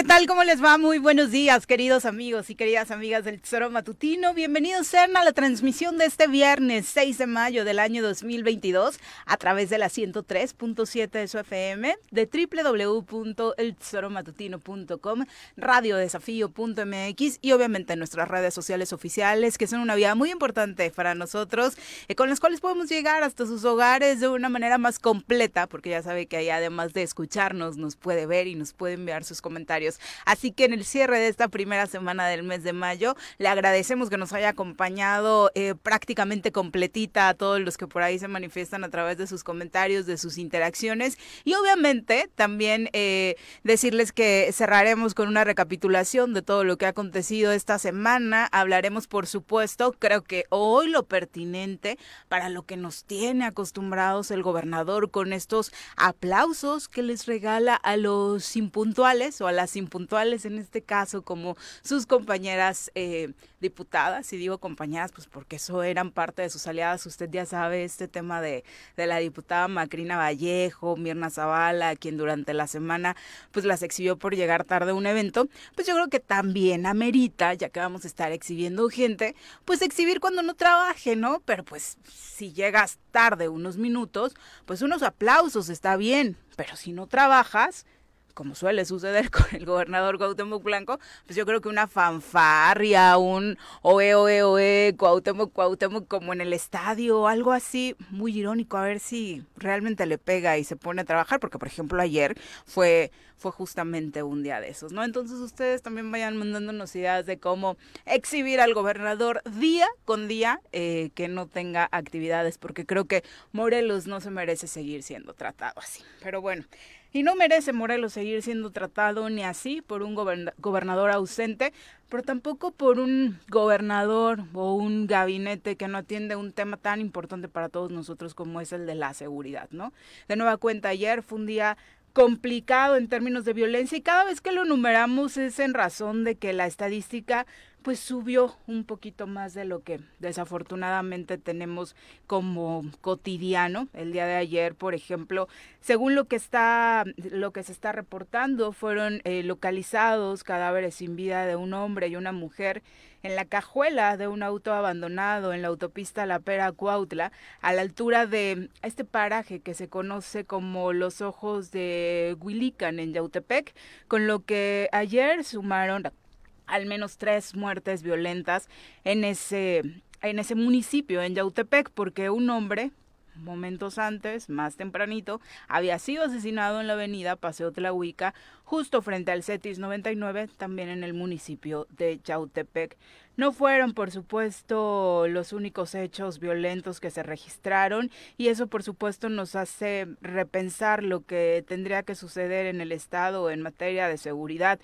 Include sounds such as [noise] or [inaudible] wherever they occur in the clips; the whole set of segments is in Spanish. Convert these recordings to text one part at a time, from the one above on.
¿qué tal? ¿Cómo les va? Muy buenos días, queridos amigos y queridas amigas del Tesoro Matutino. Bienvenidos sean a la transmisión de este viernes 6 de mayo del año 2022 a través de la 103.7 de su FM, de www.eltesoromatutino.com, radiodesafío.mx y obviamente nuestras redes sociales oficiales, que son una vía muy importante para nosotros, eh, con las cuales podemos llegar hasta sus hogares de una manera más completa, porque ya sabe que ahí además de escucharnos, nos puede ver y nos puede enviar sus comentarios. Así que en el cierre de esta primera semana del mes de mayo, le agradecemos que nos haya acompañado eh, prácticamente completita a todos los que por ahí se manifiestan a través de sus comentarios, de sus interacciones y obviamente también eh, decirles que cerraremos con una recapitulación de todo lo que ha acontecido esta semana. Hablaremos, por supuesto, creo que hoy lo pertinente para lo que nos tiene acostumbrados el gobernador con estos aplausos que les regala a los impuntuales o a las impuntuales en este caso, como sus compañeras eh, diputadas, y digo compañeras, pues porque eso eran parte de sus aliadas, usted ya sabe este tema de, de la diputada Macrina Vallejo, Mirna Zavala, quien durante la semana pues las exhibió por llegar tarde a un evento, pues yo creo que también amerita, ya que vamos a estar exhibiendo gente, pues exhibir cuando no trabaje, ¿no? Pero pues si llegas tarde unos minutos, pues unos aplausos está bien, pero si no trabajas, como suele suceder [laughs] con el gobernador Cuauhtémoc Blanco, pues yo creo que una fanfarria, un oe, oe, oe, Cuauhtémoc, Cuauhtémoc como en el estadio, algo así, muy irónico, a ver si realmente le pega y se pone a trabajar, porque por ejemplo ayer fue fue justamente un día de esos, ¿no? Entonces ustedes también vayan mandándonos ideas de cómo exhibir al gobernador día con día eh, que no tenga actividades, porque creo que Morelos no se merece seguir siendo tratado así. Pero bueno, y no merece Morelos seguir siendo tratado ni así por un gobernador ausente, pero tampoco por un gobernador o un gabinete que no atiende un tema tan importante para todos nosotros como es el de la seguridad, ¿no? De nueva cuenta, ayer fue un día complicado en términos de violencia y cada vez que lo numeramos es en razón de que la estadística pues subió un poquito más de lo que desafortunadamente tenemos como cotidiano. El día de ayer, por ejemplo, según lo que está lo que se está reportando, fueron eh, localizados cadáveres sin vida de un hombre y una mujer en la cajuela de un auto abandonado en la autopista La Pera Cuautla, a la altura de este paraje que se conoce como los ojos de Huilican en Yautepec, con lo que ayer sumaron al menos tres muertes violentas en ese, en ese municipio, en Yautepec, porque un hombre, momentos antes, más tempranito, había sido asesinado en la avenida Paseo Tlahuica, justo frente al CETIS 99, también en el municipio de Yautepec. No fueron, por supuesto, los únicos hechos violentos que se registraron y eso, por supuesto, nos hace repensar lo que tendría que suceder en el Estado en materia de seguridad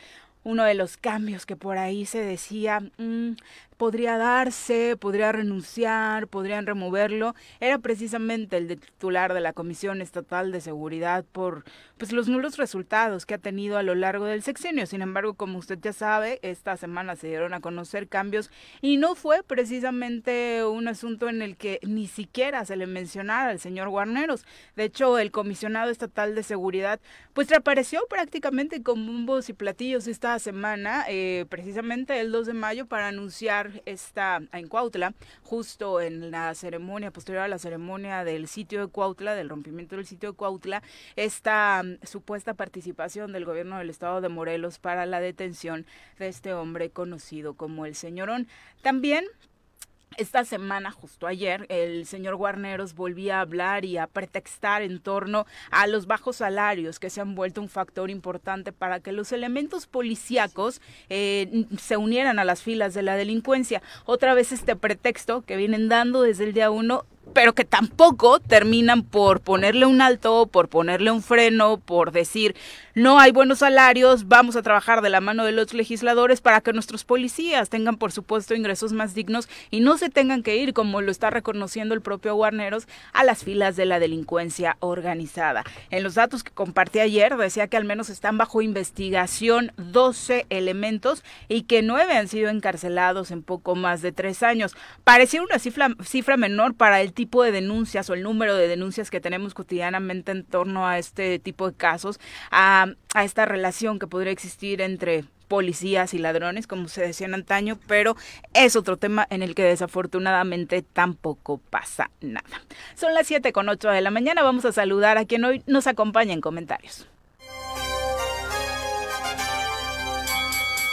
uno de los cambios que por ahí se decía, mm, podría darse, podría renunciar, podrían removerlo, era precisamente el titular de la Comisión Estatal de Seguridad por pues los nulos resultados que ha tenido a lo largo del sexenio. Sin embargo, como usted ya sabe, esta semana se dieron a conocer cambios y no fue precisamente un asunto en el que ni siquiera se le mencionara al señor Guarneros. De hecho, el comisionado estatal de seguridad pues reapareció prácticamente con bombos y platillos esta semana, eh, precisamente el 2 de mayo, para anunciar está en Cuautla, justo en la ceremonia, posterior a la ceremonia del sitio de Cuautla, del rompimiento del sitio de Cuautla, esta mm, supuesta participación del gobierno del estado de Morelos para la detención de este hombre conocido como el señorón. También esta semana, justo ayer, el señor Guarneros volvía a hablar y a pretextar en torno a los bajos salarios que se han vuelto un factor importante para que los elementos policíacos eh, se unieran a las filas de la delincuencia. Otra vez este pretexto que vienen dando desde el día uno pero que tampoco terminan por ponerle un alto, por ponerle un freno, por decir, no hay buenos salarios, vamos a trabajar de la mano de los legisladores para que nuestros policías tengan, por supuesto, ingresos más dignos y no se tengan que ir, como lo está reconociendo el propio Guarneros, a las filas de la delincuencia organizada. En los datos que compartí ayer decía que al menos están bajo investigación 12 elementos y que 9 han sido encarcelados en poco más de tres años. Parecía una cifra, cifra menor para el tipo de denuncias o el número de denuncias que tenemos cotidianamente en torno a este tipo de casos, a, esta relación que podría existir entre policías y ladrones, como se decía en antaño, pero es otro tema en el que desafortunadamente tampoco pasa nada. Son las 7 con 8 de la mañana, vamos a saludar a quien hoy nos acompaña en comentarios.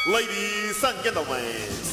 Ladies and gentlemen.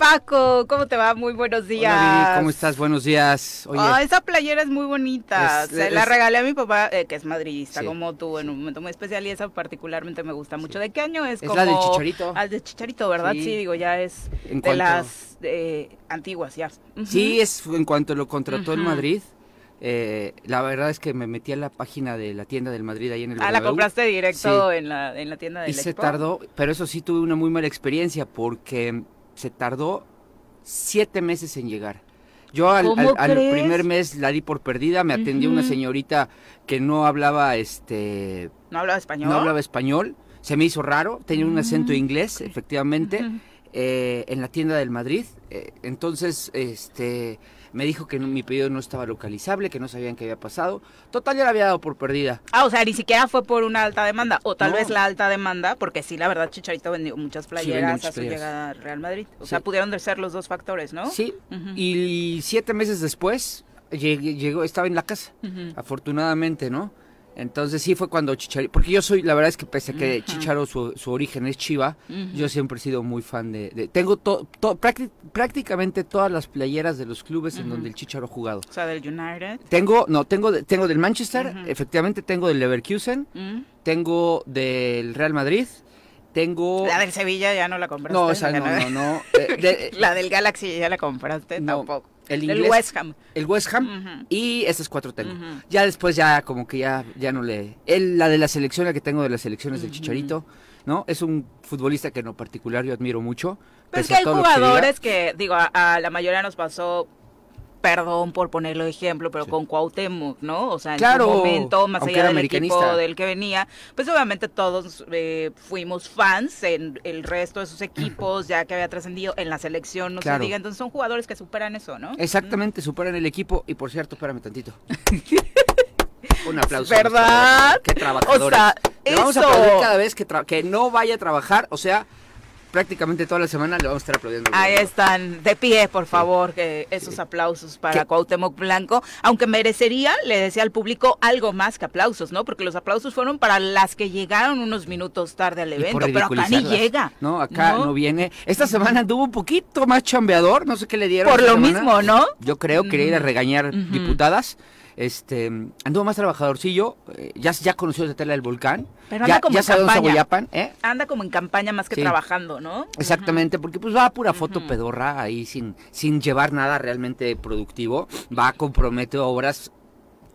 Paco, ¿cómo te va? Muy buenos días. Hola, ¿cómo estás? Buenos días. Oye, ah, esa playera es muy bonita. Se la regalé a mi papá, eh, que es madridista, como tú, en un momento muy especial, y esa particularmente me gusta mucho. ¿De qué año es? Es como... la de Chicharito. Al de Chicharito, ¿verdad? Sí, digo, ya es de las eh, antiguas, ya. Sí, es en cuanto lo contrató en Madrid. Eh, la verdad es que me metí a la página de la tienda del Madrid ahí en el Ah, la compraste directo en, la, en la tienda del Y se tardó, pero eso sí tuve una muy mala experiencia porque se tardó siete meses en llegar. Yo al, primer mes la di por perdida, me atendió una señorita que no hablaba este... ¿No hablaba español? No hablaba español, se me hizo raro, tenía un acento inglés, efectivamente, eh, en la tienda del Madrid. Eh, entonces, este me dijo que mi pedido no estaba localizable, que no sabían qué había pasado. Total, ya la había dado por perdida. Ah, o sea, ni siquiera fue por una alta demanda, o tal vez la alta demanda, porque sí, la verdad, Chicharito vendió muchas playeras a su llegada a Real Madrid. O sea, pudieron ser los dos factores, ¿no? Sí, y siete meses después llegó, estaba en la casa, afortunadamente, ¿no? Entonces sí fue cuando Chicharito, porque yo soy, la verdad es que pese a que Chicharo su, origen es Chiva, yo siempre he sido muy fan de, tengo to, prácticamente todas las playeras de los clubes en donde el Chicharo ha jugado. O sea, del United. Tengo, no, tengo, tengo del Manchester, efectivamente tengo del Leverkusen, tengo del Real Madrid, tengo... La del Sevilla ya no la compraste. No, o sea, no, no, no. [laughs] Eh, la del Galaxy ya la compraste, tampoco. El, West Ham. El West Ham. Y esas cuatro tengo. Ya después ya como que ya, ya no le... El, la de la selección, la que tengo de las selecciones del Chicharito, ¿no? Es un futbolista que en lo particular yo admiro mucho. Pero es que hay jugadores que, digo, a, la mayoría nos pasó perdón por ponerlo de ejemplo, pero con Cuauhtémoc, ¿no? O sea, en claro, su momento, más allá del equipo del que venía, pues obviamente todos eh, fuimos fans en el resto de sus equipos, ya que había trascendido en la selección, no se diga, entonces son jugadores que superan eso, ¿no? Exactamente, superan el equipo, y por cierto, espérame tantito. [laughs] Un aplauso. ¿Verdad? Qué trabajadores. O sea, vamos a aplaudir cada vez que, que no vaya a trabajar, o sea, prácticamente toda la semana le vamos a estar aplaudiendo. Ahí están, de pie, por favor, que esos aplausos para Cuauhtémoc Blanco, aunque merecería, le decía al público, algo más que aplausos, ¿no? Porque los aplausos fueron para las que llegaron unos minutos tarde al evento, pero acá ni llega. No, acá ¿no? viene. Esta semana anduvo un poquito más chambeador, no sé qué le dieron. Por lo mismo, ¿no? Yo creo, que quería ir a regañar diputadas este anduvo más trabajadorcillo, eh, ya, ya conoció la tela del volcán, Pero anda ya, como ya en campaña. ¿eh? Anda como en campaña más que trabajando, ¿no? Exactamente, porque pues va a pura foto pedorra ahí sin, sin llevar nada realmente productivo, va, compromete obras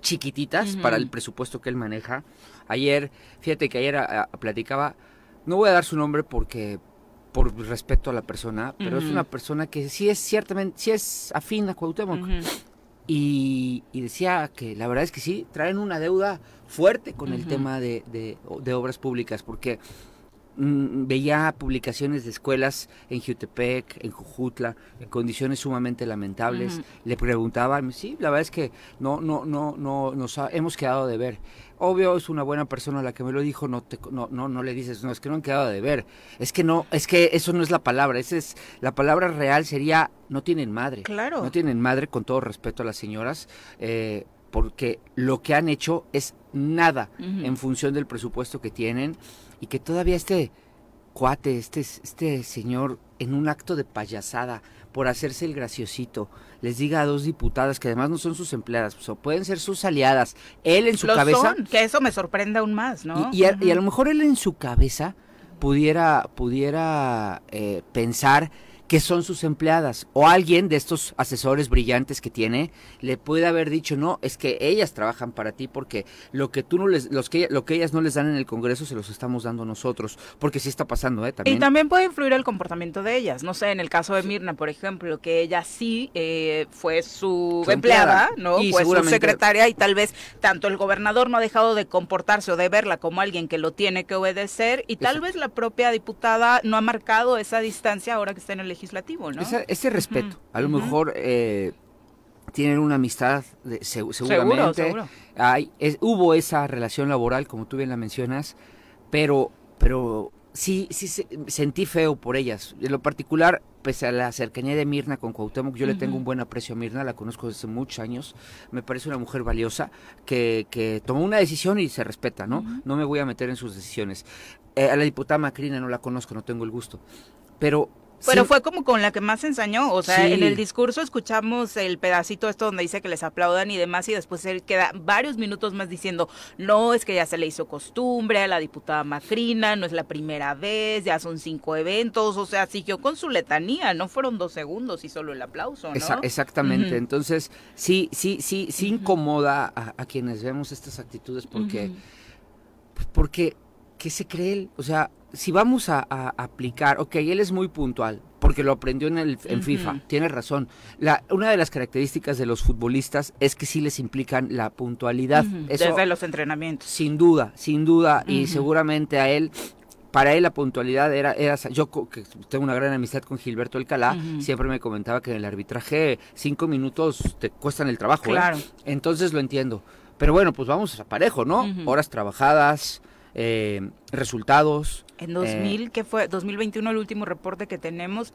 chiquititas para el presupuesto que él maneja. Ayer, fíjate que ayer platicaba, no voy a dar su nombre porque por respeto a la persona, pero es una persona que sí es ciertamente, sí es afín a Cuauhtémoc. Y, decía que la verdad es que sí, traen una deuda fuerte con el tema de, de, obras públicas, porque veía publicaciones de escuelas en Jutepec, en Jujutla, en condiciones sumamente lamentables. Le preguntaban, sí, la verdad es que no, no, no, no, nos hemos quedado de ver. Obvio es una buena persona la que me lo dijo, no te, no, no, no le dices, no, es que no han quedado de ver. Es que no, es que eso no es la palabra, esa es la palabra real sería no tienen madre. Claro. No tienen madre con todo respeto a las señoras, eh, porque lo que han hecho es nada en función del presupuesto que tienen y que todavía este cuate, este, este señor en un acto de payasada por hacerse el graciosito, les diga a dos diputadas que además no son sus empleadas, pues, pueden ser sus aliadas, él en su cabeza... que eso me sorprende aún más, ¿no? Y, a, lo mejor él en su cabeza pudiera, pudiera eh, pensar que son sus empleadas. O alguien de estos asesores brillantes que tiene le puede haber dicho, no, es que ellas trabajan para ti porque lo que tú no les, los que, lo que ellas no les dan en el Congreso se los estamos dando nosotros. Porque sí está pasando, ¿eh? También. Y también puede influir el comportamiento de ellas. No sé, en el caso de Mirna, por ejemplo, que ella sí eh, fue su, empleada, ¿no? Y fue su secretaria y tal vez tanto el gobernador no ha dejado de comportarse o de verla como alguien que lo tiene que obedecer y tal vez la propia diputada no ha marcado esa distancia ahora que está en el legislativo, ¿no? ese respeto. A lo mejor eh, tienen una amistad, seguramente. Hay, hubo esa relación laboral, como tú bien la mencionas, pero, pero sí, sí sentí feo por ellas. En lo particular, pese a la cercanía de Mirna con Cuauhtémoc, yo le tengo un buen aprecio a Mirna, la conozco desde muchos años. Me parece una mujer valiosa que, que tomó una decisión y se respeta, ¿no? No me voy a meter en sus decisiones. Eh, a la diputada Macrina no la conozco, no tengo el gusto. Pero pero fue como con la que más ensañó, o sea, en el discurso escuchamos el pedacito esto donde dice que les aplaudan y demás y después él queda varios minutos más diciendo, no, es que ya se le hizo costumbre a la diputada Macrina, no es la primera vez, ya son cinco eventos, o sea, siguió con su letanía, no fueron dos segundos y solo el aplauso, ¿no? exactamente, entonces sí, sí, sí, sí incomoda a, quienes vemos estas actitudes porque, porque, ¿qué se cree él? O sea, si vamos a, aplicar, ok, él es muy puntual, porque lo aprendió en, el, en FIFA, tiene razón. La, una de las características de los futbolistas es que sí les implican la puntualidad. Desde los entrenamientos. Sin duda, sin duda, y seguramente a él para él la puntualidad era, era yo que tengo una gran amistad con Gilberto Alcalá, siempre me comentaba que en el arbitraje cinco minutos te cuestan el trabajo. ¿eh? Claro. Entonces lo entiendo. Pero bueno, pues vamos a parejo, ¿no? Horas trabajadas, eh, resultados. En 2000, eh, que fue 2021 el último reporte que tenemos,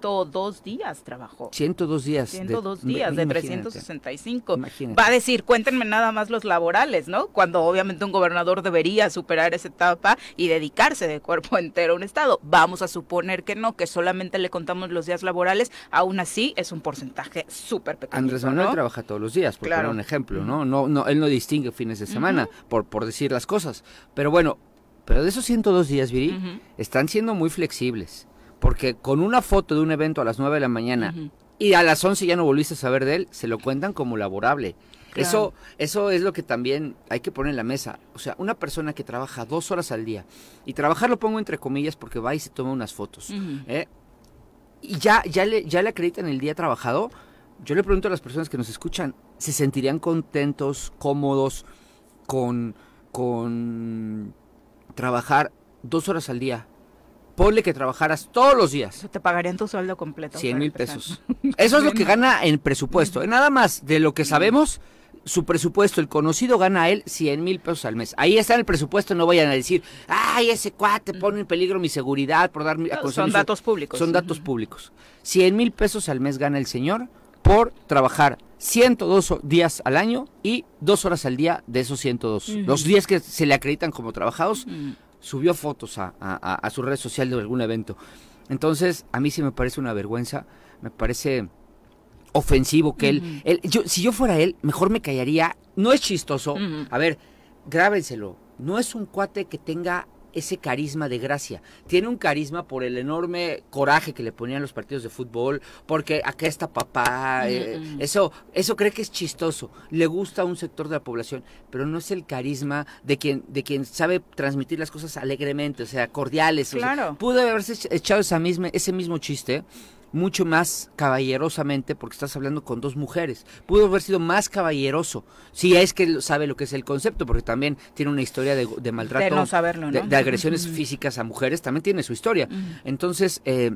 102 días trabajó. 102 días. 102 días de 365. Va a decir, cuéntenme nada más los laborales, ¿no? Cuando obviamente un gobernador debería superar esa etapa y dedicarse de cuerpo [laughs] entero a un estado. Vamos a suponer que no, que solamente le contamos los días laborales, aún así es un porcentaje súper pequeño. Andrés Manuel trabaja todos los días, por claro. un ejemplo, ¿no? No, no él no distingue fines de semana, por, por decir las cosas. Pero bueno, pero de esos 102 días, Viri, están siendo muy flexibles. Porque con una foto de un evento a las 9 de la mañana y a las 11 ya no volviste a saber de él, se lo cuentan como laborable. Eso, eso es lo que también hay que poner en la mesa. O sea, una persona que trabaja dos horas al día, y trabajar lo pongo entre comillas porque va y se toma unas fotos, ¿eh? y ya, ya, le, ya le acreditan el día trabajado, yo le pregunto a las personas que nos escuchan, ¿se sentirían contentos, cómodos con, con trabajar dos horas al día? Ponle que trabajaras todos los días. Te pagarían tu sueldo completo. 100 mil pesos. Eso es lo que [laughs] gana en presupuesto. Nada más de lo que sabemos, su presupuesto, el conocido gana a él 100 mil pesos al mes. Ahí está en el presupuesto, no vayan a decir, ay, ese cuate pone en peligro mi seguridad por dar... son datos públicos. Son datos públicos. 100 mil pesos al mes gana el señor por trabajar 102 días al año y dos horas al día de esos 102. Los días que se le acreditan como trabajados subió fotos a, a, su red social de algún evento. Entonces, a mí sí me parece una vergüenza, me parece ofensivo que él, él yo, si yo fuera él, mejor me callaría. No es chistoso. A ver, grábenselo. No es un cuate que tenga ese carisma de gracia. Tiene un carisma por el enorme coraje que le ponían los partidos de fútbol, porque acá está papá, eh, eso, eso cree que es chistoso, le gusta a un sector de la población, pero no es el carisma de quien, de quien sabe transmitir las cosas alegremente, o sea, cordiales. Claro. pudo haberse echado esa misma, ese mismo chiste mucho más caballerosamente porque estás hablando con dos mujeres. Pudo haber sido más caballeroso, si es que sabe lo que es el concepto, porque también tiene una historia de, maltrato, de, agresiones físicas a mujeres, también tiene su historia. Entonces, eh,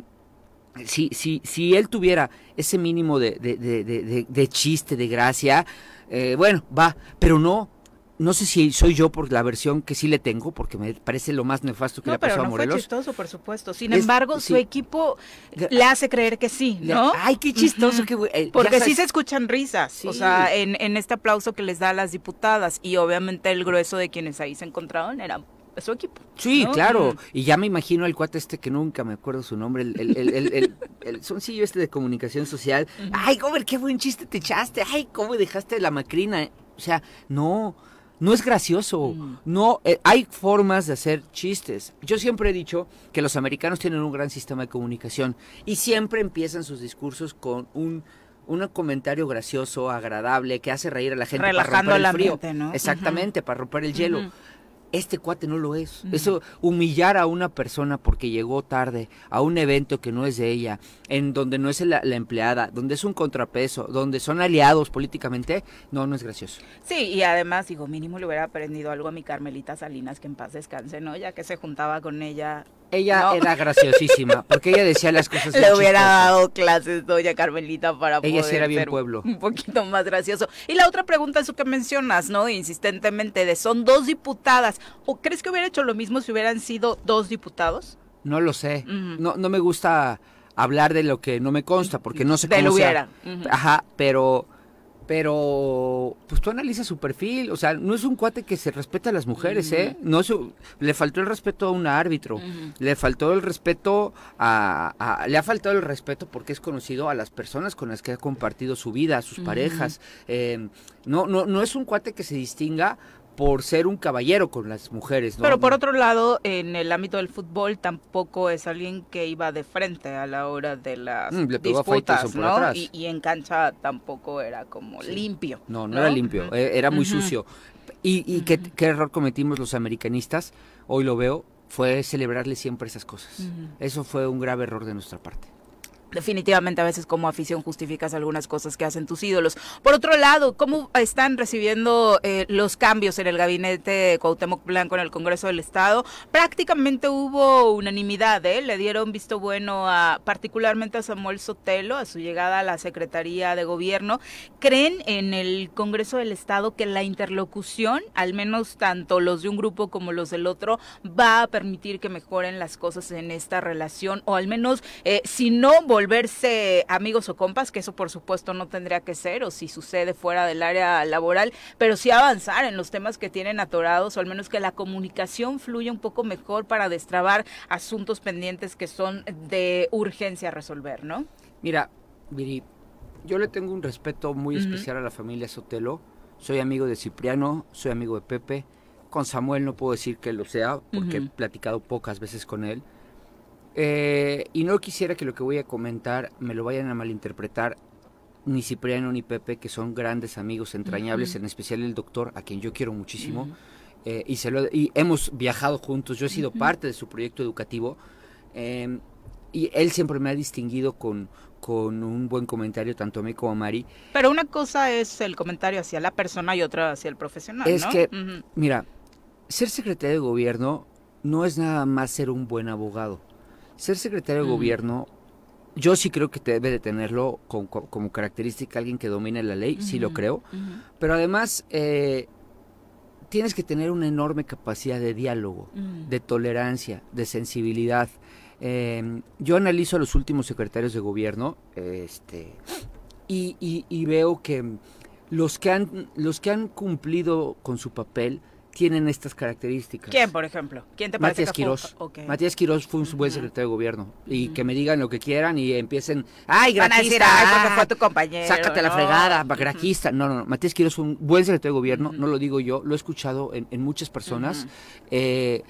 si, si, si él tuviera ese mínimo de, de chiste, de gracia, eh, bueno, va, pero no, no sé si soy yo por la versión que sí le tengo, porque me parece lo más nefasto que le ha pasado a Morelos. Fue chistoso, por supuesto. Sin embargo, su equipo le hace creer que sí, ¿no? Ay, qué chistoso. que, eh, porque sí se escuchan risas, o sea, en, en este aplauso que les da a las diputadas. Y obviamente el grueso de quienes ahí se encontraron era su equipo. Sí, claro. Y ya me imagino el cuate este que nunca me acuerdo su nombre, el, el, el, el, soncillo este de comunicación social. Ay, Gober, qué buen chiste te echaste. Ay, cómo dejaste la macrina. O sea, no no es gracioso. Mm. No, eh, hay formas de hacer chistes. Yo siempre he dicho que los americanos tienen un gran sistema de comunicación y siempre empiezan sus discursos con un un comentario gracioso, agradable, que hace reír a la gente Relajando para el romper el frío. ambiente, ¿no? Exactamente, para romper el hielo. Este cuate no lo es. Eso, humillar a una persona porque llegó tarde a un evento que no es de ella, en donde no es la, la empleada, donde es un contrapeso, donde son aliados políticamente, no, no es gracioso. Sí, y además, digo, mínimo le hubiera aprendido algo a mi Carmelita Salinas, que en paz descanse, ¿no? Ya que se juntaba con ella. Ella No. era graciosísima, porque ella decía las cosas Le hubiera chistosas. dado clases, doña Carmelita, para Ella sí era bien ser pueblo. un [laughs] poquito más gracioso. Y la otra pregunta es lo que mencionas, ¿no? Insistentemente, de son dos diputadas. ¿O crees que hubiera hecho lo mismo si hubieran sido dos diputados? No lo sé. No, no me gusta hablar de lo que no me consta, porque no sé cómo sea. hubiera. Ujú. Ajá, pero pero pues tú analizas su perfil, o sea, no es un cuate que se respeta a las mujeres, ¿eh? No le faltó el respeto a un árbitro, le faltó el respeto a, a- le ha faltado el respeto porque es conocido a las personas con las que ha compartido su vida, a sus parejas. Eh, no no no es un cuate que se distinga por ser un caballero con las mujeres, ¿no? Pero por otro lado, en el ámbito del fútbol tampoco es alguien que iba de frente a la hora de las Mm, le pegó a disputas, ¿no? Y, y en cancha tampoco era como Sí. limpio. No, no, era limpio, eh, era muy sucio. ¿Y, y qué, error cometimos los americanistas? Hoy lo veo, fue celebrarle siempre esas cosas. Eso fue un grave error de nuestra parte. Definitivamente a veces como afición justificas algunas cosas que hacen tus ídolos. Por otro lado, ¿cómo están recibiendo eh, los cambios en el gabinete de Cuauhtémoc Blanco en el Congreso del Estado? Prácticamente hubo unanimidad, ¿eh? Le dieron visto bueno a particularmente a Samuel Sotelo, a su llegada a la Secretaría de Gobierno. ¿Creen en el Congreso del Estado que la interlocución, al menos tanto los de un grupo como los del otro, va a permitir que mejoren las cosas en esta relación? O al menos, eh, si no volverse amigos o compas, que eso por supuesto no tendría que ser, o si sucede fuera del área laboral, pero sí avanzar en los temas que tienen atorados, o al menos que la comunicación fluya un poco mejor para destrabar asuntos pendientes que son de urgencia a resolver, ¿no? Mira, Viri, yo le tengo un respeto muy especial a la familia Sotelo. Soy amigo de Cipriano, soy amigo de Pepe. Con Samuel no puedo decir que lo sea, porque he platicado pocas veces con él. Eh, y no quisiera que lo que voy a comentar me lo vayan a malinterpretar ni Cipriano ni Pepe, que son grandes amigos entrañables, en especial el doctor, a quien yo quiero muchísimo. Eh, y, se lo- y hemos viajado juntos, yo he sido parte de su proyecto educativo. eh, y él siempre me ha distinguido con, con un buen comentario, tanto a mí como a Mari. Pero una cosa es el comentario hacia la persona y otra hacia el profesional, Es ¿no? que-. Mira, ser secretario de gobierno no es nada más ser un buen abogado. Ser secretario de gobierno, yo sí creo que debe de tenerlo como, como característica alguien que domine la ley, sí lo creo. Pero además, eh, tienes que tener una enorme capacidad de diálogo, de tolerancia, de sensibilidad. Eh, yo analizo a los últimos secretarios de gobierno este, y, y- y veo que los que, han, los que han cumplido con su papel tienen estas características. ¿Quién, por ejemplo? ¿Quién te parece Matías que fue- Quirós. Ok. Matías Quirós fue un buen secretario de gobierno. Y que me digan lo que quieran y empiecen. ¡Ay, Van a decir, graquista! ay, porque ah, fue tu compañero. Sácate la fregada, graquista. No, no, no. Matías Quirós fue un buen secretario de gobierno, no lo digo yo, lo he escuchado en, en muchas personas. Eh,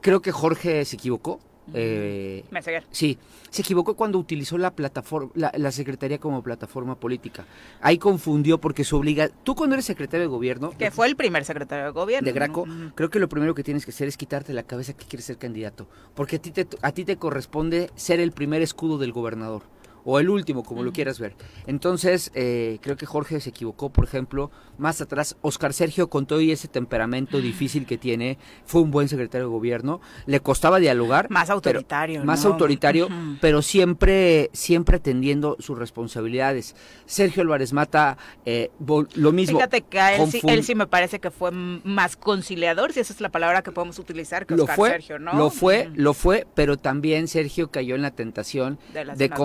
creo que Jorge se equivocó. Eh, Meseguer. Sí, se equivocó cuando utilizó la plataforma, la, la secretaría como plataforma política. Ahí confundió porque su obliga. Tú cuando eres secretario de gobierno, Que fue el primer secretario de gobierno. de. Graco, creo que lo primero que tienes que hacer es quitarte la cabeza que quieres ser candidato, porque a ti te, a ti te corresponde ser el primer escudo del gobernador. O el último, como lo quieras ver. Entonces, eh, creo que Jorge se equivocó, por ejemplo. Más atrás, Oscar Sergio, con todo y ese temperamento difícil que tiene, fue un buen secretario de gobierno. Le costaba dialogar. Más pero- autoritario. más autoritario, pero siempre, siempre atendiendo sus responsabilidades. Sergio Álvarez Mata, eh, lo mismo. Fíjate que a él, sí, él sí me parece que fue más conciliador, si esa es la palabra que podemos utilizar, que lo Oscar fue, Sergio, ¿no? lo fue, lo fue, pero también Sergio cayó en la tentación De de senaduría.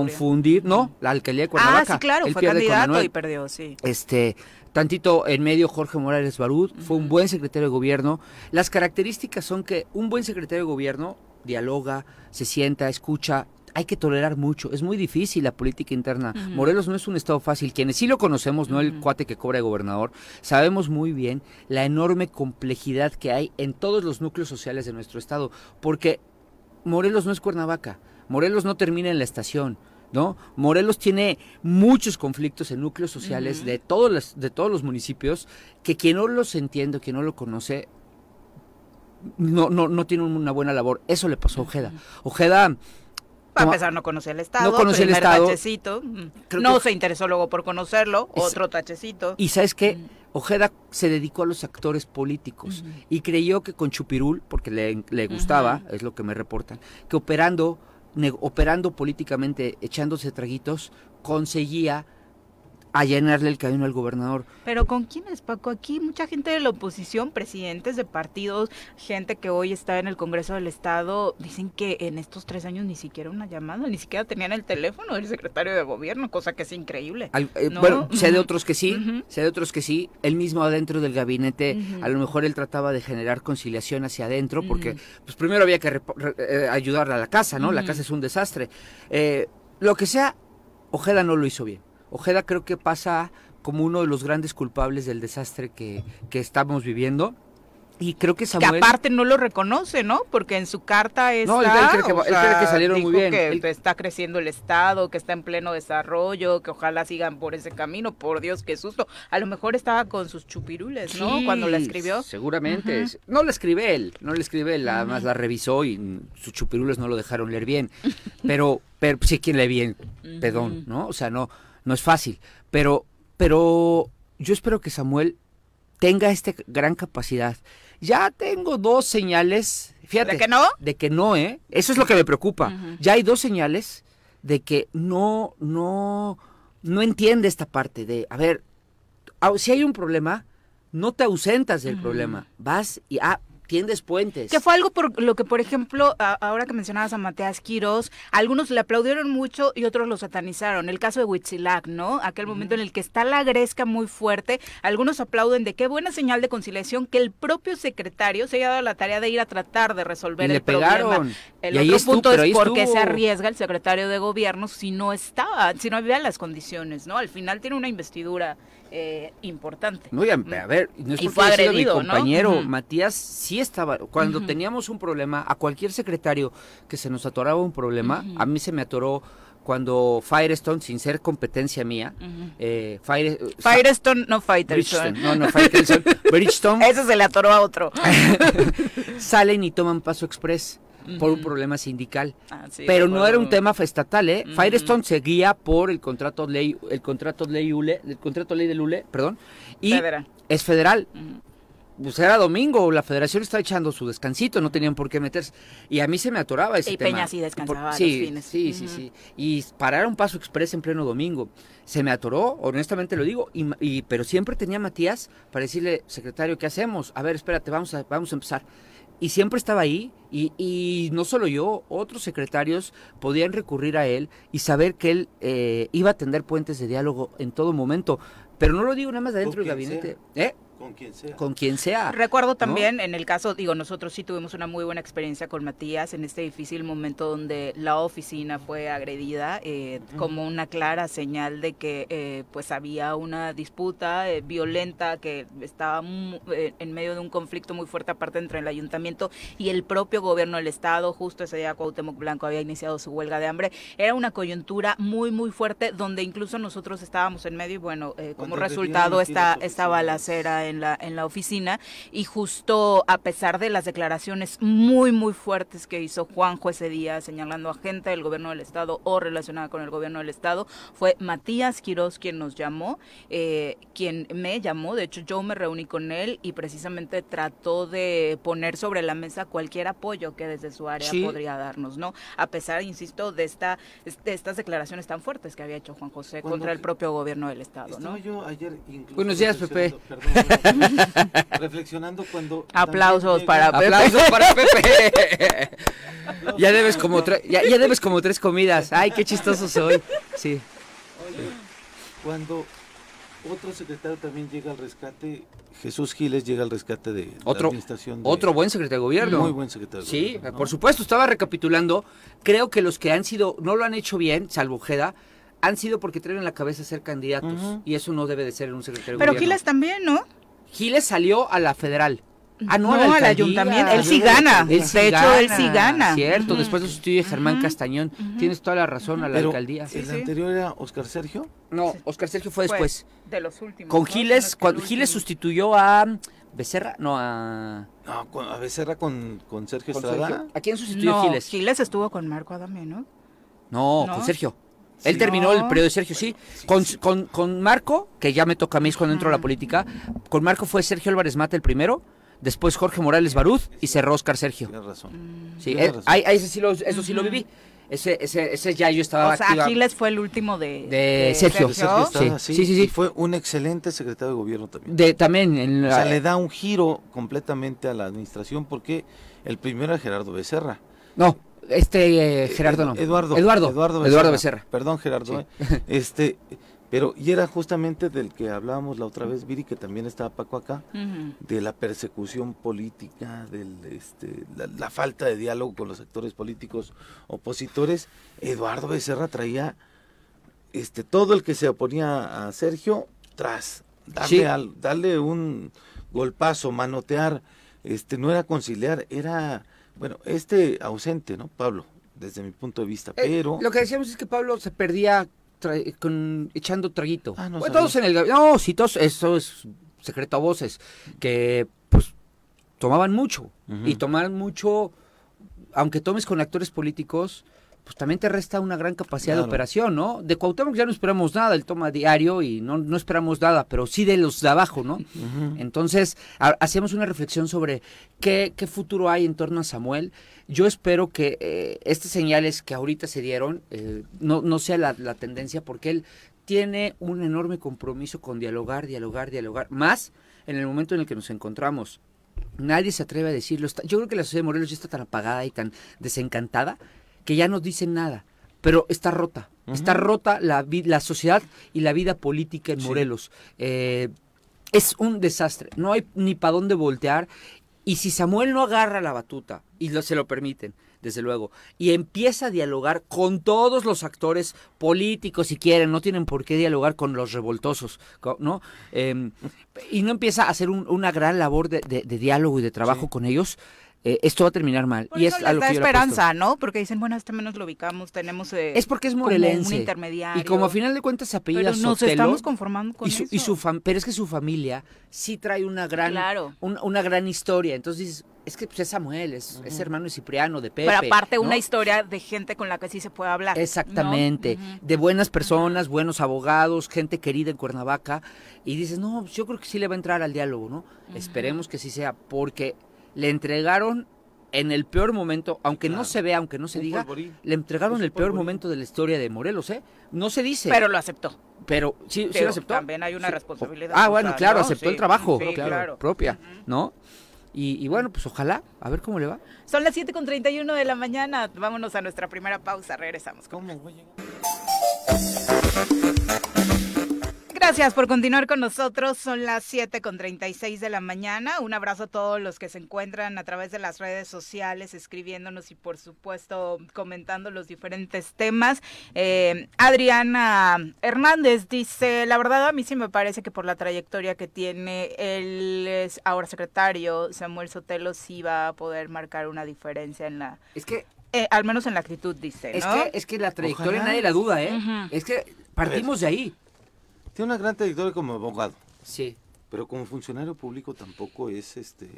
No, la alcaldía de Cuernavaca. Ah, sí, claro, él fue pierde candidato y perdió, sí. Este, tantito en medio Jorge Morales Barud, fue un buen secretario de gobierno. Las características son que un buen secretario de gobierno dialoga, se sienta, escucha, hay que tolerar mucho. Es muy difícil la política interna. Morelos no es un estado fácil. Quienes sí lo conocemos, no el cuate que cobra de gobernador, sabemos muy bien la enorme complejidad que hay en todos los núcleos sociales de nuestro estado. Porque Morelos no es Cuernavaca. Morelos no termina en la estación. ¿No? Morelos tiene muchos conflictos en núcleos sociales de, todos los, de todos los municipios que quien no los entiende, quien no lo conoce, no, no, no tiene una buena labor. Eso le pasó a Ojeda. Ojeda a pesar no conocer el Estado, no conoce el Estado. Tachecito. Mm. no se interesó luego por conocerlo, otro tachecito. Y sabes qué, mm. Ojeda se dedicó a los actores políticos y creyó que con Chupirul, porque le, gustaba, es lo que me reportan, que operando, operando políticamente, echándose traguitos, conseguía a llenarle el camino al gobernador. Pero ¿con quiénes, Paco? Aquí mucha gente de la oposición, presidentes de partidos, gente que hoy está en el Congreso del Estado, dicen que en estos tres años ni siquiera una llamada, ni siquiera tenían el teléfono del secretario de gobierno, cosa que es increíble. Eh, bueno, sé de otros que sí, sé de otros que sí. Él mismo adentro del gabinete, a lo mejor él trataba de generar conciliación hacia adentro, porque pues primero había que eh, ayudarle a la casa, ¿no? La casa es un desastre. Eh, lo que sea, Ojeda no lo hizo bien. Ojeda creo que pasa como uno de los grandes culpables del desastre que, que estamos viviendo. Y creo que Samuel... Que aparte no lo reconoce, ¿no? Porque en su carta está... No, él cree que, que salieron muy bien. que está creciendo el Estado, que está en pleno desarrollo, que ojalá sigan por ese camino. Por Dios, qué susto. A lo mejor estaba con sus chupirules, ¿no? Cuando la escribió. seguramente. No la escribe él, no la escribe él. Además la revisó y sus chupirules no lo dejaron leer bien. Pero, pero sí, quien lee bien, pedón, ¿no? O sea, no no es fácil, pero, pero yo espero que Samuel tenga esta gran capacidad. Ya tengo dos señales, fíjate. ¿De que no? De que no, ¿eh? Eso es lo que me preocupa. Ya hay dos señales de que no, no, no entiende esta parte de, a ver, si hay un problema, no te ausentas del problema, vas y, ah, tiendes puentes. Que fue algo por lo que, por ejemplo, ahora que mencionabas a Mateas Quiroz, algunos le aplaudieron mucho y otros lo satanizaron. El caso de Huitzilac, ¿no? Aquel momento en el que está la gresca muy fuerte, algunos aplauden de qué buena señal de conciliación que el propio secretario se haya dado la tarea de ir a tratar de resolver el problema. El otro punto es por qué se arriesga el secretario de gobierno si no estaba, si no había las condiciones, ¿no? Al final tiene una investidura eh, importante. No, a, ver, no es y fue agredido, mi compañero Matías sí estaba, cuando teníamos un problema, a cualquier secretario que se nos atoraba un problema, a mí se me atoró cuando Firestone, sin ser competencia mía, eh, Firestone, no Fighterstone. No, no Fighterstone, [laughs] Bridgestone. Eso se le atoró a otro. [laughs] salen y toman paso express por un problema sindical. Ah, Pero no era un tema estatal, ¿eh? Firestone seguía por el contrato ley, el contrato ley ULE, el contrato ley del ULE, perdón, y es federal. Pues era domingo, la federación estaba echando su descansito, no tenían por qué meterse. Y a mí se me atoraba ese y tema. Peña sí descansaba sí, los fines. Sí, sí, sí. Y parar un paso express en pleno domingo. Se me atoró, honestamente lo digo, y, pero siempre tenía Matías para decirle, secretario, ¿qué hacemos? A ver, espérate, vamos a, vamos a empezar y siempre estaba ahí y, y, no solo yo, otros secretarios podían recurrir a él y saber que él eh, iba a tender puentes de diálogo en todo momento. Pero no lo digo nada más adentro del gabinete. ¿Eh? Con quien sea. Con quien sea. Recuerdo también en el caso, digo, nosotros sí tuvimos una muy buena experiencia con Matías en este difícil momento donde la oficina fue agredida eh, como una clara señal de que eh, pues había una disputa eh, violenta que estaba en medio de un conflicto muy fuerte aparte entre el ayuntamiento y el propio gobierno del estado. Justo ese día Cuauhtémoc Blanco había iniciado su huelga de hambre. Era una coyuntura muy muy fuerte donde incluso nosotros estábamos en medio y bueno, como resultado esta, esta balacera en la, en la oficina y justo a pesar de las declaraciones muy, muy fuertes que hizo Juanjo ese día señalando a gente del gobierno del Estado o relacionada con el gobierno del Estado, fue Matías Quiroz quien nos llamó, eh, quien me llamó, de hecho yo me reuní con él y precisamente trató de poner sobre la mesa cualquier apoyo que desde su área podría darnos, ¿no? A pesar, insisto, de, esta, de estas declaraciones tan fuertes que había hecho Juan José contra el propio gobierno del Estado, ¿no? Yo ayer Buenos días, Pepe. [laughs] reflexionando cuando... Aplausos para Pepe. Aplausos para Pepe. ya debes como ya, ya, debes como tres comidas. Ay, qué chistoso soy. Sí. cuando Otro secretario también llega al rescate, Jesús Giles llega al rescate de Otro, la administración. de- otro buen secretario de gobierno. Muy buen secretario. de Sí, gobierno, ¿no? por supuesto, estaba recapitulando. Creo que los que han sido, no lo han hecho bien, salvo Ojeda, han sido porque traen en la cabeza ser candidatos. Y eso no debe de ser en un secretario de Pero gobierno. Giles también, ¿no? Giles salió a la federal. Ah, no, No, a la al alcaldía. ayuntamiento. Él sí gana. alcaldía. De hecho, él sí gana. Cierto, después lo sustituye Germán Castañón. Tienes toda la razón a la Pero alcaldía. el Sí, sí. anterior era Oscar Sergio. No, Oscar Sergio fue después. de los últimos. Con. Giles, cuando Giles sustituyó a Becerra, no a... No, con, a Becerra con, con Sergio con Estrada. Sergio. ¿A quién sustituyó No, Giles? Giles estuvo con Marco Adame, ¿no? No, ¿No? con Sergio. Él Sí. terminó el periodo de Sergio, sí. Con, con, con Marco, que ya me toca a mí es cuando entro a la política, con Marco fue Sergio Álvarez Mata el primero, después Jorge Morales Baruz y cerró Oscar Sergio. Tienes razón. Sí, Tienes eh, razón. ahí- ahí sí lo, eso sí lo viví. Ese, ese, ese ya yo estaba O sea, activa. Giles fue el último de, De Sergio. De Sergio Estrada, Sí, sí, sí, sí, sí. Y fue un excelente secretario de gobierno también. De, también en O la- sea, le da un giro completamente a la administración porque el primero era Gerardo Becerra. No, este eh, Gerardo no. Eduardo. Eduardo. Eduardo Eduardo Becerra. Becerra. Perdón, Gerardo. Sí. eh. Este, pero, y era justamente del que hablábamos la otra vez, Viri, que también estaba Paco acá, de la persecución política, del, este, la, la falta de diálogo con los actores políticos opositores. Eduardo Becerra traía este, todo el que se oponía a Sergio tras, darle, Sí. al, darle un golpazo, manotear, este, no era conciliar, era, bueno, este ausente, ¿no, Pablo? Desde mi punto de vista, Eh, pero... Lo que decíamos es que Pablo se perdía tra- con, echando traguito. Ah, no Bueno, todos en el gab- No, sí, todos, eso es secreto a voces. Que, pues, tomaban mucho. Y tomar mucho, aunque tomes con actores políticos, pues también te resta una gran capacidad de operación, ¿no? De Cuauhtémoc ya no esperamos nada, él toma diario y no, no esperamos nada, pero sí de los de abajo, ¿no? [laughs] Entonces, ha- hacíamos una reflexión sobre qué, qué futuro hay en torno a Samuel. Yo espero que eh, estas señales que ahorita se dieron eh, no, no sea la, la tendencia, porque él tiene un enorme compromiso con dialogar, dialogar, dialogar, más en el momento en el que nos encontramos. Nadie se atreve a decirlo. Yo creo que la sociedad de Morelos ya está tan apagada y tan desencantada que ya no dicen nada. Pero está rota. Está rota la, la sociedad y la vida política en Sí. Morelos. Eh, es un desastre. No hay ni para dónde voltear. Y si Samuel no agarra la batuta, y lo, se lo permiten, desde luego, y empieza a dialogar con todos los actores políticos, si quieren, no tienen por qué dialogar con los revoltosos, ¿no? Eh, y no empieza a hacer un- una gran labor de, de- de diálogo y de trabajo Sí. con ellos, eh, esto va a terminar mal. Por y eso es a les lo da que yo esperanza, ¿no? Porque dicen, bueno, este menos lo ubicamos, tenemos... eh, Es porque es morelense. un intermediario. Y como a final de cuentas se apellida Pero nos Sotelo, estamos conformando con y su, eso. y su fam- pero es que su familia sí trae una gran Claro. un- una gran historia entonces dices es que pues, es Samuel es, es hermano de Cipriano de Pepe Pero aparte ¿no? una historia de gente con la que sí se puede hablar. ¿no? exactamente de buenas personas buenos abogados gente querida en Cuernavaca y dices no yo creo que sí le va a entrar al diálogo no esperemos que sí sea porque le entregaron en el peor momento aunque no se vea aunque no se Un diga polvorín. le entregaron el peor momento de la historia de Morelos eh no se dice Pero lo aceptó. pero sí, sí lo aceptó. también hay una Sí. responsabilidad Ah, bueno, claro, ¿no? aceptó Sí, el trabajo, sí, claro, claro. propia, ¿no? Y, y bueno, pues ojalá, a ver cómo le va. Son las 7 con 31 de la mañana. Vámonos a nuestra primera pausa. Regresamos. ¿Cómo voy a llegar? Gracias por continuar con nosotros. Son las 7 con 36 de la mañana. Un abrazo a todos los que se encuentran a través de las redes sociales, escribiéndonos y por supuesto comentando los diferentes temas. Eh, Adriana Hernández dice, la verdad a mí sí me parece que por la trayectoria que tiene el es ahora secretario Samuel Sotelo sí va a poder marcar una diferencia en la, Es que, eh, al menos en la actitud, dice, es ¿no? que, es que la trayectoria Ojalá. nadie la duda, ¿eh? Es que partimos de ahí. Tiene una gran trayectoria como abogado, Sí. pero como funcionario público tampoco es este.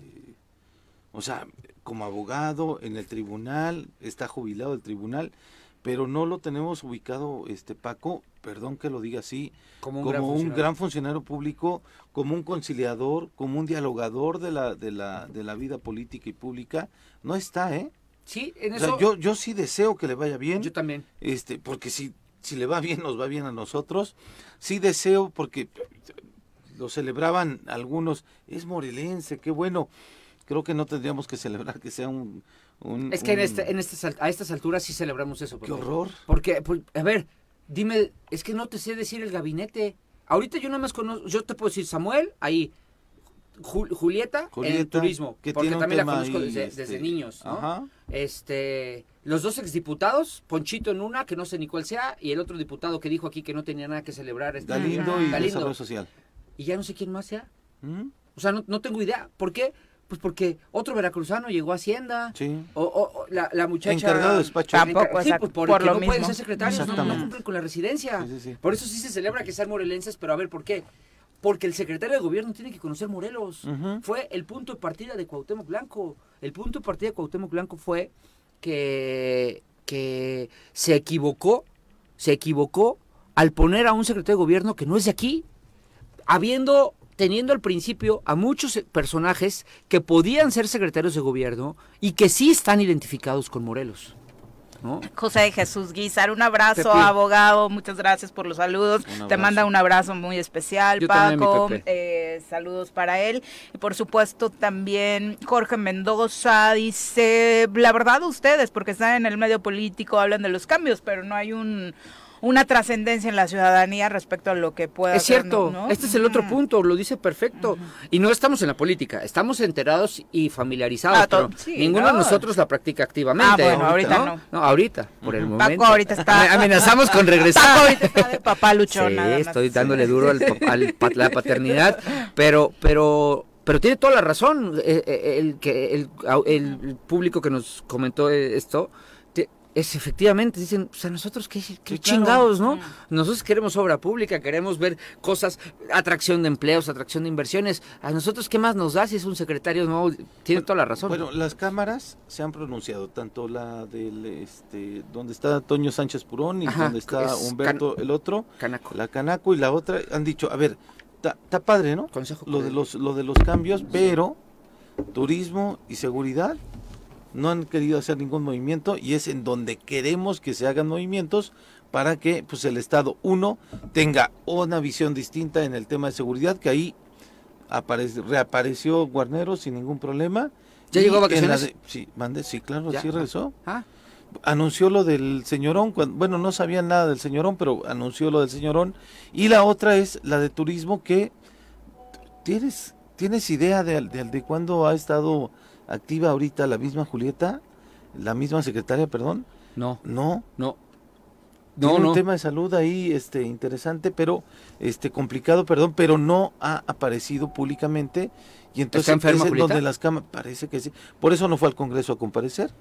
O sea, como abogado en el tribunal, está jubilado del tribunal, pero no lo tenemos ubicado, este Paco, perdón que lo diga así, Como un como gran un funcionario. gran funcionario público, como un conciliador, como un dialogador de la, de la, de la vida política y pública. No está, ¿eh? Sí, en O eso sea, yo, yo sí deseo que le vaya bien. yo también. este porque si si le va bien nos va bien a nosotros sí deseo porque lo celebraban algunos es morelense qué bueno creo que no tendríamos que celebrar que sea un, un- Es que en este, en estas, al- a estas alturas sí celebramos eso. qué horror Porque, pues, a ver, dime, es que no te sé decir el gabinete. ahorita yo nada más conozco, yo te puedo decir Samuel, ahí, Ju- Julieta, en el turismo, que porque también la conozco desde, este, desde niños, ¿no? ajá. Este, los dos exdiputados, Ponchito en una, que no sé ni cuál sea, y el otro diputado que dijo aquí que no tenía nada que celebrar. Este, Galindo y Galindo. Desarrollo Social. Y ya no sé quién más sea. ¿Mm? O sea, no, no tengo idea. ¿Por qué? Pues porque otro veracruzano llegó a Hacienda. Sí. O, o- o la, la muchacha... Encargado de despacho. Tampoco, Sí, pues por, por lo no pueden ser secretarios, no, no cumplen con la residencia. Sí, sí, sí. Por eso sí se celebra que sean morelenses, pero a ver, ¿por qué? Porque el secretario de gobierno tiene que conocer Morelos. Fue el punto de partida de Cuauhtémoc Blanco. El punto de partida de Cuauhtémoc Blanco fue que, que se equivocó, se equivocó al poner a un secretario de gobierno que no es de aquí, habiendo teniendo al principio a muchos personajes que podían ser secretarios de gobierno y que sí están identificados con Morelos. ¿No? José de Jesús Guizar, un abrazo, abogado, muchas gracias por los saludos. Te manda un abrazo muy especial, Yo Paco. Eh, saludos para él. Y por supuesto también Jorge Mendoza dice, la verdad ustedes, porque están en el medio político, hablan de los cambios, pero no hay un una trascendencia en la ciudadanía respecto a lo que pueda Es hacer, cierto, ¿no? este es el otro punto, lo dice perfecto. Y no estamos en la política, estamos enterados y familiarizados, Ah, pero sí, ninguno de no. nosotros la practica activamente. Ah, bueno, ahorita no. No, ahorita, por el Paco momento. ahorita está- Ame- Amenazamos con regresar. Paco ahorita está de papá luchón, Sí, nada más. estoy dándole duro al, al la paternidad, pero, pero, pero tiene toda la razón. eh, eh, El, que el, público que nos comentó eh, esto es efectivamente dicen, pues a nosotros qué, qué Sí, claro. chingados, ¿no? Nosotros queremos obra pública, queremos ver cosas, atracción de empleos, atracción de inversiones. A nosotros qué más nos da si es un secretario nuevo. Tiene toda la razón. Bueno, las cámaras se han pronunciado, tanto la del, este, donde está Toño Sánchez Purón y Ajá, donde está es Humberto, el otro, Canaco. la Canaco y la otra, han dicho, a ver, está padre, ¿no? Consejo Lo de los, lo de los cambios, pero turismo y seguridad no han querido hacer ningún movimiento y es en donde queremos que se hagan movimientos para que pues el Estado, uno, tenga una visión distinta en el tema de seguridad, que ahí aparece, reapareció Guarnero sin ningún problema. ¿Ya llegó a vacaciones? de- sí, mande, sí, claro, Ya. sí regresó. Ah, Anunció lo del señorón, bueno, no sabían nada del señorón, pero anunció lo del señorón. Y la otra es la de turismo, que tienes, tienes idea de, de, de cuándo ha estado activa ahorita la misma Julieta, la misma secretaria, perdón. no, No, no. tiene No, un no. tema de salud ahí este interesante, pero este complicado, perdón, pero no ha aparecido públicamente y entonces ¿Está enferma, es Julieta? donde las cámaras parece que sí. Por eso no fue al Congreso a comparecer.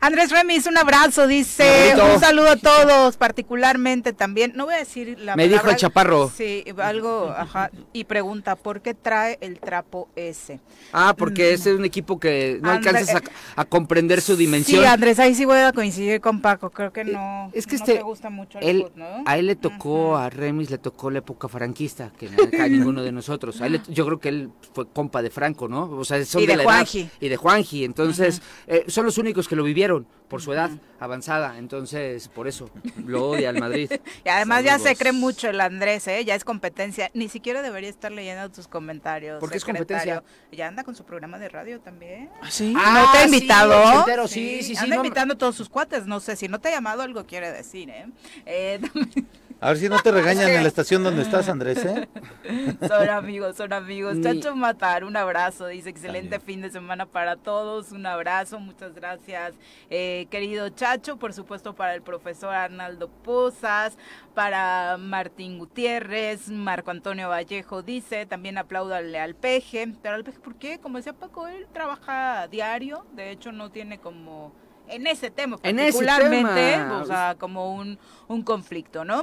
Andrés Remis, un abrazo, dice, un saludo a todos, particularmente también, no voy a decir la Me dijo el chaparro. Sí, algo, ajá, y pregunta, ¿por qué trae el trapo ese? Ah, porque ese es un equipo que no André- alcanzas a, a comprender su dimensión. Sí, Andrés, ahí sí voy a coincidir con Paco, creo que no, es que no este, te gusta mucho el él, ¿no? a él le tocó, a Remis le tocó la época franquista, que acá a [laughs] ninguno de nosotros. A él yo creo que él fue compa de Franco, ¿no? O sea, son Y de la edad. Juanji. Y de Juanji. Entonces, eh, son los únicos que lo vivieron por su edad avanzada. Entonces, por eso lo odia al Madrid. [laughs] Y además ya se cree mucho el Andrés, ¿eh? Ya es competencia. Ni siquiera debería estar leyendo tus comentarios. ¿Por qué es competencia? Ya anda con su programa de radio también. ¿Ah, sí? ¿No te ha sí, invitado? sí, sí, sí. Anda no, invitando a todos sus cuates. No sé, si no te ha llamado, algo quiere decir, ¿eh? Eh, [laughs] A ver si no te regañan en la estación donde estás, Andrés, ¿eh? [laughs] son amigos, son amigos. Ni- Chacho Matar, un abrazo. Dice, excelente También. fin de semana para todos. Un abrazo, muchas gracias, eh, querido Chacho. Por supuesto, para el profesor Arnaldo Pozas, para Martín Gutiérrez, Marco Antonio Vallejo dice, también apláudale al Peje. Pero al Peje, ¿por qué? Como decía Paco, él trabaja diario. De hecho, no tiene como... En ese tema En ese particularmente, tema. o sea, como un, un conflicto, ¿no?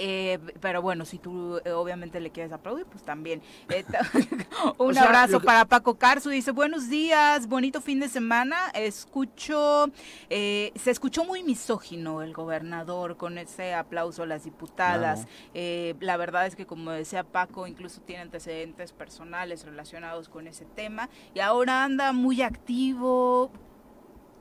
Eh, pero bueno, si tú eh, obviamente le quieres aplaudir, pues también. [laughs] Eh, [laughs] un O sea, abrazo que- para Paco Carzu. Dice, buenos días, bonito fin de semana. Escucho, eh, se escuchó muy misógino el gobernador con ese aplauso a las diputadas. La verdad es que como decía Paco, incluso tiene antecedentes personales relacionados con ese tema. Y ahora anda muy activo,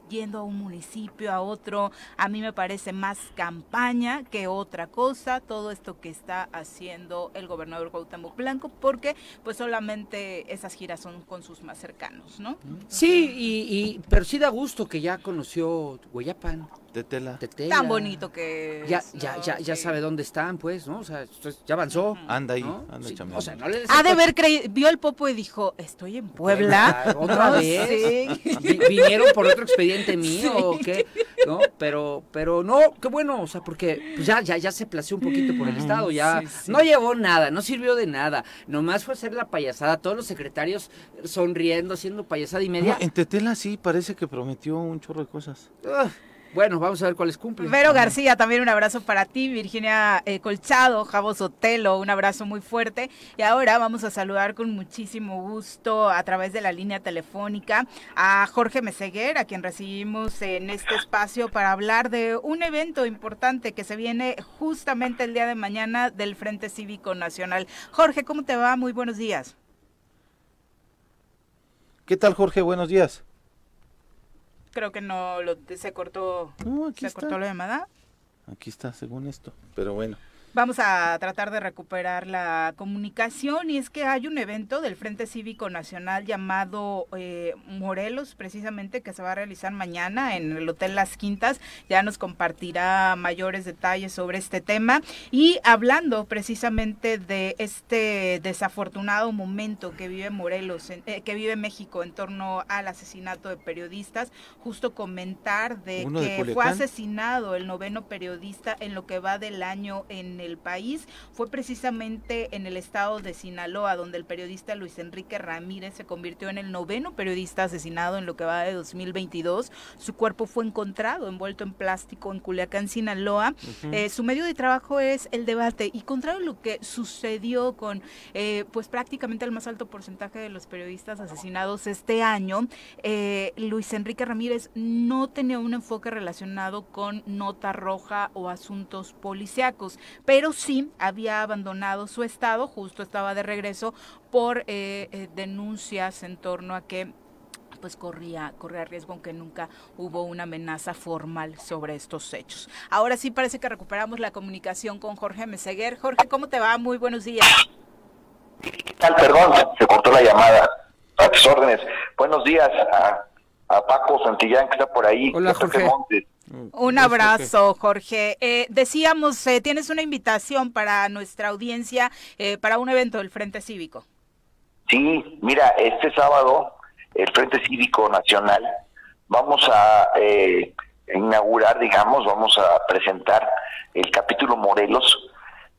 yendo a un municipio, a otro, a mí me parece más campaña que otra cosa, todo esto que está haciendo el gobernador Cuauhtémoc Blanco, porque pues solamente esas giras son con sus más cercanos, ¿no? Sí, y, y- pero sí da gusto que ya conoció Hueyapan. Tetela. Tetela. Tan bonito que Ya, es, ya, ¿no? ya, sabe dónde están, pues, ¿no? O sea, ya avanzó. Anda ahí, ¿no? anda Sí. O sea, no le des Ha de haber creído, vio el popo y dijo, estoy en Puebla. [laughs] ¿otra No vez? Vi- ¿Vinieron por otro expediente [laughs] mío o qué? ¿No? Pero, pero no, qué bueno, o sea, porque pues ya, ya, ya se plació un poquito por el Estado, ya Sí, sí. no llevó nada, no sirvió de nada, nomás fue hacer la payasada, todos los secretarios sonriendo, haciendo payasada y media. No, en Tetela sí parece que prometió un chorro de cosas. Ah, bueno, vamos a ver cuáles cumplen. Vero García, también un abrazo para ti, Virginia eh, Colchado, Javo Sotelo, un abrazo muy fuerte. Y ahora vamos a saludar con muchísimo gusto a través de la línea telefónica a Jorge Meseguer, a quien recibimos en este espacio para hablar de un evento importante que se viene justamente el día de mañana del Frente Cívico Nacional. Jorge, ¿cómo te va? Muy buenos días. ¿Qué tal, Jorge? Buenos días. Creo que no lo, se cortó, No, aquí se está. cortó la llamada. Aquí está, según esto. Pero bueno. Vamos a tratar de recuperar la comunicación y es que hay un evento del Frente Cívico Nacional llamado eh, Morelos, precisamente, que se va a realizar mañana en el Hotel Las Quintas. Ya nos compartirá mayores detalles sobre este tema y hablando precisamente de este desafortunado momento que vive Morelos, en- eh, que vive México en torno al asesinato de periodistas, justo comentar de Uno de que fue asesinado el noveno periodista en lo que va del año en el país. Fue precisamente en el estado de Sinaloa, donde el periodista Luis Enrique Ramírez se convirtió en el noveno periodista asesinado en lo que va de 2022. Su cuerpo fue encontrado envuelto en plástico en Culiacán, Sinaloa. Eh, su medio de trabajo es el debate y contrario a lo que sucedió con eh, pues prácticamente el más alto porcentaje de los periodistas asesinados este año, eh, Luis Enrique Ramírez no tenía un enfoque relacionado con nota roja o asuntos policíacos, pero sí había abandonado su estado, justo estaba de regreso por eh, eh, denuncias en torno a que pues corría, corría riesgo aunque nunca hubo una amenaza formal sobre estos hechos. Ahora sí parece que recuperamos la comunicación con Jorge Meseguer. Jorge, ¿cómo te va? Muy buenos días. ¿Qué tal? Perdón, se cortó la llamada. A tus órdenes. Buenos días a, a Paco Santillán, que está por ahí. Hola, Jorge. Montes. Un abrazo, Jorge. Eh, decíamos, eh, tienes una invitación para nuestra audiencia eh, para un evento del Frente Cívico. Sí, mira, este sábado, el Frente Cívico Nacional, vamos a eh, inaugurar, digamos, vamos a presentar el capítulo Morelos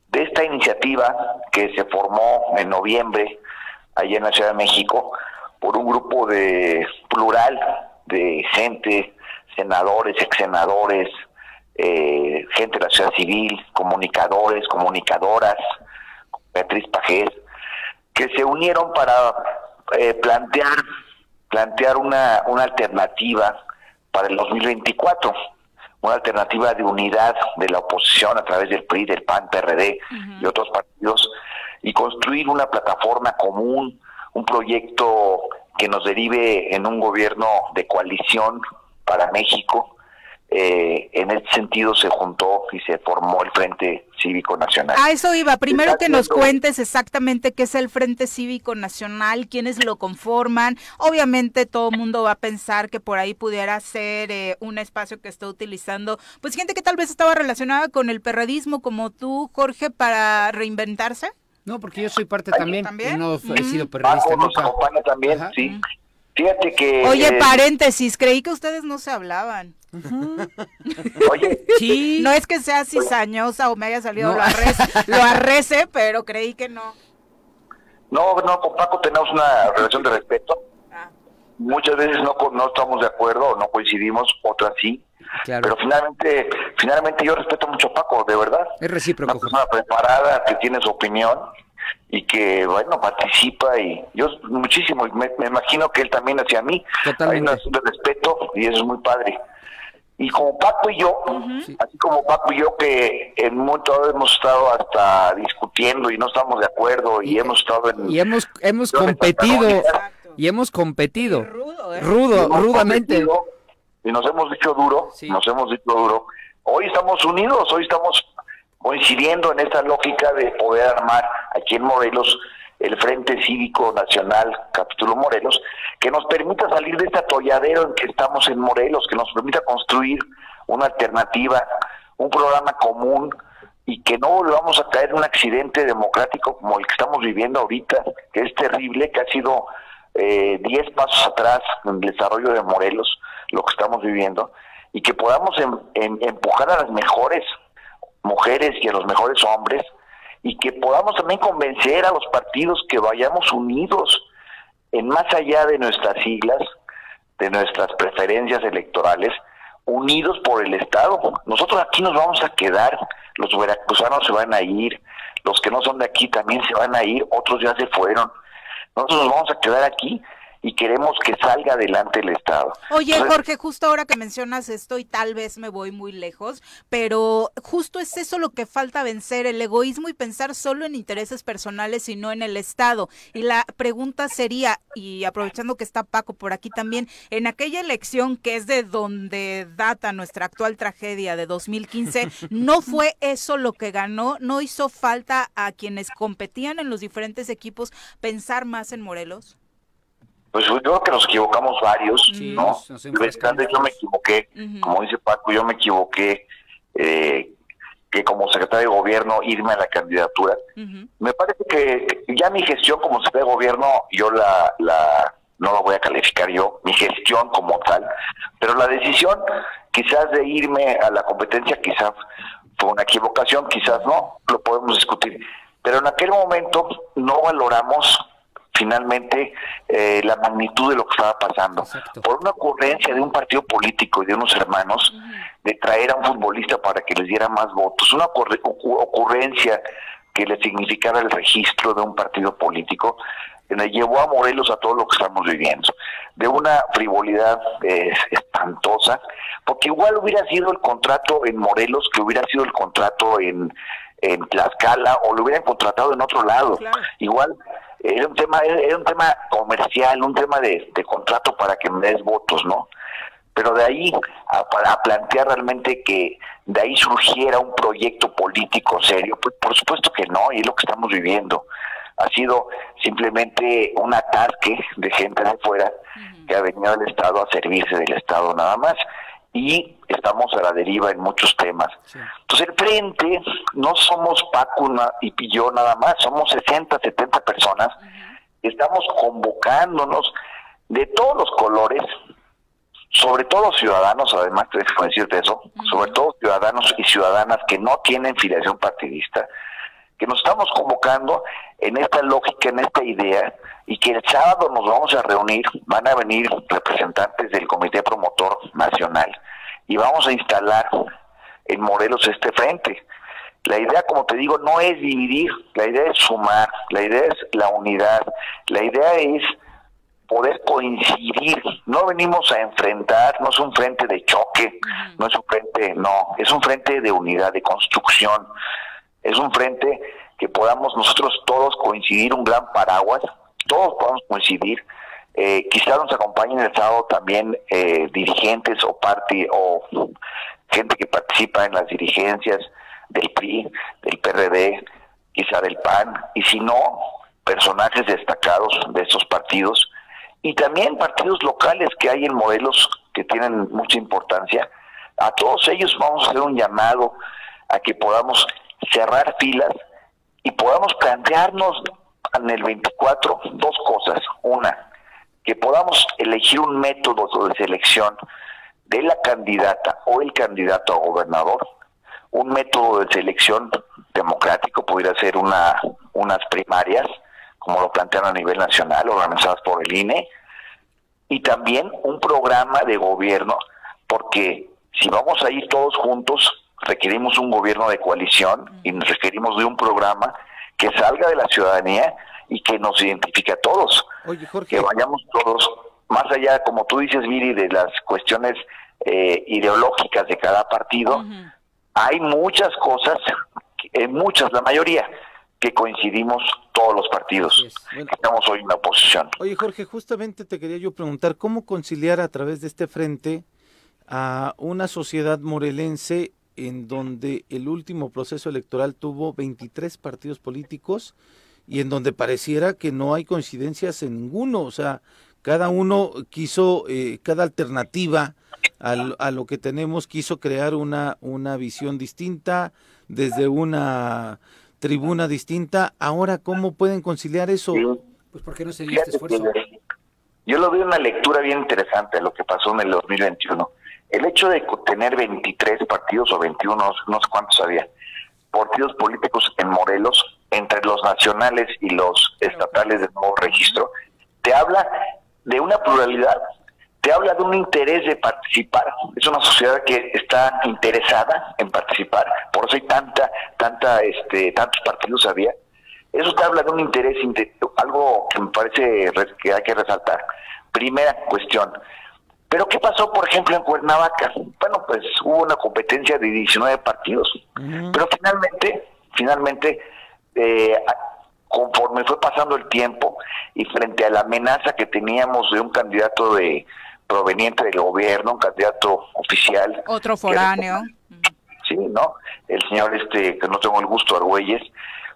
de esta iniciativa que se formó en noviembre allá en la Ciudad de México por un grupo de plural de gente, senadores, ex senadores, eh, gente de la sociedad civil, comunicadores, comunicadoras, Beatriz Pajés, que se unieron para eh, plantear plantear una, una alternativa para el 2024, una alternativa de unidad de la oposición a través del PRI, del PAN, PRD y otros partidos, y construir una plataforma común, un proyecto que nos derive en un gobierno de coalición para México. Eh, en ese sentido se juntó y se formó el Frente Cívico Nacional. A eso iba. Primero que nos cuentes exactamente qué es el Frente Cívico Nacional, quiénes lo conforman. Obviamente todo el mundo va a pensar que por ahí pudiera ser eh, un espacio que está utilizando, pues gente que tal vez estaba relacionada con el perredismo como tú, Jorge, para reinventarse. No, porque yo soy parte también, ¿también? no he Mm. sido periodista Paco nos acompaña también, Ajá. sí. Fíjate que... Oye, eh, paréntesis, creí que ustedes no se hablaban. Oye, [laughs] Sí. No es que sea cizañosa o me haya salido No. lo, arrece, lo arrece, pero creí que no. no, no, con Paco tenemos una relación de respeto. Ah. Muchas veces no, co- no estamos de acuerdo o no coincidimos, otras sí. Claro. Pero finalmente, finalmente yo respeto mucho a Paco, de verdad. Es recíproco, Una persona preparada, que tiene su opinión y que, bueno, participa y yo muchísimo, y me, me imagino que él también hacia mí. Totalmente. Hay de respeto y eso es muy padre. Y como Paco y yo, Sí. así como Paco y yo que en un momento hemos estado hasta discutiendo y no estamos de acuerdo y, Y- hemos estado en... Y hemos, hemos competido. Y hemos competido. Rudo, ¿eh? Rudo, hemos rudamente. competido Y nos hemos dicho duro, Sí. nos hemos dicho duro. Hoy estamos unidos, hoy estamos coincidiendo en esta lógica de poder armar aquí en Morelos el Frente Cívico Nacional Capítulo Morelos, que nos permita salir de este atolladero en que estamos en Morelos, que nos permita construir una alternativa, un programa común y que no volvamos a caer en un accidente democrático como el que estamos viviendo ahorita, que es terrible, que ha sido 10 eh, pasos atrás en el desarrollo de Morelos, lo que estamos viviendo, y que podamos em, em, empujar a las mejores mujeres y a los mejores hombres, y que podamos también convencer a los partidos que vayamos unidos en más allá de nuestras siglas, de nuestras preferencias electorales, unidos por el Estado. Nosotros aquí nos vamos a quedar, los veracruzanos se van a ir, los que no son de aquí también se van a ir, otros ya se fueron. Nosotros nos vamos a quedar aquí y queremos que salga adelante el Estado. Oye, Jorge, justo ahora que mencionas esto y tal vez me voy muy lejos, pero justo es eso lo que falta vencer, el egoísmo y pensar solo en intereses personales y no en el Estado. Y la pregunta sería, y aprovechando que está Paco por aquí también, en aquella elección que es de donde data nuestra actual tragedia de 2015, [laughs] ¿no fue eso lo que ganó? ¿No hizo falta a quienes competían en los diferentes equipos pensar más en Morelos? Pues yo creo que nos equivocamos varios, ¿no? yo me equivoqué, como dice Paco, yo me equivoqué eh, que como secretario de gobierno irme a la candidatura. Me parece que ya mi gestión como secretario de gobierno, yo la, la no la voy a calificar yo, mi gestión como tal, pero la decisión quizás de irme a la competencia quizás fue una equivocación, quizás no, lo podemos discutir. Pero en aquel momento no valoramos finalmente eh, la magnitud de lo que estaba pasando. Por una ocurrencia de un partido político y de unos hermanos de traer a un futbolista para que les diera más votos, una ocurrencia que le significara el registro de un partido político, le llevó a Morelos a todo lo que estamos viviendo, de una frivolidad eh, espantosa, porque igual hubiera sido el contrato en Morelos que hubiera sido el contrato en, en Tlaxcala o lo hubieran contratado en otro lado. Igual era un tema era un tema comercial, un tema de, contrato para que me des votos, ¿no? Pero de ahí a, para plantear realmente que de ahí surgiera un proyecto político serio, pues por supuesto que no, y es lo que estamos viviendo. Ha sido simplemente un ataque de gente de afuera que ha venido al Estado a servirse del Estado nada más y estamos a la deriva en muchos temas. Entonces el frente no somos Paco y yo nada más, somos 60, 70 personas, estamos convocándonos de todos los colores, sobre todo ciudadanos, además te dejo decirte eso, sobre todo ciudadanos y ciudadanas que no tienen filiación partidista, que nos estamos convocando en esta lógica, en esta idea, y que el sábado nos vamos a reunir, van a venir representantes del Comité Promotor Nacional y vamos a instalar en Morelos este frente. La idea, como te digo, no es dividir, la idea es sumar, la idea es la unidad, la idea es poder coincidir. No venimos a enfrentar, no es un frente de choque, no es un frente, no, es un frente de unidad, de construcción. Es un frente que podamos nosotros todos coincidir, un gran paraguas, todos podamos coincidir. Eh, quizá nos acompañen en el Estado también eh, dirigentes o parte o gente que participa en las dirigencias del PRI, del PRD, quizá del PAN, y si no, personajes destacados de estos partidos, y también partidos locales que hay en modelos que tienen mucha importancia. A todos ellos vamos a hacer un llamado a que podamos cerrar filas y podamos plantearnos en el 24 dos cosas. Una, que podamos elegir un método de selección de la candidata o el candidato a gobernador, un método de selección democrático, pudiera ser una, unas primarias, como lo plantean a nivel nacional, organizadas por el INE, y también un programa de gobierno, porque si vamos a ir todos juntos, requerimos un gobierno de coalición y nos requerimos de un programa que salga de la ciudadanía y que nos identifique a todos. Que vayamos todos, más allá, como tú dices, Miri, de las cuestiones eh, ideológicas de cada partido, hay muchas cosas, eh, muchas, la mayoría, que coincidimos todos los partidos. Estamos hoy en la oposición. Oye, Jorge, justamente te quería yo preguntar, ¿cómo conciliar a través de este frente a una sociedad morelense en donde el último proceso electoral tuvo 23 partidos políticos y en donde pareciera que no hay coincidencias en ninguno, o sea, cada uno quiso, eh, cada alternativa a, lo que tenemos, quiso crear una, una visión distinta desde una tribuna distinta. Ahora, ¿cómo pueden conciliar eso? Pues ¿por qué no se dio este esfuerzo? Yo lo veo una lectura bien interesante de lo que pasó en el 2021. El hecho de tener 23 partidos o 21, no sé cuántos había, partidos políticos en Morelos, entre los nacionales y los estatales de nuevo registro, te habla de una pluralidad, te habla de un interés de participar. Es una sociedad que está interesada en participar, por eso hay tanta, tanta, este, tantos partidos había. Eso te habla de un interés, algo que me parece que hay que resaltar. Primera cuestión, pero ¿qué pasó, por ejemplo, en Cuernavaca? Bueno, pues hubo una competencia de 19 partidos, pero finalmente, finalmente, eh, conforme fue pasando el tiempo y frente a la amenaza que teníamos de un candidato de proveniente del gobierno, un candidato oficial. Otro foráneo. sí, ¿no? El señor este, que no tengo el gusto, Argüelles,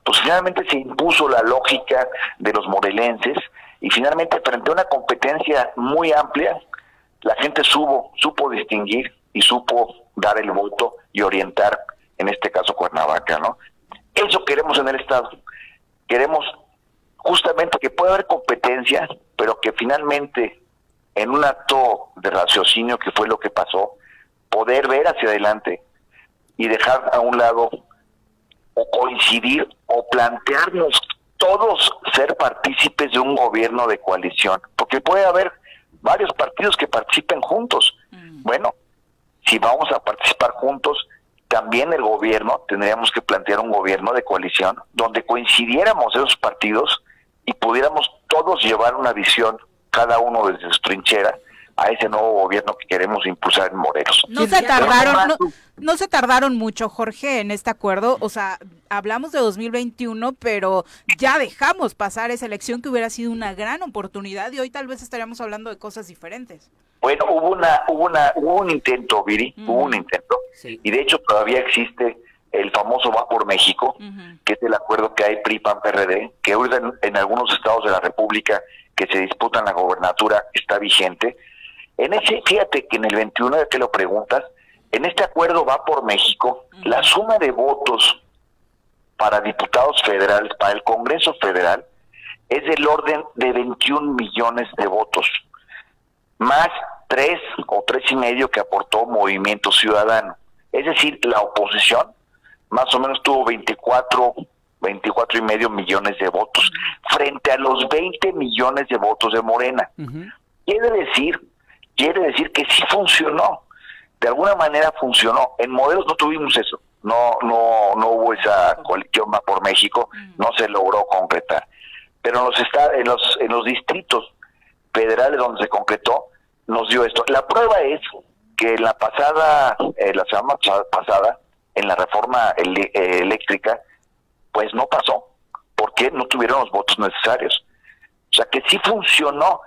pues finalmente se impuso la lógica de los morelenses y finalmente frente a una competencia muy amplia, la gente supo, supo distinguir y supo dar el voto y orientar, en este caso Cuernavaca, ¿no? Eso queremos en el Estado. Queremos justamente que pueda haber competencia, pero que finalmente, en un acto de raciocinio que fue lo que pasó, poder ver hacia adelante y dejar a un lado o coincidir o plantearnos todos ser partícipes de un gobierno de coalición, porque puede haber varios partidos que participen juntos. Mm. Bueno, si vamos a participar juntos, también el gobierno, tendríamos que plantear un gobierno de coalición donde coincidiéramos esos partidos y pudiéramos todos llevar una visión, cada uno desde su trinchera, a ese nuevo gobierno que queremos impulsar en Morelos. No se tardaron, no, se tardaron mucho, Jorge, en este acuerdo. O sea, hablamos de 2021, pero ya dejamos pasar esa elección que hubiera sido una gran oportunidad y hoy tal vez estaríamos hablando de cosas diferentes. Bueno, hubo una, hubo una, hubo un intento, Viri, hubo un intento, y de hecho todavía existe el famoso Va por México, que es el acuerdo que hay PRI-PAN-PRD, que hoy en algunos estados de la República que se disputan la gobernatura está vigente en ese, fíjate que en el 21 de que lo preguntas, en este acuerdo va por México, la suma de votos para diputados federales, para el Congreso Federal, es del orden de 21 millones de votos, más tres o tres y medio que aportó Movimiento Ciudadano. Es decir, la oposición más o menos tuvo 24, 24 y medio millones de votos, frente a los 20 millones de votos de Morena. Quiere decir quiere decir que sí funcionó. De alguna manera funcionó. En modelos no tuvimos eso. No, no, no hubo esa coalición más por México. Mm. No se logró concretar. Pero en los, en los, en los distritos federales donde se concretó, nos dio esto. La prueba es que la pasada, eh, la semana pasada, en la reforma eh, eléctrica, pues no pasó, porque no tuvieron los votos necesarios. O sea que sí funcionó.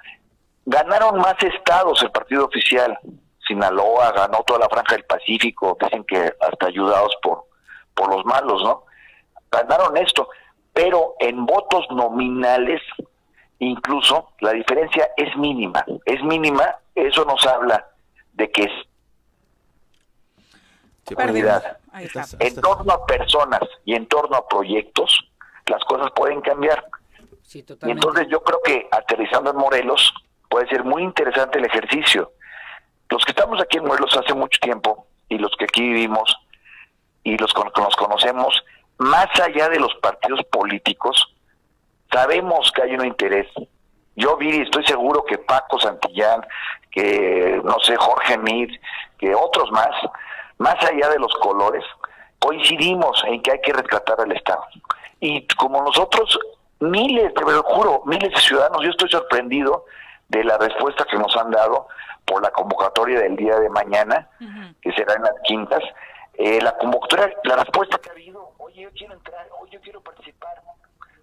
Ganaron más estados el partido oficial. Sinaloa ganó toda la franja del Pacífico, dicen que hasta ayudados por, por los malos, ¿no? Ganaron esto, pero en votos nominales, incluso la diferencia es mínima. Es mínima, eso nos habla de que es En torno a personas y en torno a proyectos, las cosas pueden cambiar. y entonces yo creo que aterrizando en Morelos, puede ser muy interesante el ejercicio. Los que estamos aquí en Morelos hace mucho tiempo y los que aquí vivimos y los que nos conocemos, más allá de los partidos políticos, sabemos que hay un interés. Yo vi, estoy seguro que Paco Santillán, que no sé, Jorge Mid, que otros más, más allá de los colores, coincidimos en que hay que rescatar al Estado. Y como nosotros, miles, te lo juro, miles de ciudadanos, yo estoy sorprendido de la respuesta que nos han dado por la convocatoria del día de mañana, que será en las quintas. Eh, la convocatoria, la respuesta que ha habido, oye, yo quiero entrar, oye, yo quiero participar,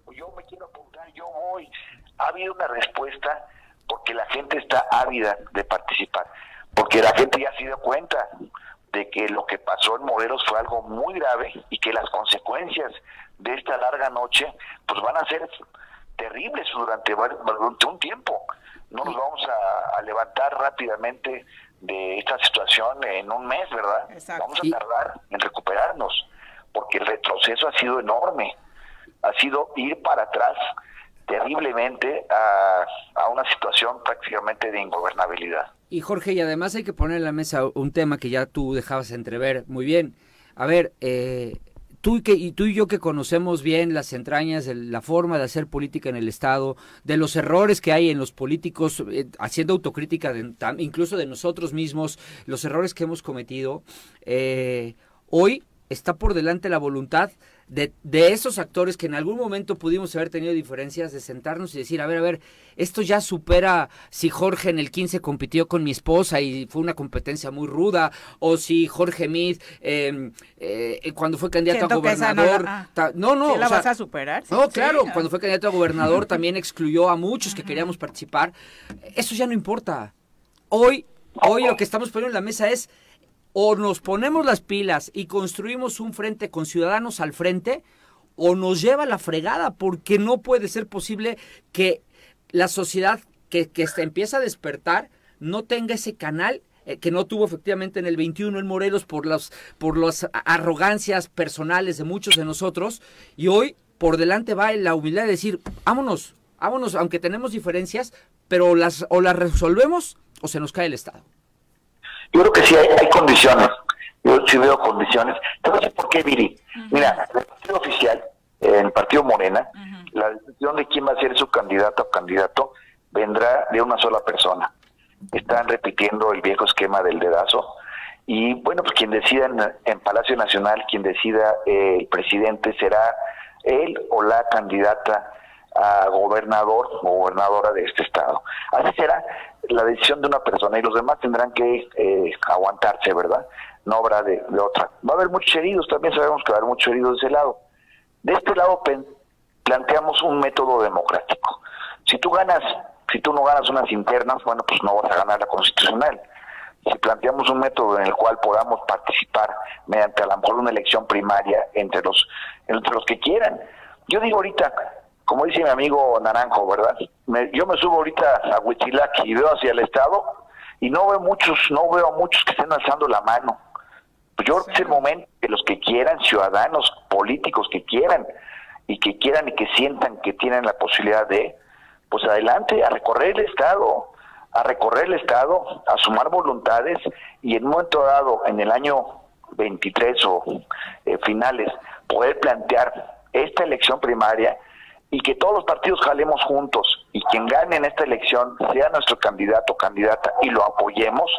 o yo me quiero apuntar, yo voy. Ha habido una respuesta porque la gente está ávida de participar, porque la gente ya se dio cuenta de que lo que pasó en Morelos fue algo muy grave y que las consecuencias de esta larga noche pues van a ser terribles durante, durante un tiempo. No nos vamos a, levantar rápidamente de esta situación en un mes, ¿verdad? Vamos a tardar en recuperarnos, porque el retroceso ha sido enorme, ha sido ir para atrás terriblemente a, a una situación prácticamente de ingobernabilidad. Y Jorge, y además hay que poner en la mesa un tema que ya tú dejabas entrever muy bien. A ver, eh, tú, y yo que conocemos bien las entrañas, de la forma de hacer política en el Estado, de los errores que hay en los políticos, eh, haciendo autocrítica incluso de nosotros mismos, los errores que hemos cometido, eh, hoy está por delante la voluntad de, de, esos actores que en algún momento pudimos haber tenido diferencias, de sentarnos y decir, a ver, a ver, esto ya supera si Jorge en el 15 compitió con mi esposa y fue una competencia muy ruda, o si Jorge Meade em, eh, cuando fue candidato a gobernador... No, no, la vas a superar? no, claro, cuando fue candidato a gobernador [laughs] también excluyó a muchos que queríamos participar. Eso ya no importa. Hoy, hoy lo que estamos poniendo en la mesa es o nos ponemos las pilas y construimos un frente con ciudadanos al frente, o nos lleva la fregada, porque no puede ser posible que la sociedad que, que empieza a despertar no tenga ese canal eh, que no tuvo efectivamente en el 21 en Morelos por las, por las arrogancias personales de muchos de nosotros, y hoy por delante va la humildad de decir, vámonos, vámonos, aunque tenemos diferencias, pero las, o las resolvemos o se nos cae el Estado. Yo creo que sí hay, condiciones. Yo sí veo condiciones. Decir por qué, Viri. Mira, el partido oficial, en el partido Morena, la decisión de quién va a ser su candidato o candidato vendrá de una sola persona. Están repitiendo el viejo esquema del dedazo. Y bueno, pues quien decida en, Palacio Nacional, quien decida eh, el presidente será él o la candidata a gobernador o gobernadora de este estado. Así será la decisión de una persona y los demás tendrán que eh, aguantarse, ¿verdad? No habrá de, otra. Va a haber muchos heridos, también sabemos que va a haber muchos heridos de ese lado. De este lado planteamos un método democrático. Si tú ganas, si tú no ganas unas internas, bueno, pues no vas a ganar la constitucional. Si planteamos un método en el cual podamos participar mediante a lo mejor una elección primaria entre los, entre los que quieran. Yo digo ahorita, como dice mi amigo Naranjo, ¿verdad? yo me subo ahorita a Huitzilac y veo hacia el estado y no veo muchos, no veo a muchos que estén alzando la mano. Pues yo creo que es el momento que los que quieran, ciudadanos, políticos que quieran y que quieran y que sientan que tienen la posibilidad de, pues adelante, a recorrer el estado, a recorrer el estado, a sumar voluntades y en un momento dado, en el año 23 o eh, finales, poder plantear esta elección primaria y que todos los partidos jalemos juntos y quien gane en esta elección sea nuestro candidato o candidata y lo apoyemos,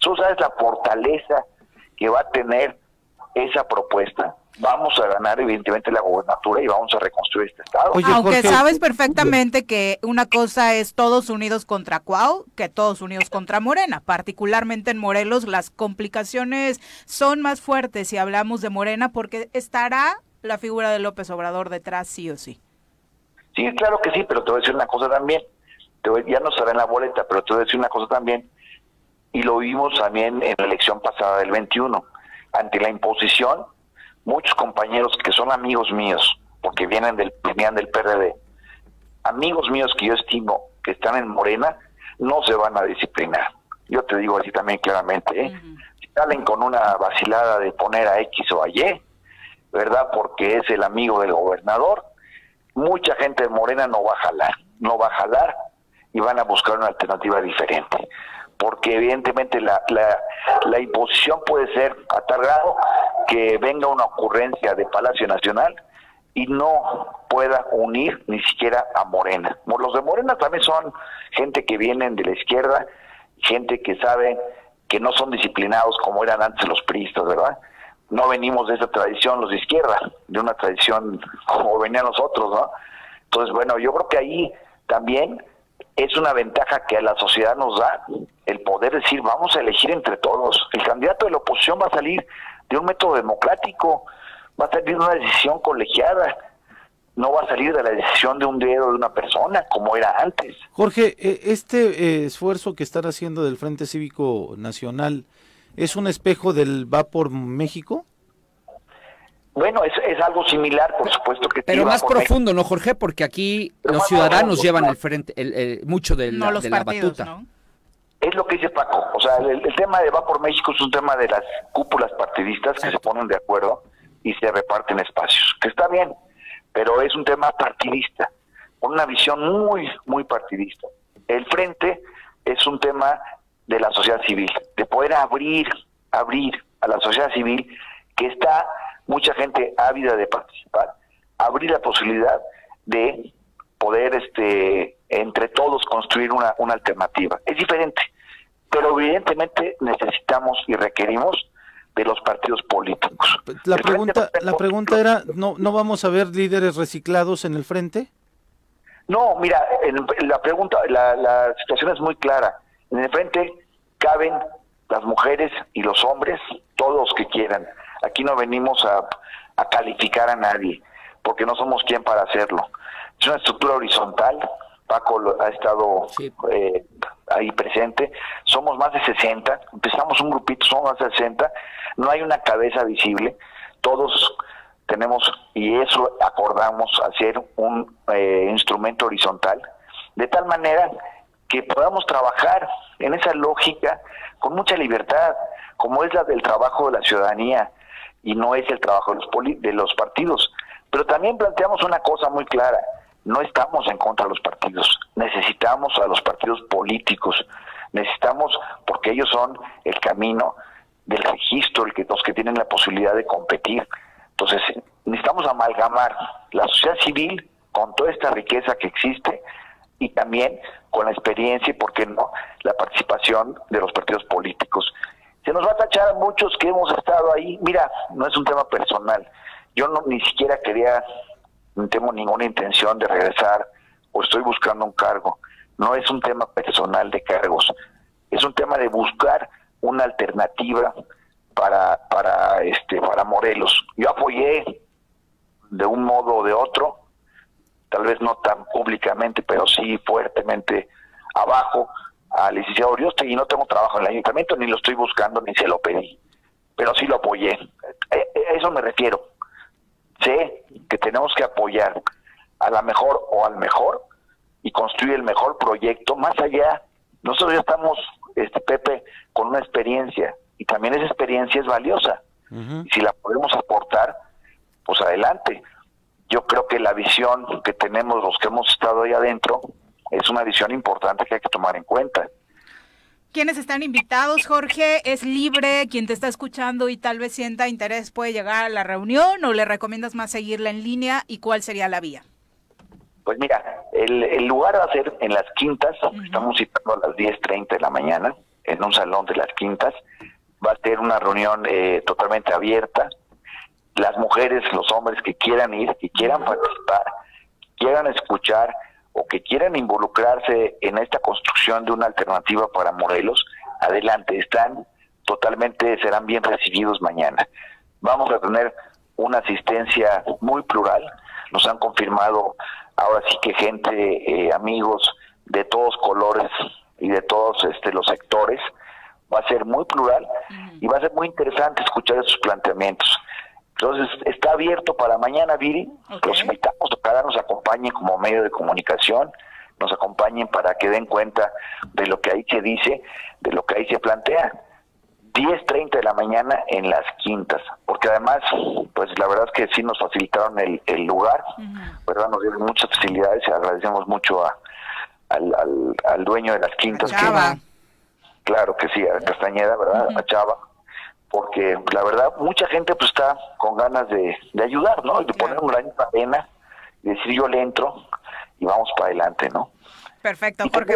tú sabes la fortaleza que va a tener esa propuesta. Vamos a ganar evidentemente la gobernatura y vamos a reconstruir este estado. Aunque sabes perfectamente que una cosa es todos unidos contra Cuau, que todos unidos contra Morena. Particularmente en Morelos las complicaciones son más fuertes si hablamos de Morena porque estará la figura de López Obrador detrás sí o sí. Sí, claro que sí, pero te voy a decir una cosa también. Te ya no estará en la boleta, pero te voy a decir una cosa también. Y lo vimos también en la elección pasada del 21. Ante la imposición, muchos compañeros que son amigos míos, porque vienen del, venían del PRD, amigos míos que yo estimo que están en Morena, no se van a disciplinar. Yo te digo así también claramente, ¿eh? Si salen con una vacilada de poner a X o a Y, ¿verdad? Porque es el amigo del gobernador, mucha gente de Morena no va a jalar, no va a jalar y van a buscar una alternativa diferente. Porque evidentemente la, la, la imposición puede ser a tal grado que venga una ocurrencia de Palacio Nacional y no pueda unir ni siquiera a Morena. Los de Morena también son gente que vienen de la izquierda, gente que sabe que no son disciplinados como eran antes los priistas, ¿verdad? No venimos de esa tradición los de izquierda, de una tradición como venían nosotros, ¿no? Entonces, bueno, yo creo que ahí también es una ventaja que la sociedad nos da el poder decir, vamos a elegir entre todos. El candidato de la oposición va a salir de un método democrático, va a salir de una decisión colegiada, no va a salir de la decisión de un dedo de una persona como era antes. Jorge, e, este eh, esfuerzo que están haciendo del Frente Cívico Nacional, ¿Es un espejo del Va por México? Bueno, es, es algo similar, por supuesto que Pero más profundo, ¿no, Jorge? Porque aquí los ciudadanos llevan el frente, el, mucho de la, de la batuta. Es lo que dice Paco. O sea, el, tema de Va por México es un tema de las cúpulas partidistas que se ponen de acuerdo y se reparten espacios. Que está bien, pero es un tema partidista, con una visión muy, muy partidista. El frente es un tema de la sociedad civil, de poder abrir, abrir a la sociedad civil que está mucha gente ávida de participar, abrir la posibilidad de poder este entre todos construir una, una alternativa. Es diferente, pero evidentemente necesitamos y requerimos de los partidos políticos. La pregunta, la pregunta era, ¿no, ¿no vamos a ver líderes reciclados en el frente? No, mira, la pregunta, la, la situación es muy clara. En el frente caben las mujeres y los hombres, todos los que quieran. Aquí no venimos a, calificar a nadie, porque no somos quien para hacerlo. Es una estructura horizontal, Paco ha estado eh, ahí presente, somos más de 60, empezamos un grupito, somos más de 60, no hay una cabeza visible, todos tenemos, y eso acordamos, hacer un eh, instrumento horizontal, de tal manera que podamos trabajar en esa lógica con mucha libertad, como es la del trabajo de la ciudadanía, y no es el trabajo de los, de los partidos. Pero también planteamos una cosa muy clara, no estamos en contra de los partidos, necesitamos a los partidos políticos, necesitamos, porque ellos son el camino del registro, el que, los que tienen la posibilidad de competir. Entonces, necesitamos amalgamar la sociedad civil con toda esta riqueza que existe y también con la experiencia y, por qué no, la participación de los partidos políticos se nos va a tachar a muchos que hemos estado ahí. Mira, no es un tema personal. Yo no ni siquiera quería, no tengo ninguna intención de regresar o estoy buscando un cargo. No es un tema personal de cargos. Es un tema de buscar una alternativa para para este para Morelos. Yo apoyé de un modo o de otro, tal vez no tan públicamente, pero sí fuertemente abajo al licenciado Orioste y no tengo trabajo en el ayuntamiento, ni lo estoy buscando, ni se lo pedí, pero sí lo apoyé. Eh, eh, a eso me refiero. Sé que tenemos que apoyar a la mejor o al mejor y construir el mejor proyecto más allá. Nosotros ya estamos, este Pepe, con una experiencia y también esa experiencia es valiosa. y si la podemos aportar, pues adelante. Yo creo que la visión que tenemos los que hemos estado ahí adentro es una visión importante que hay que tomar en cuenta. ¿Quiénes están invitados, Jorge? ¿Es libre? Quien te está escuchando y tal vez sienta interés puede llegar a la reunión o le recomiendas más seguirla en línea y cuál sería la vía? Pues mira, el, lugar va a ser en Las Quintas, estamos citando a las 10.30 de la mañana, en un salón de Las Quintas. Va a ser una reunión eh, totalmente abierta. Las mujeres, los hombres que quieran ir, que quieran participar, quieran escuchar, o que quieran involucrarse en esta construcción de una alternativa para Morelos, adelante, están totalmente, serán bien recibidos mañana. Vamos a tener una asistencia muy plural, nos han confirmado ahora sí que gente, eh, amigos de todos colores y de todos este, los sectores, va a ser muy plural y va a ser muy interesante escuchar esos planteamientos. Entonces, está abierto para mañana, Viri. Los invitamos, ojalá nos acompañen como medio de comunicación, nos acompañen para que den cuenta de lo que ahí se dice, de lo que ahí se plantea. 10.30 de la mañana en las quintas, porque además, pues la verdad es que sí nos facilitaron el, lugar, ¿verdad? Nos dieron muchas facilidades y agradecemos mucho a, al, dueño de las quintas. Chava. claro que sí, a Castañeda, ¿verdad? A Chava porque la verdad mucha gente pues está con ganas de, ayudar, ¿no? de poner un granito de arena y decir yo le entro y vamos para adelante, ¿no? Perfecto, porque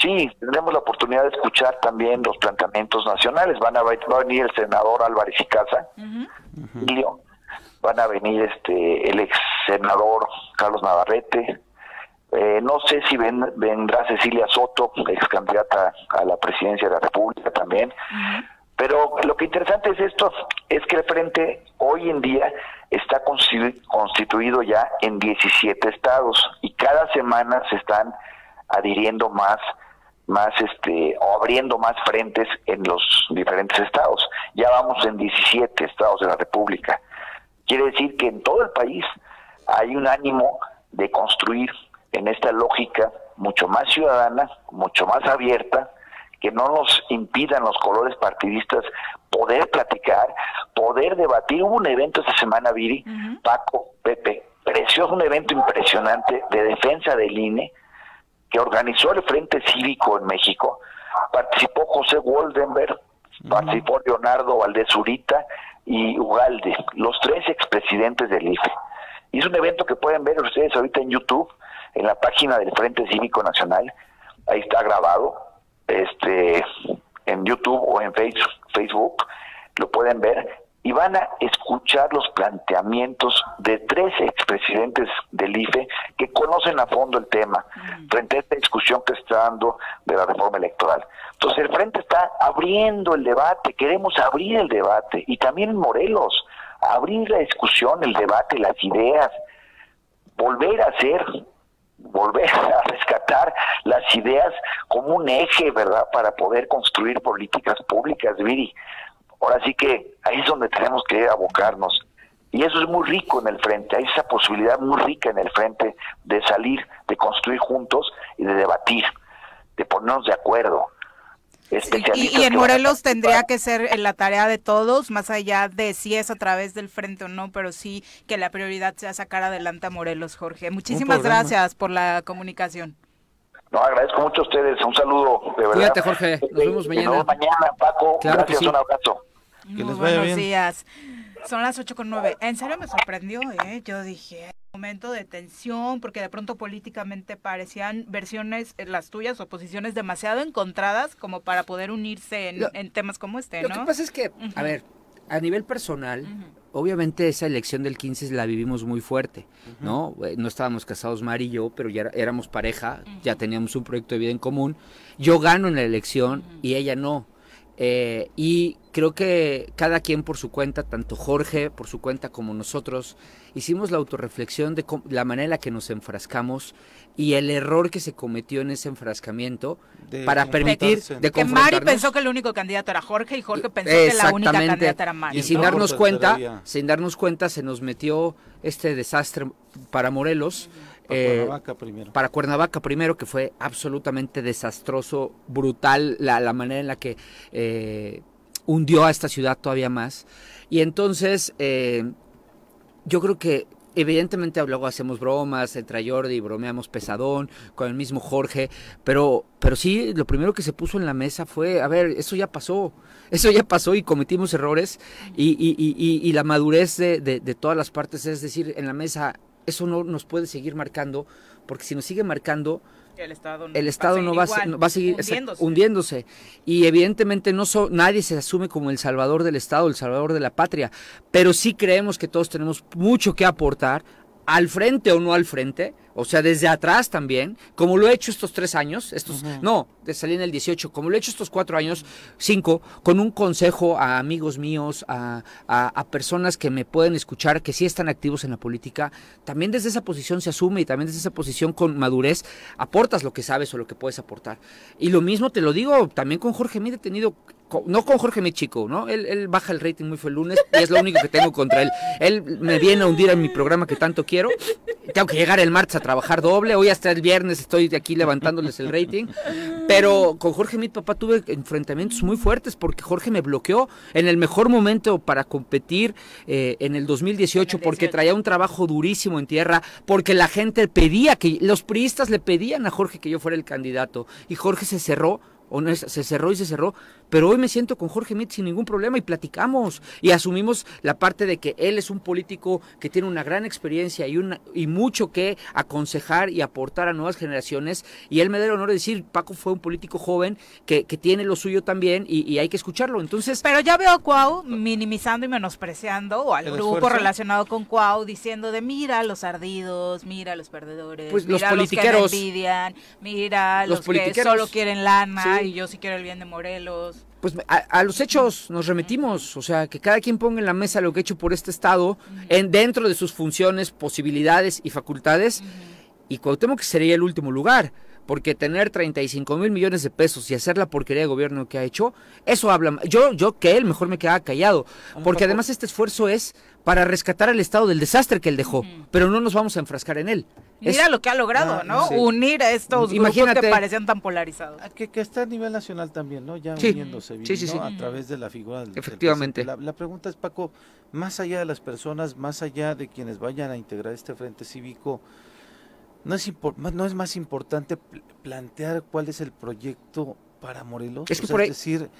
sí, tendremos la oportunidad de escuchar también los planteamientos nacionales. Van a, va a venir el senador Álvarez y Casa, van a venir este el ex senador Carlos Navarrete, eh, no sé si vendrá Cecilia Soto, ex candidata a la presidencia de la República también. Pero lo que interesante es esto, es que el Frente hoy en día está constituido ya en 17 estados y cada semana se están adhiriendo más más este o abriendo más frentes en los diferentes estados. Ya vamos en 17 estados de la República. Quiere decir que en todo el país hay un ánimo de construir en esta lógica mucho más ciudadana, mucho más abierta, que no nos impidan los colores partidistas poder platicar, poder debatir. Hubo un evento esta semana, Viri, Paco, Pepe, precioso, un evento impresionante de defensa del INE que organizó el Frente Cívico en México. Participó José Woldenberg, participó Leonardo Valdés Zurita y Ugalde, los tres expresidentes del IFE. Y es un evento que pueden ver ustedes ahorita en YouTube, en la página del Frente Cívico Nacional. Ahí está grabado, este, en YouTube o en Facebook, lo pueden ver y van a escuchar los planteamientos de tres expresidentes del IFE que conocen a fondo el tema frente a esta discusión que está dando de la reforma electoral. Entonces el Frente está abriendo el debate, queremos abrir el debate y también en Morelos, abrir la discusión, el debate, las ideas, volver a hacer volver a [laughs] rescatar las ideas como un eje, ¿verdad?, para poder construir políticas públicas, Viri. Ahora sí que ahí es donde tenemos que abocarnos. Y eso es muy rico en el frente, hay esa posibilidad muy rica en el frente de salir, de construir juntos y de debatir, de ponernos de acuerdo. Y, en Morelos tendría que ser la tarea de todos, más allá de si es a través del frente o no, pero sí que la prioridad sea sacar adelante a Morelos, Jorge. Muchísimas gracias por la comunicación. No, agradezco mucho a ustedes. Un saludo, de verdad. Cuídate, Jorge. Nos vemos mañana. Nos vemos mañana, Paco. Claro Gracias, un abrazo. Que les vaya buenos días. Son las ocho con nueve. En serio me sorprendió, ¿eh? Yo dije, momento de tensión, porque de pronto políticamente parecían versiones, eh, las tuyas o posiciones demasiado encontradas como para poder unirse en, temas como este, ¿no? Lo que pasa es que, a ver, a nivel personal, obviamente esa elección del 15 la vivimos muy fuerte, ¿no? Eh, no estábamos casados Mar y yo, pero ya éramos pareja, ya teníamos un proyecto de vida en común. Yo gano en la elección y ella no. Eh, y creo que cada quien por su cuenta, tanto Jorge por su cuenta como nosotros, hicimos la autorreflexión de la manera en la que nos enfrascamos y el error que se cometió en ese enfrascamiento para permitir de que Mari pensó que el único candidato era Jorge y Jorge pensó que la única candidata era Mari. Y sin darnos cuenta, sin darnos cuenta se nos metió este desastre para Morelos. Para eh, Cuernavaca primero. Para Cuernavaca primero, que fue absolutamente desastroso, brutal, la, la manera en la que eh, hundió a esta ciudad todavía más. Y entonces, eh, yo creo que evidentemente luego hacemos bromas entre Jordi, bromeamos pesadón con el mismo Jorge, pero, pero sí, lo primero que se puso en la mesa fue, a ver, eso ya pasó, eso ya pasó y cometimos errores y, y, y, y la madurez de, de, de, todas las partes, es decir, en la mesa, eso no nos puede seguir marcando, porque si nos sigue marcando, el Estado no, el Estado va, a seguir, no va, a seguir hundiéndose. hundiéndose. Y evidentemente no so, nadie se asume como el salvador del Estado, el salvador de la patria, pero sí creemos que todos tenemos mucho que aportar al frente o no al frente, o sea, desde atrás también, como lo he hecho estos tres años, estos, uh -huh. no, de salir en el 18, como lo he hecho estos cuatro años, cinco, con un consejo a amigos míos, a, a, a, personas que me pueden escuchar, que sí están activos en la política, también desde esa posición se asume y también desde esa posición con madurez aportas lo que sabes o lo que puedes aportar. Y lo mismo te lo digo también con Jorge Mide, he tenido no con Jorge mi chico, ¿no? Él, él, baja el rating muy fue el lunes y es lo único que tengo contra él. Él me viene a hundir en mi programa que tanto quiero. Tengo que llegar el martes a trabajar doble. Hoy hasta el viernes estoy aquí levantándoles el rating. Pero con Jorge mi papá tuve enfrentamientos muy fuertes porque Jorge me bloqueó en el mejor momento para competir eh, en el 2018 porque traía un trabajo durísimo en tierra, porque la gente pedía que los priistas le pedían a Jorge que yo fuera el candidato y Jorge se cerró se cerró y se cerró, pero hoy me siento con Jorge Mit sin ningún problema y platicamos y asumimos la parte de que él es un político que tiene una gran experiencia y, una, y mucho que aconsejar y aportar a nuevas generaciones y él me da el honor de decir, Paco fue un político joven que, que tiene lo suyo también y, y, hay que escucharlo. Entonces, pero ya veo a Cuau minimizando y menospreciando o al grupo esfuerzo? relacionado con Cuau diciendo de mira los ardidos, mira los perdedores, pues mira los los que envidian, mira los, los que solo quieren lana sí. Y yo sí quiero el bien de Morelos. Pues a, a, los hechos nos remitimos, o sea, que cada quien ponga en la mesa lo que ha hecho por este Estado, en, dentro de sus funciones, posibilidades y facultades, y Cuauhtémoc sería el último lugar, porque tener 35 mil millones de pesos y hacer la porquería de gobierno que ha hecho, eso habla. Yo, yo que él mejor me quedaba callado, porque además este esfuerzo es para rescatar el estado del desastre que él dejó, pero no nos vamos a enfrascar en él. Mira lo que ha logrado, Ah, ¿no? sí. Unir a estos Imagínate. grupos que parecían tan polarizados. Ah, Que, que está a nivel nacional también, ¿no? Ya Sí. uniéndose bien, Sí, sí, ¿no? sí. A través de la figura del Efectivamente. la pregunta es, Paco, más allá de las personas, más allá de quienes vayan a integrar este frente cívico, ¿no es, no es más importante pl- plantear cuál es el proyecto para Morelos? Es que O sea, por ahí- decir,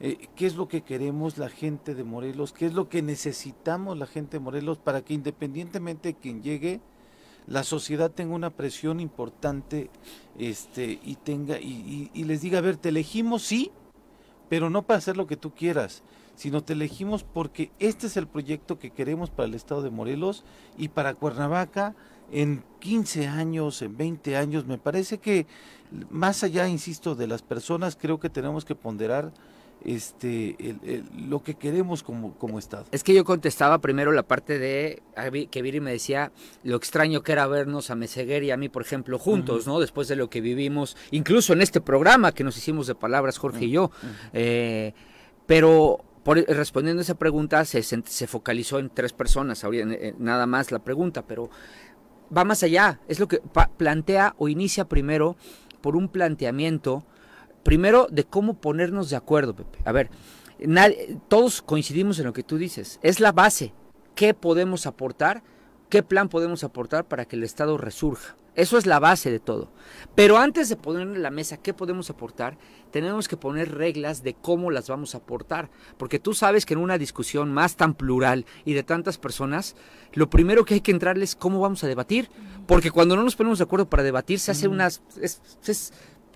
eh, ¿qué es lo que queremos la gente de Morelos? ¿Qué es lo que necesitamos la gente de Morelos para que independientemente de quien llegue, la sociedad tenga una presión importante este y tenga y, y- y les diga a ver te elegimos sí pero no para hacer lo que tú quieras sino te elegimos porque este es el proyecto que queremos para el estado de Morelos y para Cuernavaca en 15 años en 20 años me parece que más allá insisto de las personas creo que tenemos que ponderar este el- el- lo que queremos como como estado Es que yo contestaba primero la parte de que Viri me decía lo extraño que era vernos a Meseguer y a mí, por ejemplo, juntos, ¿no? Después de lo que vivimos, incluso en este programa que nos hicimos de palabras, Jorge y yo. Eh, pero por, respondiendo a esa pregunta, se, se, focalizó en tres personas, nada más la pregunta, pero va más allá. Es lo que plantea o inicia primero por un planteamiento, primero de cómo ponernos de acuerdo, Pepe. A ver, todos coincidimos en lo que tú dices. Es la base. ¿Qué podemos aportar? ¿Qué plan podemos aportar para que el Estado resurja? Eso es la base de todo. Pero antes de poner en la mesa qué podemos aportar, tenemos que poner reglas de cómo las vamos a aportar. Porque tú sabes que en una discusión más tan plural y de tantas personas, lo primero que hay que entrarles es cómo vamos a debatir. Porque cuando no nos ponemos de acuerdo para debatir, se hace unas... es- es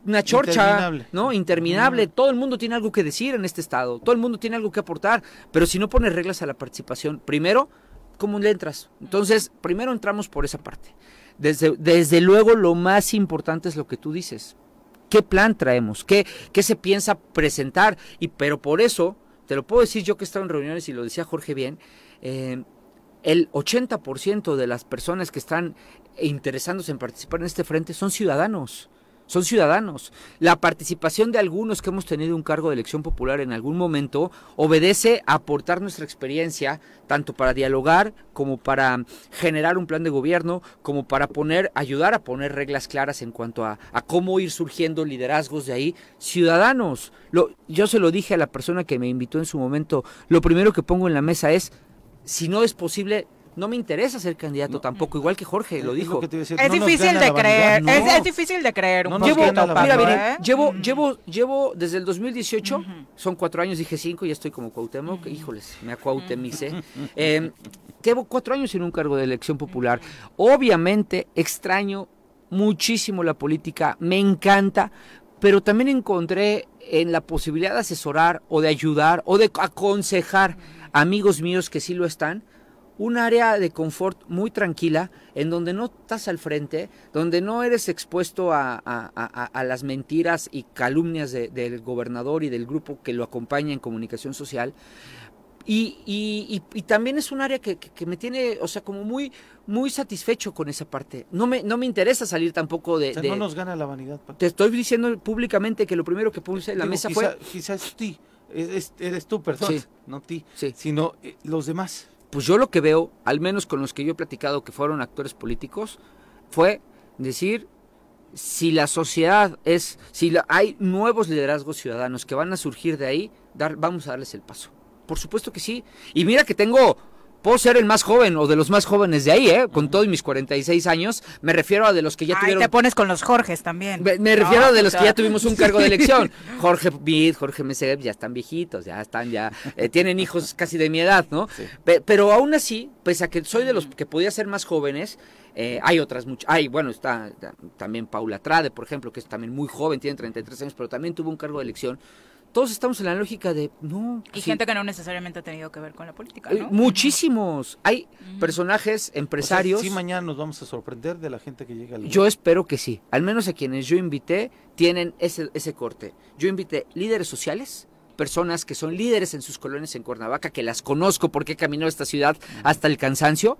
una chorcha, Interminable. ¿no? Interminable. Todo el mundo tiene algo que decir en este estado. Todo el mundo tiene algo que aportar. Pero si no pones reglas a la participación, primero, ¿cómo le entras? Entonces, primero entramos por esa parte. Desde, desde luego, lo más importante es lo que tú dices. ¿Qué plan traemos? ¿Qué, qué se piensa presentar? Y pero por eso, te lo puedo decir yo que he estado en reuniones y lo decía Jorge bien, eh, el 80% de las personas que están interesándose en participar en este frente son ciudadanos. Son ciudadanos. La participación de algunos que hemos tenido un cargo de elección popular en algún momento obedece a aportar nuestra experiencia, tanto para dialogar como para generar un plan de gobierno, como para poner, ayudar a poner reglas claras en cuanto a, a cómo ir surgiendo liderazgos de ahí. Ciudadanos. Lo, yo se lo dije a la persona que me invitó en su momento. Lo primero que pongo en la mesa es, si no es posible, no me interesa ser candidato tampoco, igual que Jorge lo Es dijo. decir, Es no difícil de creer, no. es, es difícil de creer un No nos Llevo, mira, Paco, miren, ¿eh? llevo, Mm. llevo, llevo desde el 2018, son cuatro años, dije cinco, ya estoy como Cuauhtémoc, híjoles, me acuautemicé. Eh, llevo cuatro años en un cargo de elección popular. Obviamente extraño muchísimo la política, me encanta, pero también encontré en la posibilidad de asesorar o de ayudar o de aconsejar a amigos míos que sí lo están, un área de confort muy tranquila, en donde no estás al frente, donde no eres expuesto a, a- a- a las mentiras y calumnias de- del gobernador y del grupo que lo acompaña en comunicación social. Y, y- y- y también es un área que, que- que me tiene, o sea, como muy, muy satisfecho con esa parte. No me, no me interesa salir tampoco de... O sea, de- no nos gana la vanidad, Paco. Te estoy diciendo públicamente que lo primero que puse en la Digo, mesa quizá, fue... quizá es ti, es- es- eres tú, perdón, Sí. no ti, Sí. sino eh, los demás. Pues yo lo que veo, al menos con los que yo he platicado que fueron actores políticos, fue decir si la sociedad es, si hay nuevos liderazgos ciudadanos que van a surgir de ahí, dar, vamos a darles el paso. Por supuesto que sí. Y mira que tengo, puedo ser el más joven o de los más jóvenes de ahí, ¿eh? Con todos mis 46 años, me refiero a de los que ya Ay, tuvieron... te pones con los Jorges también. Me, me refiero No, a de los que ya tuvimos un cargo de elección. [laughs] Jorge Bid, Jorge Meseguer, ya están viejitos, ya están, ya eh, tienen hijos casi de mi edad, ¿no? Pe- pero aún así, pese a que soy de los que podía ser más jóvenes, eh, hay otras muchas. Hay, bueno, está ta- también Paula Trade, por ejemplo, que es también muy joven, tiene 33 años, pero también tuvo un cargo de elección. Todos estamos en la lógica de, no. Y sí, gente que no necesariamente ha tenido que ver con la política, eh, ¿no? muchísimos. Hay personajes, O sea, empresarios. sí, mañana nos vamos a sorprender de la gente que llega al Yo espero que sí. Al menos a quienes yo invité tienen ese, ese corte. Yo invité líderes sociales, personas que son líderes en sus colonias en Cuernavaca, que las conozco porque he caminado esta ciudad hasta el cansancio,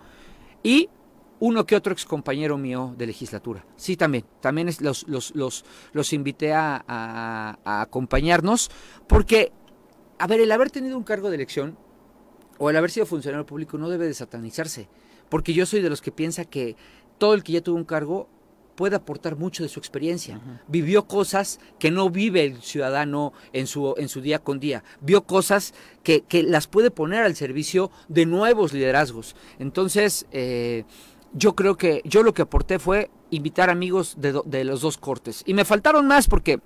y uno que otro ex compañero mío de legislatura. Sí, también. También los, los, los, los invité a, a, acompañarnos porque, a ver, el haber tenido un cargo de elección o el haber sido funcionario público no debe de satanizarse. Porque yo soy de los que piensa que todo el que ya tuvo un cargo puede aportar mucho de su experiencia. Vivió cosas que no vive el ciudadano en su, en su día con día. Vio cosas que, que las puede poner al servicio de nuevos liderazgos. Entonces, eh, yo creo que yo lo que aporté fue invitar amigos de, de los dos cortes. Y me faltaron más porque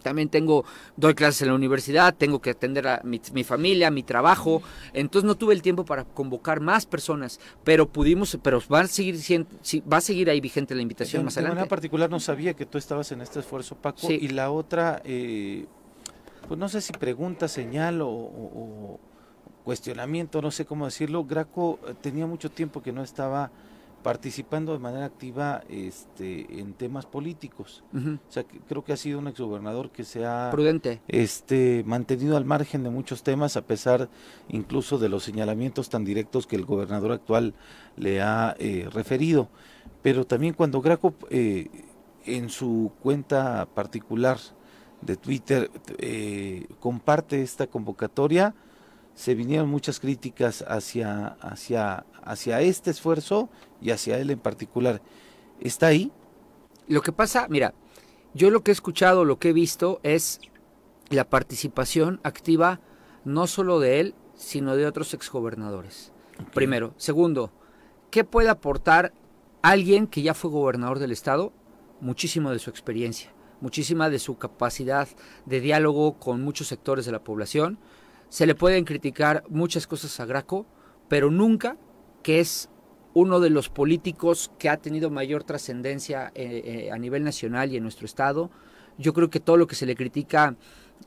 también tengo, doy clases en la universidad, tengo que atender a mi, familia, mi trabajo, entonces no tuve el tiempo para convocar más personas, pero pudimos, pero va a seguir va a seguir ahí vigente la invitación más adelante. De manera particular no sabía que tú estabas en este esfuerzo, Paco, y la otra, eh, pues no sé si pregunta, señal o cuestionamiento, no sé cómo decirlo, Graco eh, tenía mucho tiempo que no estaba participando de manera activa este, en temas políticos. O sea, creo que ha sido un exgobernador que se ha Prudente. Este, mantenido al margen de muchos temas, a pesar incluso de los señalamientos tan directos que el gobernador actual le ha eh, referido. Pero también cuando Graco eh, en su cuenta particular de Twitter eh, comparte esta convocatoria, se vinieron muchas críticas hacia, hacia, hacia este esfuerzo y hacia él en particular. ¿Está ahí? Lo que pasa, mira, yo lo que he escuchado, lo que he visto es la participación activa no solo de él, sino de otros exgobernadores. Primero. Segundo, ¿qué puede aportar alguien que ya fue gobernador del estado? Muchísimo de su experiencia, muchísima de su capacidad de diálogo con muchos sectores de la población. Se le pueden criticar muchas cosas a Graco, pero nunca que es uno de los políticos que ha tenido mayor trascendencia eh, eh, a nivel nacional y en nuestro estado. Yo creo que todo lo que se le critica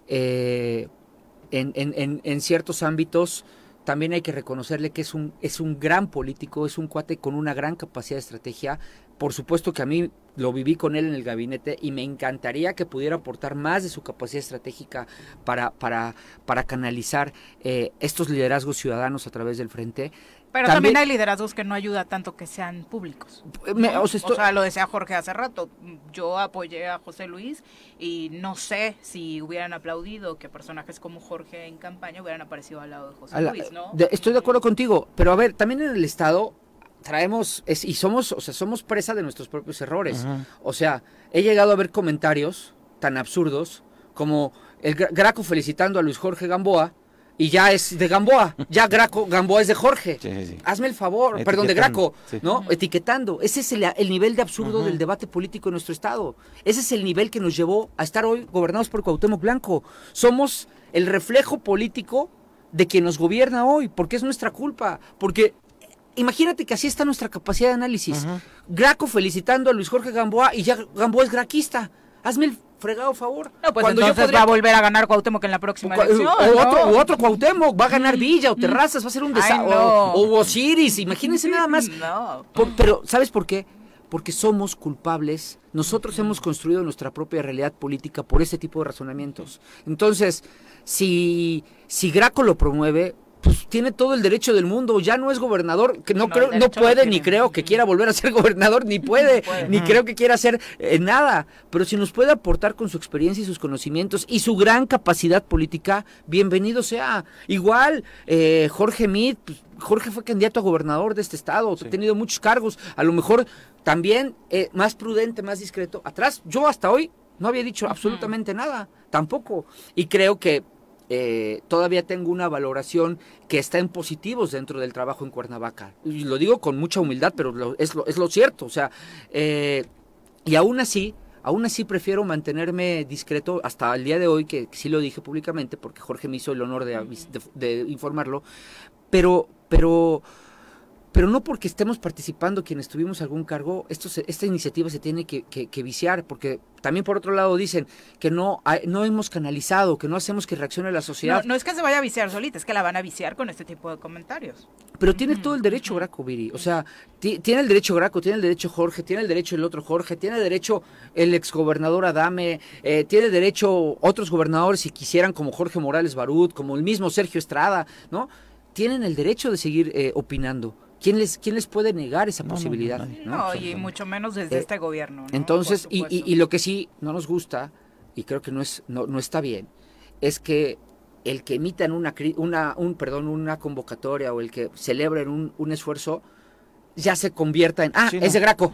eh, en, ciertos ámbitos, también hay que reconocerle que es un, es un gran político, es un cuate con una gran capacidad de estrategia. Por supuesto que a mí lo viví con él en el gabinete y me encantaría que pudiera aportar más de su capacidad estratégica para, para, para canalizar estos liderazgos ciudadanos a través del frente. Pero también, hay liderazgos que no ayuda tanto que sean públicos. o, sea, lo decía Jorge hace rato. Yo apoyé a José Luis y no sé si hubieran aplaudido que personajes como Jorge en campaña hubieran aparecido al lado de José Luis, ¿no? estoy de acuerdo contigo, pero a ver, también en el Estado traemos y somos, o sea, somos presa de nuestros propios errores. O sea, he llegado a ver comentarios tan absurdos como el Graco felicitando a Luis Jorge Gamboa y ya es de Gamboa, [laughs] ya Graco, Gamboa es de Jorge. Hazme el favor, perdón, de Graco, ¿no? Etiquetando. Ese es el, nivel de absurdo del debate político en nuestro estado. Ese es el nivel que nos llevó a estar hoy gobernados por Cuauhtémoc Blanco. Somos el reflejo político de quien nos gobierna hoy, porque es nuestra culpa, porque imagínate que así está nuestra capacidad de análisis. Graco felicitando a Luis Jorge Gamboa y ya Gamboa es graquista. Hazme el fregado favor. No, pues entonces va a volver a ganar Cuauhtémoc en la próxima elección. O, otro, otro Cuauhtémoc, va a ganar Villa o Terrazas, va a ser un desastre. O, Osiris, imagínense nada más. [laughs] No. pero, ¿sabes por qué? Porque somos culpables. Nosotros hemos construido nuestra propia realidad política por ese tipo de razonamientos. Entonces, si, si Graco lo promueve, pues tiene todo el derecho del mundo, ya no es gobernador, que no, creo, no puede ni creo que quiera volver a ser [laughs] gobernador, ni puede, ni creo que quiera hacer eh, nada, pero si nos puede aportar con su experiencia y sus conocimientos y su gran capacidad política, bienvenido sea. Igual, eh, Jorge Meade, pues, Jorge fue candidato a gobernador de este estado, ha tenido muchos cargos, a lo mejor también eh, más prudente, más discreto. Atrás, yo hasta hoy no había dicho absolutamente nada, tampoco, y creo que eh, todavía tengo una valoración que está en positivos dentro del trabajo en Cuernavaca. Y lo digo con mucha humildad, pero es, lo, es, lo, cierto. O sea, eh, y aún así, aún así prefiero mantenerme discreto hasta el día de hoy, que, sí lo dije públicamente, porque Jorge me hizo el honor de, de informarlo. Pero, pero pero no porque estemos participando quienes tuvimos algún cargo, esto esta iniciativa se tiene que, viciar, porque también por otro lado dicen que no, no hemos canalizado, que no hacemos que reaccione la sociedad. No, es que se vaya a viciar solita, es que la van a viciar con este tipo de comentarios. Pero tiene todo el derecho Graco, Viri. O sea, tiene el derecho Graco, tiene el derecho Jorge, tiene el derecho el otro Jorge, tiene el derecho el exgobernador Adame, eh, tiene el derecho otros gobernadores si quisieran, como Jorge Morales Barut, como el mismo Sergio Estrada, ¿no? Tienen el derecho de seguir eh, opinando ¿quién les, quién les puede negar esa posibilidad? No, y mucho menos desde Eh, este gobierno. ¿no? Entonces, y, y- lo que sí no nos gusta, y creo que no, es, no, no está bien, es que el que emitan una, una, un, perdón, una convocatoria o el que celebren un, un esfuerzo ya se convierta en, ah, Sí, es no. de Graco.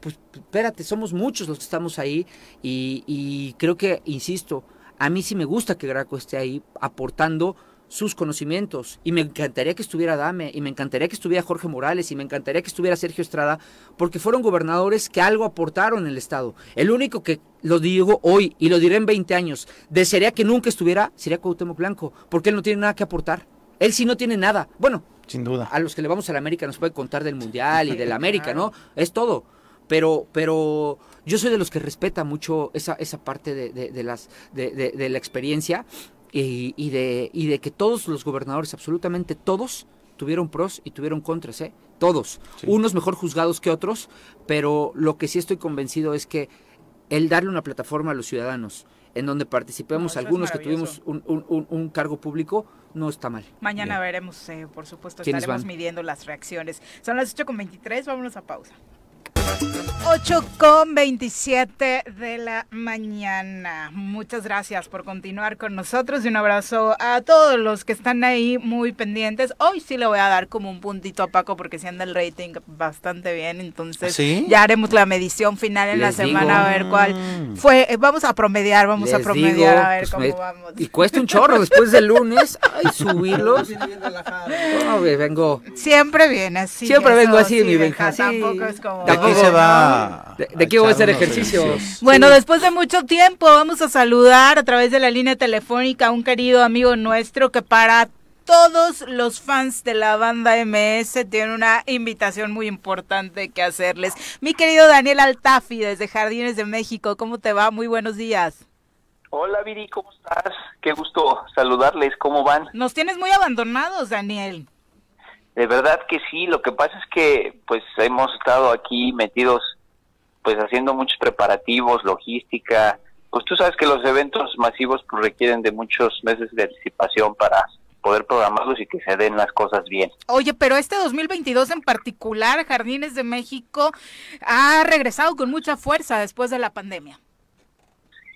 Pues espérate, somos muchos los que estamos ahí y, y creo que, insisto, a mí sí me gusta que Graco esté ahí aportando sus conocimientos y me encantaría que estuviera Dame y me encantaría que estuviera Jorge Morales y me encantaría que estuviera Sergio Estrada porque fueron gobernadores que algo aportaron en el Estado. El único que lo digo hoy y lo diré en 20 años, desearía que nunca estuviera, sería Cuauhtémoc Blanco, porque él no tiene nada que aportar. Él sí no tiene nada. Bueno, Sin duda. a los que le vamos a la América nos puede contar del Mundial y de la [laughs] América, ¿no? Es todo. Pero, pero yo soy de los que respeta mucho esa, esa parte de, de- de las, de- de la experiencia y, y de, y de que todos los gobernadores, absolutamente todos, tuvieron pros y tuvieron contras, ¿eh? Todos. Sí. Unos mejor juzgados que otros, pero lo que sí estoy convencido es que el darle una plataforma a los ciudadanos en donde participemos No, algunos que tuvimos un, un- un- un cargo público, no está mal. Mañana Bien. veremos, eh, por supuesto, ¿Quiénes estaremos van? midiendo las reacciones. Son las 8 con 23, vámonos a pausa. 8 con 27 de la mañana. Muchas gracias por continuar con nosotros y un abrazo a todos los que están ahí muy pendientes. Hoy sí le voy a dar como un puntito a Paco porque si anda el rating bastante bien, entonces ¿Sí? ya haremos la medición final en la digo. semana a ver cuál Mm. fue. Eh, Vamos a promediar, vamos a promediar digo, a ver pues, cómo me- vamos. Y cuesta un chorro después del lunes. Ay, subirlos. No, vengo. Siempre viene así. Siempre vengo así, sí, mi sí. Tampoco es como... Va. De- de aquí voy a hacer ejercicio. ejercicios. Bueno, después de mucho tiempo vamos a saludar a través de la línea telefónica a un querido amigo nuestro que para todos los fans de la banda MS tiene una invitación muy importante que hacerles. Mi querido Daniel Altafi desde Jardines de México, ¿cómo te va? Muy buenos días. Hola Viri, ¿cómo estás? Qué gusto saludarles, ¿cómo van? Nos tienes muy abandonados, Daniel. De verdad que sí, lo que pasa es que pues hemos estado aquí metidos pues haciendo muchos preparativos, logística, pues tú sabes que los eventos masivos pues requieren de muchos meses de anticipación para poder programarlos y que se den las cosas bien. Oye, pero este 2022 en particular, Jardines de México ha regresado con mucha fuerza después de la pandemia.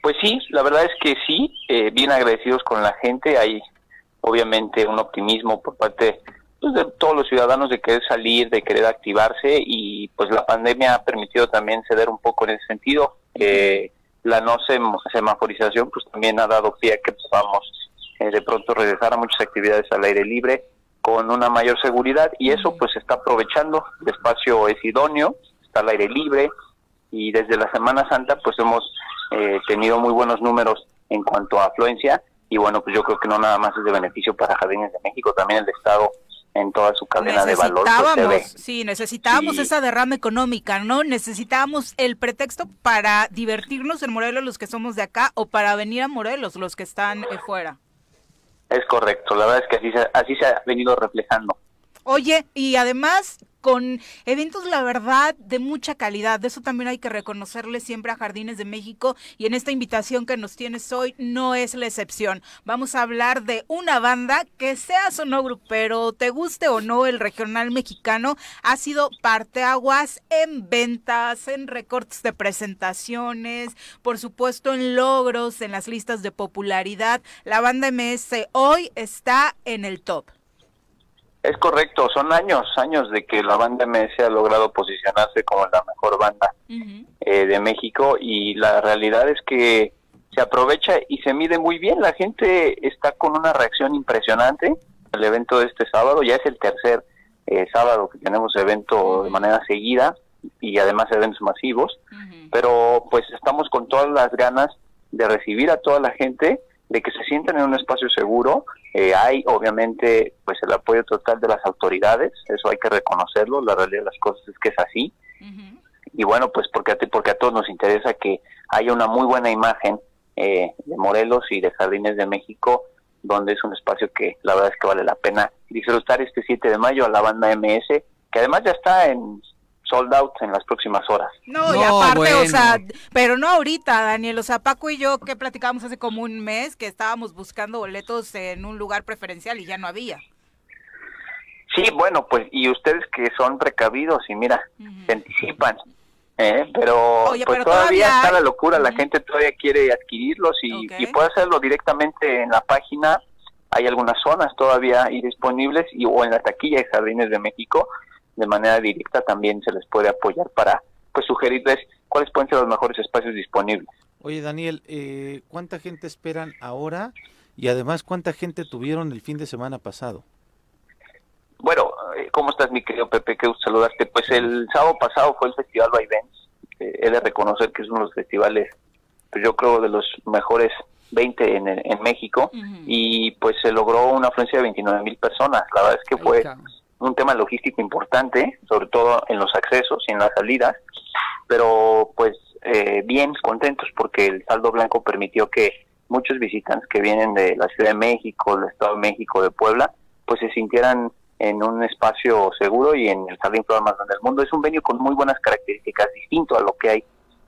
Pues sí, la verdad es que sí, eh, bien agradecidos con la gente, hay obviamente un optimismo por parte pues, de todos los ciudadanos de querer salir, de querer activarse y pues la pandemia ha permitido también ceder un poco en ese sentido. Eh, la no sem- semaforización pues también ha dado pie a que podamos eh, de pronto regresar a muchas actividades al aire libre con una mayor seguridad y eso pues se está aprovechando, el espacio es idóneo, está al aire libre y desde la Semana Santa pues hemos eh, tenido muy buenos números en cuanto a afluencia y bueno pues yo creo que no nada más es de beneficio para Jardines de México, también el Estado en toda su cadena de valor pues. Necesitábamos, sí, necesitábamos Sí. esa derrama económica, ¿no? Necesitábamos el pretexto para divertirnos en Morelos los que somos de acá o para venir a Morelos los que están eh, fuera. Es correcto, la verdad es que así se, así se ha venido reflejando. Oye, y además con eventos, la verdad, de mucha calidad. De eso también hay que reconocerle siempre a Jardines de México y en esta invitación que nos tienes hoy no es la excepción. Vamos a hablar de una banda que seas o no grupero, te guste o no el regional mexicano, ha sido parteaguas en ventas, en recortes de presentaciones, por supuesto en logros, en las listas de popularidad. La banda MS hoy está en el top. Es correcto, son años, años de que la banda MS ha logrado posicionarse como la mejor banda eh, de México y la realidad es que se aprovecha y se mide muy bien. La gente está con una reacción impresionante. El evento de este sábado ya es el tercer eh, sábado que tenemos evento de manera seguida y además eventos masivos, pero pues estamos con todas las ganas de recibir a toda la gente, de que se sientan en un espacio seguro. Eh, hay obviamente pues el apoyo total de las autoridades, eso hay que reconocerlo, la realidad de las cosas es que es así y bueno, pues porque a, ti- porque a todos nos interesa que haya una muy buena imagen eh, de Morelos y de Jardines de México, donde es un espacio que la verdad es que vale la pena disfrutar este 7 de mayo a la banda MS, que además ya está en sold out en las próximas horas. No, y No, aparte, o sea, pero no ahorita, Daniel. O sea, Paco y yo que platicamos hace como un mes que estábamos buscando boletos en un lugar preferencial y ya no había. Sí, bueno, pues y ustedes que son precavidos y mira, se anticipan. ¿eh? Pero, pues todavía, está la locura, la gente todavía quiere adquirirlos y, y, puede hacerlo directamente en la página. Hay algunas zonas todavía disponibles y o en la taquilla de Jardines de México de manera directa también se les puede apoyar para pues sugerirles cuáles pueden ser los mejores espacios disponibles. Oye Daniel, eh, ¿cuánta gente esperan ahora y además cuánta gente tuvieron el fin de semana pasado? Bueno, eh, ¿cómo estás mi querido Pepe? Que saludarte. Pues el sábado pasado fue el Festival Vaivens. Eh, he de reconocer que es uno de los festivales, pues yo creo, de los mejores 20 en, en México. Y pues se logró una afluencia de 29 mil personas. La verdad es que fue un tema logístico importante, sobre todo en los accesos y en las salidas. Pero pues eh, bien contentos porque el saldo blanco permitió que muchos visitantes que vienen de la Ciudad de México, del Estado de México, de Puebla, pues se sintieran en un espacio seguro y en el jardín flor más grande del mundo. Es un venio con muy buenas características, distinto a lo que hay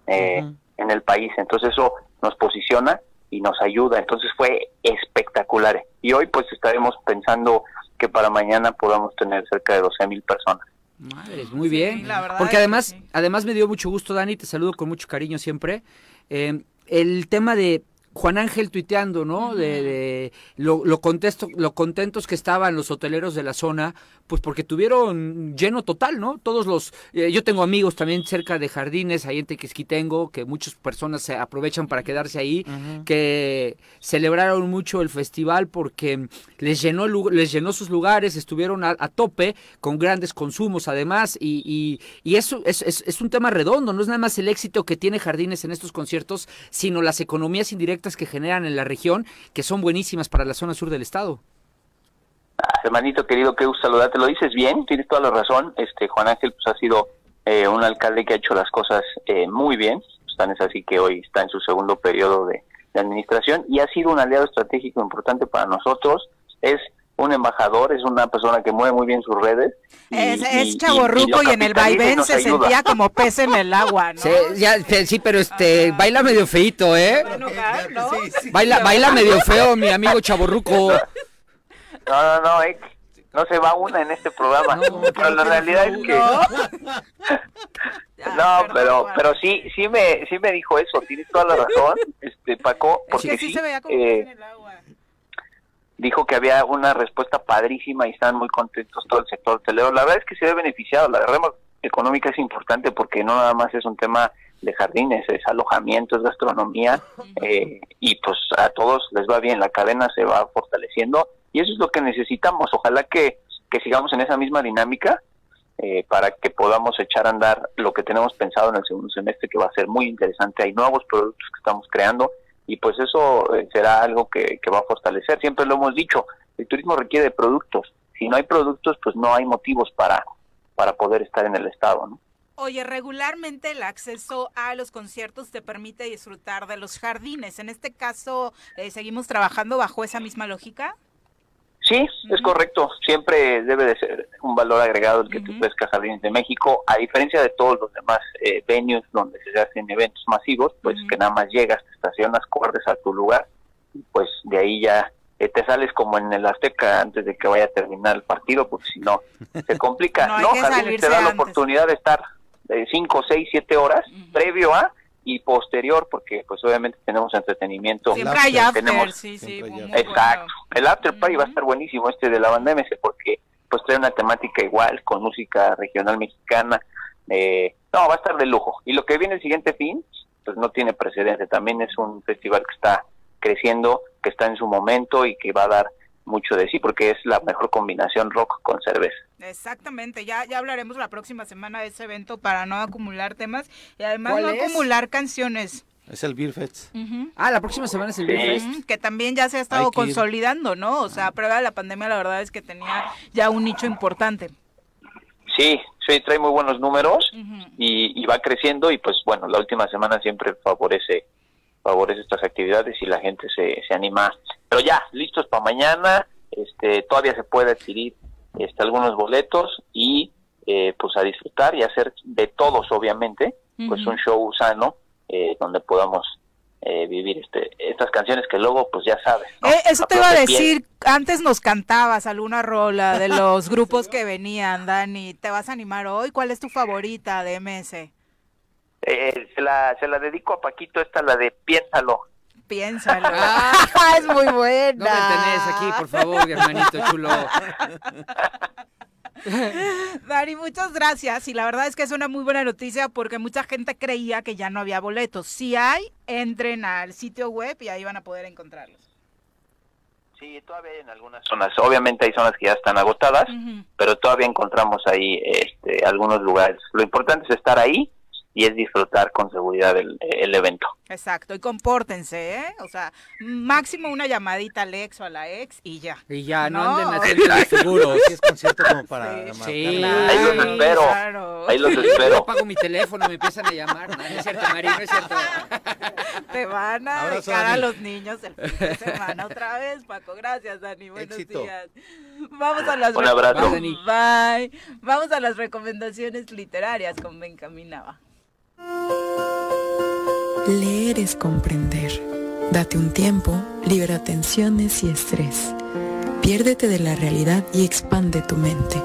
eh, en el país. Entonces eso nos posiciona y nos ayuda. Entonces fue espectacular. Y hoy pues estaremos pensando que para mañana podamos tener cerca de 12 mil personas. Madre, muy bien. Porque además, además me dio mucho gusto, Dani, te saludo con mucho cariño siempre. Eh, el tema de Juan Ángel tuiteando, ¿no? De, lo, lo, contesto, lo contentos que estaban los hoteleros de la zona, pues porque tuvieron lleno total, ¿no? Todos los, eh, yo tengo amigos también cerca de jardines, ahí en Tequisquitengo, que muchas personas se aprovechan para quedarse ahí, que celebraron mucho el festival porque les llenó, les llenó sus lugares, estuvieron a, tope con grandes consumos además, y, y, eso es, es, es un tema redondo, no es nada más el éxito que tiene jardines en estos conciertos, sino las economías indirectas que generan en la región, que son buenísimas para la zona sur del estado. Hermanito querido, qué gusto saludarte. Lo dices bien, tienes toda la razón. Este Juan Ángel pues ha sido eh, un alcalde que ha hecho las cosas eh, muy bien. Tan es así que hoy está en su segundo periodo de administración y ha sido un aliado estratégico importante para nosotros. Es un embajador, es una persona que mueve muy bien sus redes. es, es chaborruco y, en el vaivén se sentía como pez en el agua, ¿no? Sí, ya, sí pero este, baila medio feito, ¿eh? Baila, baila medio feo, mi amigo chaborruco. [laughs] No, no, no, eh, no se va una en este programa. pero la realidad es que... No, [laughs] pero pero sí sí me sí me dijo eso, tienes toda la razón, este Paco, porque sí, se veía como eh, en el agua dijo que había una respuesta padrísima y están muy contentos todo el sector hotelero. La verdad es que se ve beneficiado. La rama económica es importante porque no nada más es un tema de jardines, es alojamiento, es gastronomía eh, y pues a todos les va bien, la cadena se va fortaleciendo y eso es lo que necesitamos. Ojalá que, que sigamos en esa misma dinámica eh, para que podamos echar a andar lo que tenemos pensado en el segundo semestre que va a ser muy interesante. Hay nuevos productos que estamos creando y pues eso eh, será algo que, va a fortalecer. Siempre lo hemos dicho, el turismo requiere de productos. Si no hay productos, pues no hay motivos para, para poder estar en el estado, ¿no? Oye, regularmente el acceso a los conciertos te permite disfrutar de los jardines. En este caso, eh, ¿seguimos trabajando bajo esa misma lógica? Sí, es correcto. Siempre debe de ser un valor agregado el que tú pescas Jardines de México, a diferencia de todos los demás eh, venues donde se hacen eventos masivos, pues que nada más llegas, te estacionas, corres a tu lugar, y pues de ahí ya eh, te sales como en el Azteca antes de que vaya a terminar el partido, porque si no se complica. [laughs] no, Jardines te da la oportunidad de estar de 5, 6, 7 horas previo a y posterior, porque pues obviamente tenemos entretenimiento. Siempre hay after, sí, sí. Exacto. El after party va a estar buenísimo este de la banda MS porque pues trae una temática igual, con música regional mexicana. Eh, no, va a estar de lujo. Y lo que viene el siguiente fin, pues no tiene precedente. También es un festival que está creciendo, que está en su momento y que va a dar mucho de sí, porque es la mejor combinación rock con cerveza. Exactamente, ya, ya hablaremos la próxima semana de ese evento para no acumular temas y además no acumular canciones. Es el Beer Fest. Ah, la próxima semana es el Beer Fest. Que también ya se ha estado consolidando, ¿no? O sea, a prueba de la pandemia, la verdad es que tenía ya un nicho importante. Sí, sí, trae muy buenos números y, y, va creciendo y pues bueno, la última semana siempre favorece favorece estas actividades y la gente se, se anima. Pero ya, listos para mañana, este, todavía se puede adquirir este, algunos boletos y eh, pues a disfrutar y hacer de todos obviamente, pues un show sano eh, donde podamos eh, vivir este estas canciones que luego pues ya sabes. Eh, eso te iba a decir, antes nos cantabas alguna rola de los [laughs] grupos que venían, Dani, ¿te vas a animar hoy? ¿Cuál es tu favorita de MS? Eh, se, la, se la dedico a Paquito, esta la de Piénsalo. Piénsalo. [laughs] Ah, es muy buena. No me tenés aquí, por favor, hermanito chulo. [laughs] Dani, muchas gracias. Y la verdad es que es una muy buena noticia porque mucha gente creía que ya no había boletos. Si hay, entren al sitio web y ahí van a poder encontrarlos. Sí, todavía hay en algunas zonas. Obviamente hay zonas que ya están agotadas, pero todavía encontramos ahí este, algunos lugares. Lo importante es estar ahí y es disfrutar con seguridad el, el, evento. Exacto, y compórtense, ¿eh? O sea, máximo una llamadita al ex o a la ex y ya. Y ya, no, no anden haciendo [laughs] seguro. Si es concierto como para... Sí, sí. ahí los espero. Claro. Ahí los espero. Yo pago mi teléfono, me empiezan a llamar. No, es cierto, María, no es cierto. [laughs] Te van a Abrazo, dejar a los niños el fin de semana otra vez, Paco. Gracias, Dani. Buenos Éxito. días. Vamos a las Un abrazo. Bye. Vamos a las recomendaciones literarias con Benjamín Nava. Leer es comprender. Date un tiempo, libera tensiones y estrés. Piérdete de la realidad y expande tu mente.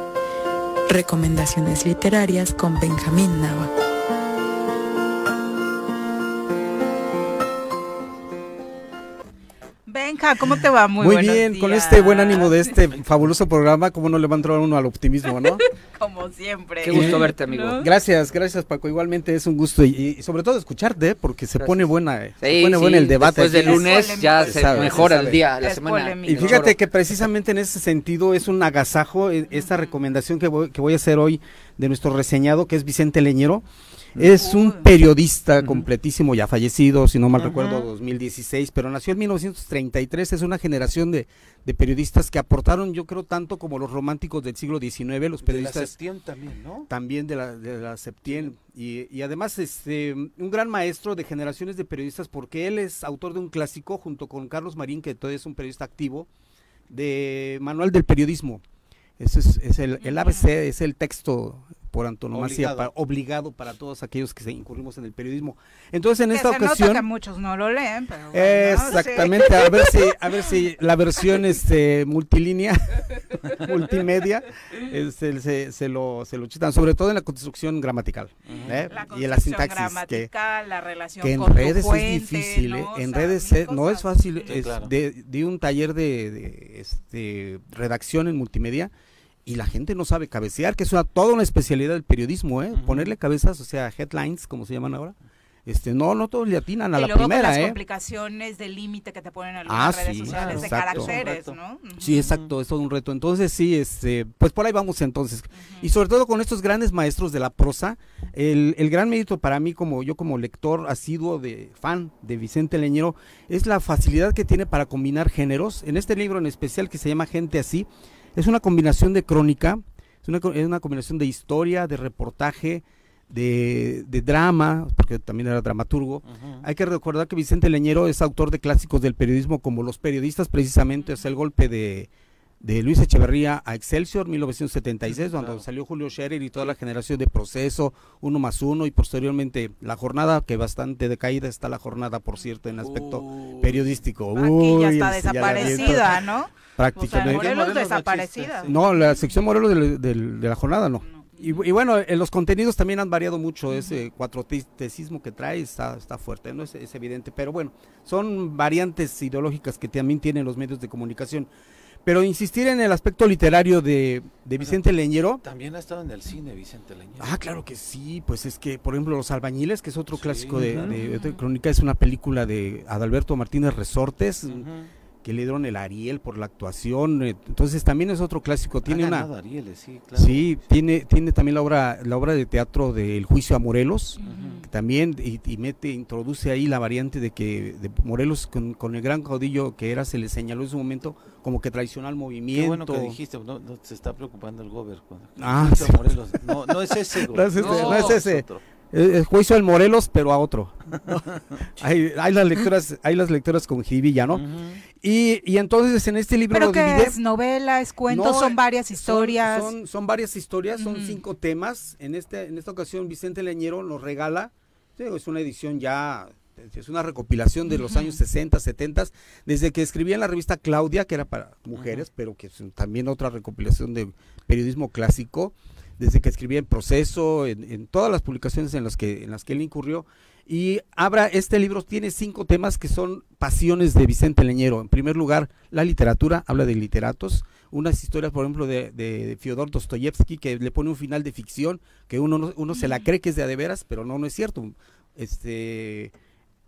Recomendaciones literarias con Benjamín Nava. ¿Cómo te va? Muy, bien, con este buen ánimo de este fabuloso programa, ¿cómo no le va a entrar uno al optimismo, no? [laughs] Como siempre. Qué gusto verte, amigo. ¿No? Gracias, gracias Paco, igualmente es un gusto y, y sobre todo escucharte, porque se Gracias. pone buena, eh, se Sí, pone sí, buena el debate. Después del lunes Es ya se sabe, mejora se el día, la Es semana. polémico. Y fíjate que precisamente en ese sentido es un agasajo eh, esta recomendación que voy, que voy a hacer hoy de nuestro reseñado, que es Vicente Leñero. Es un periodista completísimo, ya fallecido, si no mal Ajá. recuerdo, 2016, pero nació en 1933. Es una generación de, de periodistas que aportaron, yo creo, tanto como los románticos del siglo XIX, los De la periodistas Septién también, ¿no? también de la, de la Septien y, y además este un gran maestro de generaciones de periodistas porque él es autor de un clásico junto con Carlos Marín que todavía es un periodista activo de Manual del Periodismo ese es, es el, el ABC es el texto por antonomasia Obligado. para- obligado para todos aquellos que se incurrimos en el periodismo entonces en Que esta se nota ocasión que muchos no lo leen, pero bueno, Exactamente, a ver si, a ver si [laughs] la versión este multilínea, [laughs] multimedia, este, se, se lo, se lo chitan, sobre todo en la construcción gramatical, ¿eh? La y en la construcción sintaxis, que, gramatical, la relación que en con tu redes fuente, es difícil, ¿eh? en O sea, redes es- no es fácil, Sí, es claro. de, de un taller de, de, este, redacción en multimedia y la gente no sabe cabecear, que es una, toda una especialidad del periodismo, ¿eh? Ponerle cabezas, o sea, headlines, como se llaman ahora, este, no, no todos le atinan a y la luego primera, con las ¿eh? complicaciones de límite que te ponen en algunas Ah, redes sí, sociales de exacto. caracteres. ¿no? Sí, exacto, es todo un reto. Entonces, sí, este, pues por ahí vamos entonces. Y sobre todo con estos grandes maestros de la prosa, el, el gran mérito para mí, como yo como lector asiduo de fan de Vicente Leñero, es la facilidad que tiene para combinar géneros. En este libro en especial que se llama Gente así, es una combinación de crónica, es una, es una combinación de historia, de reportaje, de, de drama, porque también era dramaturgo. Hay que recordar que Vicente Leñero es autor de clásicos del periodismo como Los Periodistas, precisamente, es el golpe de, de Luis Echeverría a Excelsior, 1976, cuando Claro. salió Julio Scherer y toda la generación de Proceso, Uno más Uno, y posteriormente La Jornada, que bastante decaída está La Jornada, por cierto, en aspecto periodístico. Aquí Uy, ya está desaparecida, ¿no? O sea, Prácticamente. Morelos desaparecida. No, la sección Morelos de, la jornada no. No. Y, y bueno, en los contenidos también han variado mucho, ese cuatrotesismo que trae está, está fuerte, no es, es evidente, pero bueno, son variantes ideológicas que también tienen los medios de comunicación. Pero insistir en el aspecto literario de, de Vicente Leñero, También ha estado en el cine Vicente Leñero. Ah, claro que sí, pues es que, por ejemplo, Los Albañiles, que es otro Sí, clásico de, claro. de- de crónica, es una película de Adalberto Martínez Resortes. Que le dieron el Ariel por la actuación, eh, entonces también es otro clásico, tiene una... Arieles, sí, claro. Sí, tiene, tiene también la obra, la obra de teatro del juicio a Morelos, que también y, y mete, introduce ahí la variante de que de Morelos con, con el gran caudillo que era, se le señaló en su momento como que traicionó al Qué movimiento. bueno que dijiste, no, no se está preocupando el gober. Ah, sí. Morelos. No, no es ese, [laughs] No es ese, no es Eh, El juicio al Morelos, pero a otro. [laughs] hay, hay las lecturas, hay las lecturas con jiribilla, ¿no? Y, y entonces en este libro ¿Pero lo qué divide. es? ¿Novela? ¿Es cuentos? No, ¿Son varias Son- historias? Son, son varias historias, son cinco temas. En este, en esta ocasión Vicente Leñero nos regala, es una edición ya Es una recopilación de los años 60, 70, desde que escribía en la revista Claudia, que era para mujeres, pero que es también otra recopilación de periodismo clásico, desde que escribía en Proceso, en, en todas las publicaciones en las que en las que él incurrió. Y Abra, este libro tiene cinco temas que son pasiones de Vicente Leñero. En primer lugar, la literatura, habla de literatos. Unas historias, por ejemplo, de, de Fyodor Dostoyevsky, que le pone un final de ficción, que uno, no- uno se la cree que es de a de veras, pero no, no es cierto. Este,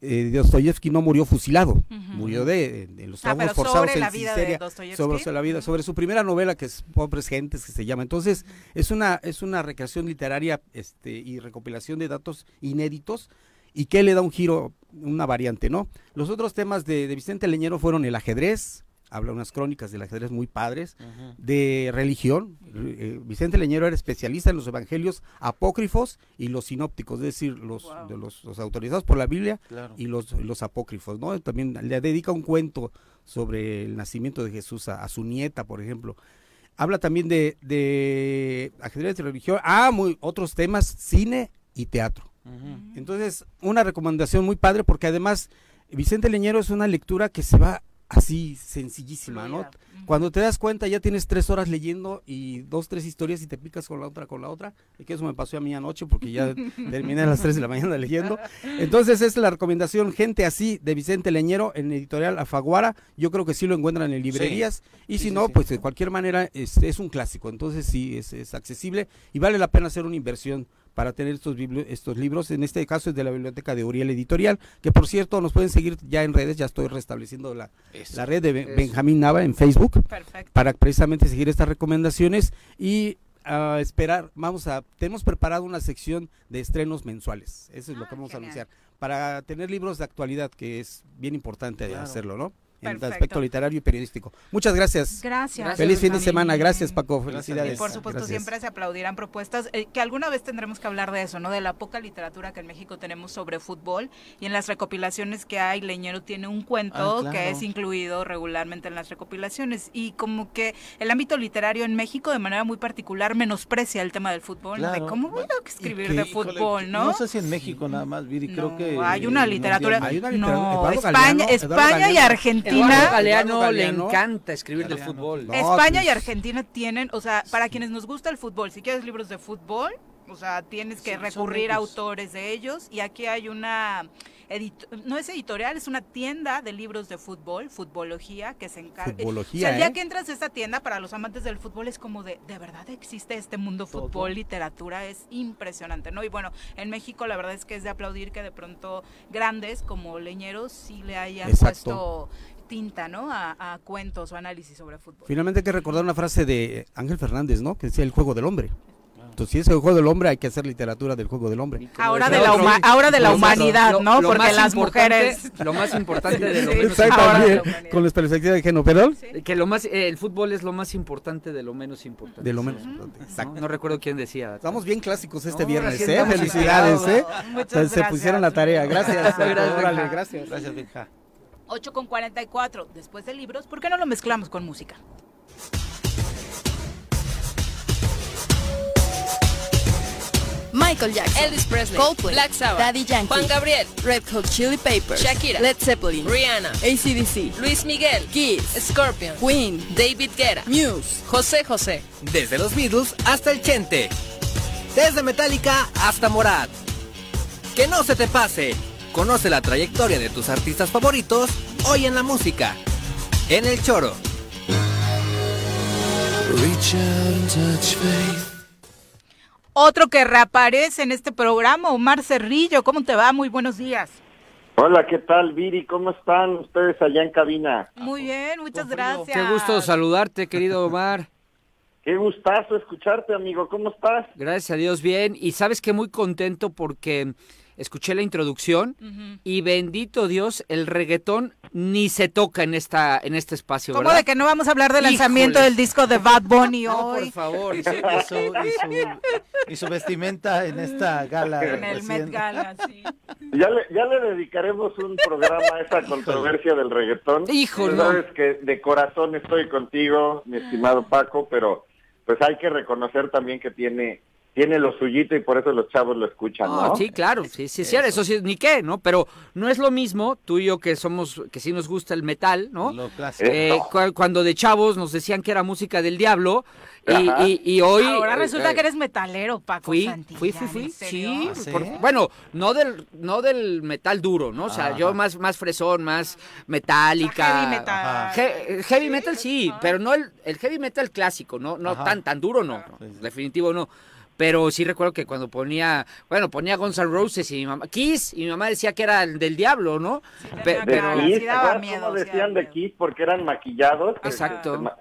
eh, Dostoyevsky no murió fusilado, murió de, de los Ah, trabajos pero forzados sobre en la vida de sobre, sobre la vida, sobre su primera novela que es Pobres Gentes que se llama. Entonces, es una es una recreación literaria este y recopilación de datos inéditos y que le da un giro, una variante, ¿no? Los otros temas de, de Vicente Leñero fueron el ajedrez, habla unas crónicas del ajedrez muy padres, de religión. eh, Vicente Leñero era especialista en los evangelios apócrifos y los sinópticos, es decir, los, de los, los autorizados por la Biblia Claro. y los, los apócrifos, ¿no? También le dedica un cuento sobre el nacimiento de Jesús a, a su nieta, por ejemplo. Habla también de, de ajedrez de religión, ah, muy, otros temas, cine y teatro. Entonces, una recomendación muy padre porque además Vicente Leñero es una lectura que se va así sencillísima, ¿no? Cuando te das cuenta ya tienes tres horas leyendo y dos, tres historias y te picas con la otra, con la otra. Y que eso me pasó a mí anoche porque ya [laughs] terminé a las 3 de la mañana leyendo. Entonces es la recomendación Gente Así de Vicente Leñero en editorial Afaguara. Yo creo que sí lo encuentran en librerías. Y Sí, si sí, no, sí. pues de cualquier manera es, es un clásico. Entonces sí, es, es accesible y vale la pena hacer una inversión para tener estos, bibli- estos libros. En este caso es de la biblioteca de Uriel Editorial, que por cierto nos pueden seguir ya en redes, ya estoy restableciendo la, la red de Ben- Eso. Benjamín Nava en Facebook Perfecto. para precisamente seguir estas recomendaciones y ah, esperar, vamos a, tenemos preparado una sección de estrenos mensuales, eso es lo Ah, que vamos genial. a anunciar, para tener libros de actualidad, que es bien importante Claro. hacerlo, ¿no? En el Perfecto. aspecto literario y periodístico. Muchas gracias. Gracias. Feliz fin de semana, gracias Paco, Gracias, felicidades. Y por supuesto Gracias. siempre se aplaudirán propuestas, eh, que alguna vez tendremos que hablar de eso, ¿no? De la poca literatura que en México tenemos sobre fútbol y en las recopilaciones que hay, Leñero tiene un cuento Ah, claro. que es incluido regularmente en las recopilaciones y como que el ámbito literario en México de manera muy particular menosprecia el tema del fútbol, ¿no? de Claro. cómo voy a escribir que, de híjole, fútbol, ¿no? No sé si en México nada más, Viri, creo que... hay una literatura, Hay una literatura- no, España, Galeano, España y Galeano. Argentina Eduardo Galeano Eduardo le encanta escribir de Galeano. fútbol. No, España y pues- Argentina tienen, o sea, para quienes nos gusta el fútbol, si quieres libros de fútbol, o sea, tienes que Sí, recurrir a autores de ellos y aquí hay una edit- no es editorial, es una tienda de libros de fútbol, futbología, que se encarga. Futbología, o sea, el día ¿eh? que entras a esta tienda para los amantes del fútbol es como de, de verdad existe este mundo Todo. fútbol, literatura, es impresionante, ¿no? Y bueno, en México la verdad es que es de aplaudir que de pronto grandes como Leñeros sí le hayan Exacto. puesto tinta, ¿no? A, a cuentos o análisis sobre fútbol. Finalmente hay que recordar una frase de Ángel Fernández, ¿no? Que decía el juego del hombre. Entonces, si es el juego del hombre, hay que hacer literatura del juego del hombre. Ahora de la, otro, ahora de la humanidad, lo- ¿no? lo Porque las importante- mujeres... Lo más importante de lo [laughs] Sí, menos importante. Ahora de la con la perspectiva de género, ¿perdón? Que lo más, eh, el fútbol es lo más importante de lo menos importante. De lo menos importante. ¿no? Exacto. No recuerdo quién decía. Estamos bien clásicos este No, viernes, ¿eh? Felicidades, ¿eh? Muchas Se- Se gracias. pusieron la tarea. Gracias. [laughs] Gracias, Órale, gracias. Gracias, Benja. 8 con 44, después de libros, ¿por qué no lo mezclamos con música? Michael Jackson, Elvis Presley, Coldplay, Black Sabbath, Daddy Yankee, Juan Gabriel, Red Hot Chili Peppers, Shakira, Led Zeppelin, Rihanna, ACDC, Luis Miguel, Kiss, Scorpion, Queen, David Guerra, Muse. José José. Desde los Beatles hasta el Chente. Desde Metallica hasta Morat. Que no se te pase. Conoce la trayectoria de tus artistas favoritos hoy en la música. En el choro. Otro que reaparece en este programa, Omar Cerrillo, ¿cómo te va? Muy buenos días. Hola, ¿qué tal, Viri? ¿Cómo están ustedes allá en cabina? Muy bien, muchas gracias. Qué gusto saludarte, querido Omar. Qué gustazo escucharte, amigo. ¿Cómo estás? Gracias a Dios, bien. Y sabes que muy contento porque escuché la introducción Ujú. y bendito Dios, el reggaetón ni se toca en esta en este espacio, ¿Cómo ¿verdad? de que no vamos a hablar del lanzamiento del disco de Bad Bunny No, hoy? por favor. Y su, y su- y su- y su vestimenta en esta gala. En el recién. Met Gala, sí. Ya le, ya le dedicaremos un programa a esa controversia del reggaetón. Híjole. Sabes que de corazón estoy contigo, mi estimado Paco, pero pues hay que reconocer también que tiene tiene lo suyito y por eso los chavos lo escuchan, ¿no? No, sí, claro, sí, sí, sí, eso sí, ni qué, ¿no? Pero no es lo mismo, tú y yo que somos, que sí nos gusta el metal, ¿no? Lo clásico. Eh, Eso. cu- cuando de chavos nos decían que era música del diablo y, Ajá. y- y hoy... Ahora eh, resulta eh, que eres metalero, Paco Fui, Santillán, fui, fui, fui, ¿Ah, sí? por- bueno, no del, no del metal duro, ¿no? O sea, yo más, más fresón, más metálica. heavy metal. He- heavy metal sí, pero no el, el heavy metal clásico, no, no Ajá. tan, tan duro, no, no, Sí, sí. definitivo no. Pero sí recuerdo que cuando ponía, bueno, ponía Guns N' Roses y mi mamá, Kiss, y mi mamá decía que era el del diablo, ¿no? Pe- tenía De Claro, pero, sí Kiss, ¿te daba miedo, cómo sí decían de. Kiss porque eran maquillados? Exacto. Se, ma-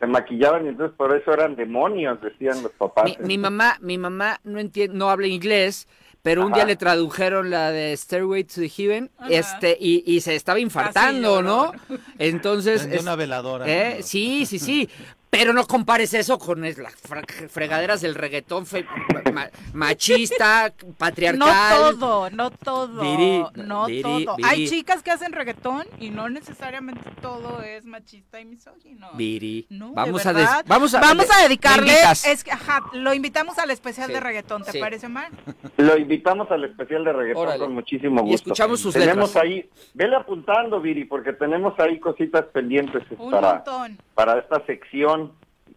se maquillaban y entonces por eso eran demonios, decían los papás. mi, mi mamá, mi mamá no entiende, no habla inglés, pero un Ajá. día le tradujeron la de Stairway to the Heaven, Ajá. este, y, y se estaba infartando. ¿no? Entonces, es- una veladora. ¿eh? sí, sí, sí. Pero no compares eso con las fra- fregaderas del reggaetón fe- ma- machista, No patriarcal. todo, no todo, Viri, no todo. Hay chicas que hacen reggaetón y no necesariamente todo es machista y misógino. Viri, No, vamos a, vamos a vamos a ¿me dedicarle, es que, ajá, lo invitamos al especial Sí, de reggaetón, ¿te sí. parece mal? Lo invitamos al especial de reggaetón Órale. con muchísimo Y gusto. escuchamos sus tenemos letras. ahí, vele apuntando, Viri, porque tenemos ahí cositas pendientes Un para, montón. para esta sección,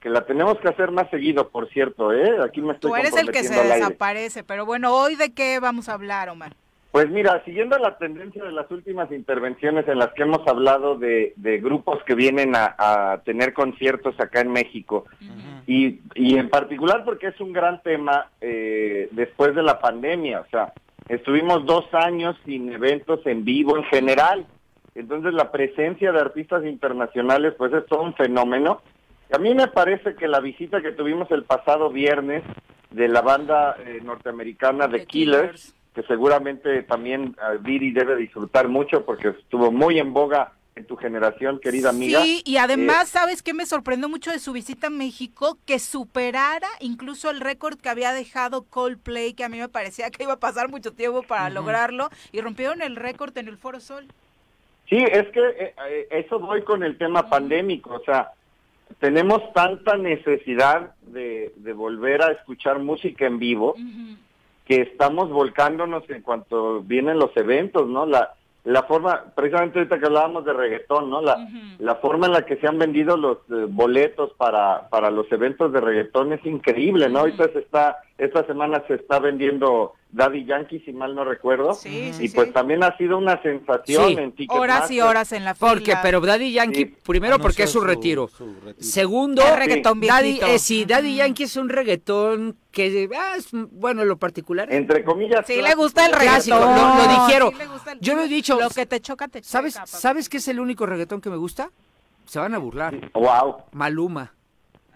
que la tenemos que hacer más seguido, por cierto, ¿eh? Aquí me estoy Tú eres el que se desaparece, pero bueno, hoy de qué vamos a hablar, Omar. Pues mira, siguiendo la tendencia de las últimas intervenciones en las que hemos hablado de, de grupos que vienen a, a tener conciertos acá en México, y, y en particular porque es un gran tema eh, después de la pandemia, o sea, estuvimos dos años sin eventos en vivo en general, entonces la presencia de artistas internacionales pues es todo un fenómeno. A mí me parece que la visita que tuvimos el pasado viernes de la banda eh, norteamericana The, The Killers, Killers. que seguramente también eh, Viri debe disfrutar mucho porque estuvo muy en boga en tu generación, querida amiga. Sí, y además, ¿sabes qué me sorprendió mucho de su visita a México? Que superara incluso el récord que había dejado Coldplay, que a mí me parecía que iba a pasar mucho tiempo para lograrlo, y rompieron el récord en el Foro Sol. Sí, es que eh, eh, eso voy con el tema pandémico, o sea, tenemos tanta necesidad de, de volver a escuchar música en vivo que estamos volcándonos en cuanto vienen los eventos, ¿no? La, la forma, precisamente ahorita que hablábamos de reggaetón, ¿no? La, la forma en la que se han vendido los eh, boletos para, para los eventos de reggaetón es increíble, ¿no? Ahorita se está, esta semana se está vendiendo Daddy Yankee, si mal no recuerdo, Sí, sí, y pues sí. también ha sido una sensación Sí. en Ticketmaster. Horas y horas en la fila. Porque, pero Daddy Yankee, Sí. primero porque Anunció es su, su- retiro. su retiro. Segundo, Daddy, eh, sí, Daddy Yankee es un reggaetón que, ah, es, bueno, en lo particular. Entre comillas. Sí le gusta el reggaetón. lo- lo dijeron. El- Yo lo he dicho. Lo que te choca, te ¿Sabes, choca. ¿Sabes qué es el único reggaetón que me gusta? Se van a burlar. Wow. Maluma.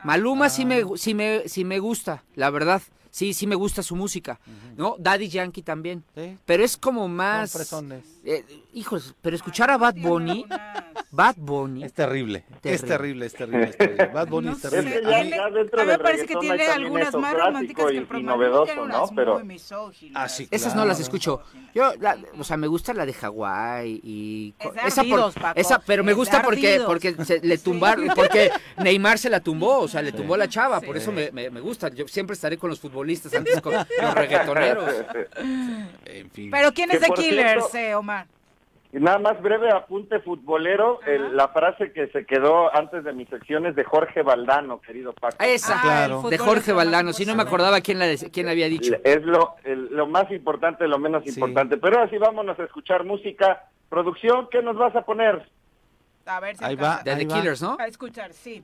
Maluma sí me, sí me, sí me gusta, la verdad. Sí, sí me gusta su música, ¿no? Daddy Yankee también. Sí. Pero es como más... fresones. Eh, hijos, pero escuchar a Bad Bunny, Bad Bunny, Es terrible, es Terrible. es terrible, es terrible. Bad Bunny No es terrible. A mí- a me parece que tiene algunas más románticas que el y novedoso, ¿no? Pero. Ah, sí, Esas no las escucho. Yo, la- o sea, me gusta la de Hawái y Es esa ardidos, Paco, esa, pero me gusta porque porque se le tumbaron, [laughs] porque Neymar se la tumbó, o sea, le tumbó la chava, por eso me, me, me gusta. Yo siempre estaré con los futbolistas antes con los reggaetoneros. [laughs] En fin. Pero ¿quién es de Killers, cierto- eh, Omar? Y nada más breve apunte futbolero, el- la frase que se quedó antes de mis secciones de Jorge Valdano, querido Paco. Esa, Ah, Claro. de Jorge Valdano, si no me acordaba quién la de- quién la había dicho. Es lo, el- lo más importante, lo menos Sí. importante. Pero ahora sí vámonos a escuchar música. Producción, ¿qué nos vas a poner? A ver si Ahí va. De The Ahí va. Killers, ¿no? A escuchar, sí.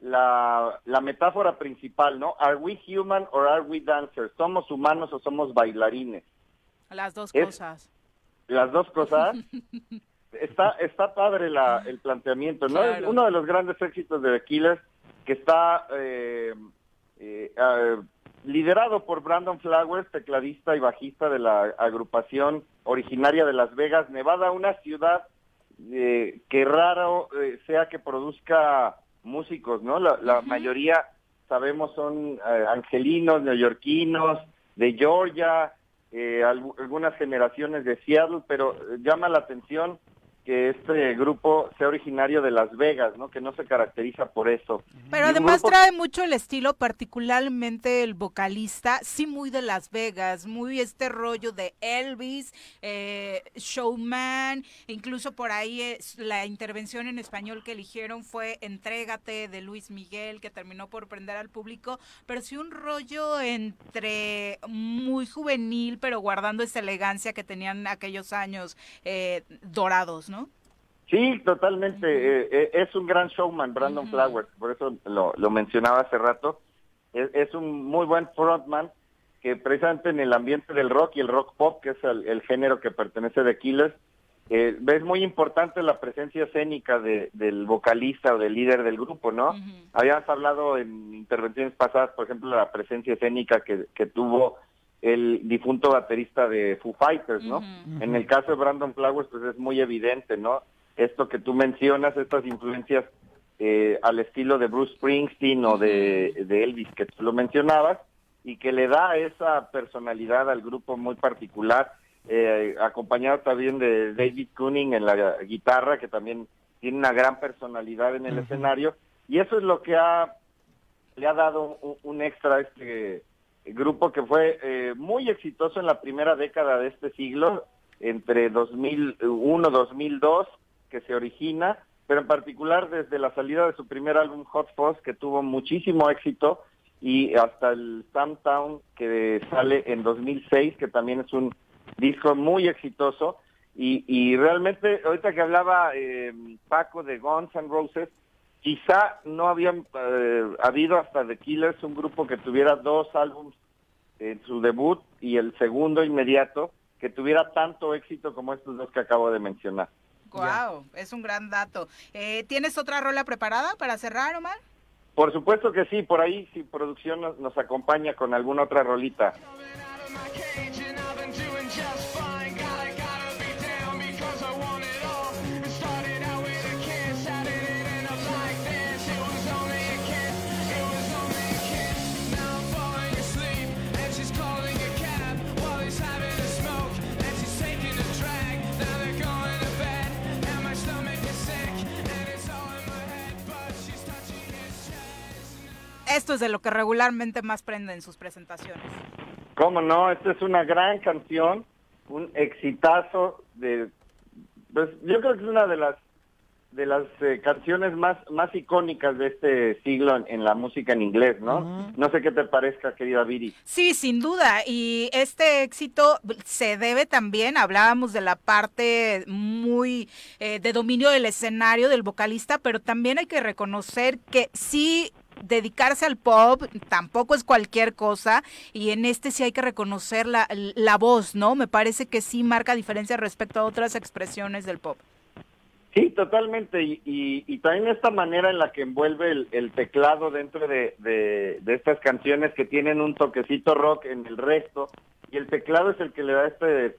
la, la metáfora principal, ¿no? ¿Are we human or are we dancers? ¿Somos humanos o somos bailarines? Las dos Es- cosas. las dos cosas. [laughs] está está padre la, el planteamiento, ¿no? Es uno de los grandes éxitos de The Killers que está eh, eh, ah, liderado por Brandon Flowers, tecladista y bajista de la agrupación originaria de Las Vegas, Nevada, una ciudad eh, que raro eh, sea que produzca músicos, ¿no? La, la mayoría, sabemos, son eh, angelinos, neoyorquinos, de Georgia, eh, algu- algunas generaciones de Seattle, pero llama la atención que este grupo sea originario de Las Vegas, ¿no? Que no se caracteriza por eso. Pero además grupo- trae mucho el estilo, particularmente el vocalista, sí muy de Las Vegas, muy este rollo de Elvis, eh, Showman, incluso por ahí es, la intervención en español que eligieron fue Entrégate de Luis Miguel, que terminó por prender al público, pero sí un rollo entre muy juvenil, pero guardando esa elegancia que tenían aquellos años eh, dorados, ¿no? Sí, totalmente. eh, eh, es un gran showman, Brandon Flowers, por eso lo, lo mencionaba hace rato. Es, es un muy buen frontman que precisamente en el ambiente del rock y el rock pop, que es el, el género que pertenece a The Killers, eh, es muy importante la presencia escénica de- del vocalista o del líder del grupo, ¿no? Habíamos hablado en intervenciones pasadas, por ejemplo, la presencia escénica que, que tuvo el difunto baterista de Foo Fighters, ¿no? En el caso de Brandon Flowers, pues es muy evidente, ¿no? Esto que tú mencionas, estas influencias eh, al estilo de Bruce Springsteen o de, de Elvis, que tú lo mencionabas, y que le da esa personalidad al grupo muy particular, eh, acompañado también de David Cooning en la guitarra, que también tiene una gran personalidad en el escenario, y eso es lo que ha le ha dado un, un extra a este grupo que fue eh, muy exitoso en la primera década de este siglo, entre 2001 2002, que se origina, pero en particular desde la salida de su primer álbum Hot Fuzz, que tuvo muchísimo éxito, y hasta el Town que sale en 2006, que también es un disco muy exitoso. Y, y realmente, ahorita que hablaba eh, Paco de Guns N' Roses, quizá no habían eh, habido hasta The Killers un grupo que tuviera dos álbumes en su debut y el segundo inmediato que tuviera tanto éxito como estos dos que acabo de mencionar. Wow, es un gran dato. Eh, ¿Tienes otra rola preparada para cerrar, Omar? Por supuesto que sí, por ahí si producción nos, nos acompaña con alguna otra rolita. Esto es de lo que regularmente más prende en sus presentaciones. ¿Cómo no? Esta es una gran canción, un exitazo de pues yo creo que es una de las de las eh, canciones más más icónicas de este siglo en, en la música en inglés, ¿no? No sé qué te parezca, querida Viri. Sí, sin duda. Y este éxito se debe también, hablábamos de la parte muy eh, de dominio del escenario del vocalista, pero también hay que reconocer que sí dedicarse al pop tampoco es cualquier cosa y en este sí hay que reconocer la, la voz, ¿no? Me parece que sí marca diferencia respecto a otras expresiones del pop. Sí, totalmente. Y, también esta manera en la que envuelve el, teclado dentro de, de, de estas canciones que tienen un toquecito rock en el resto. Y el teclado es el que le da este, eh,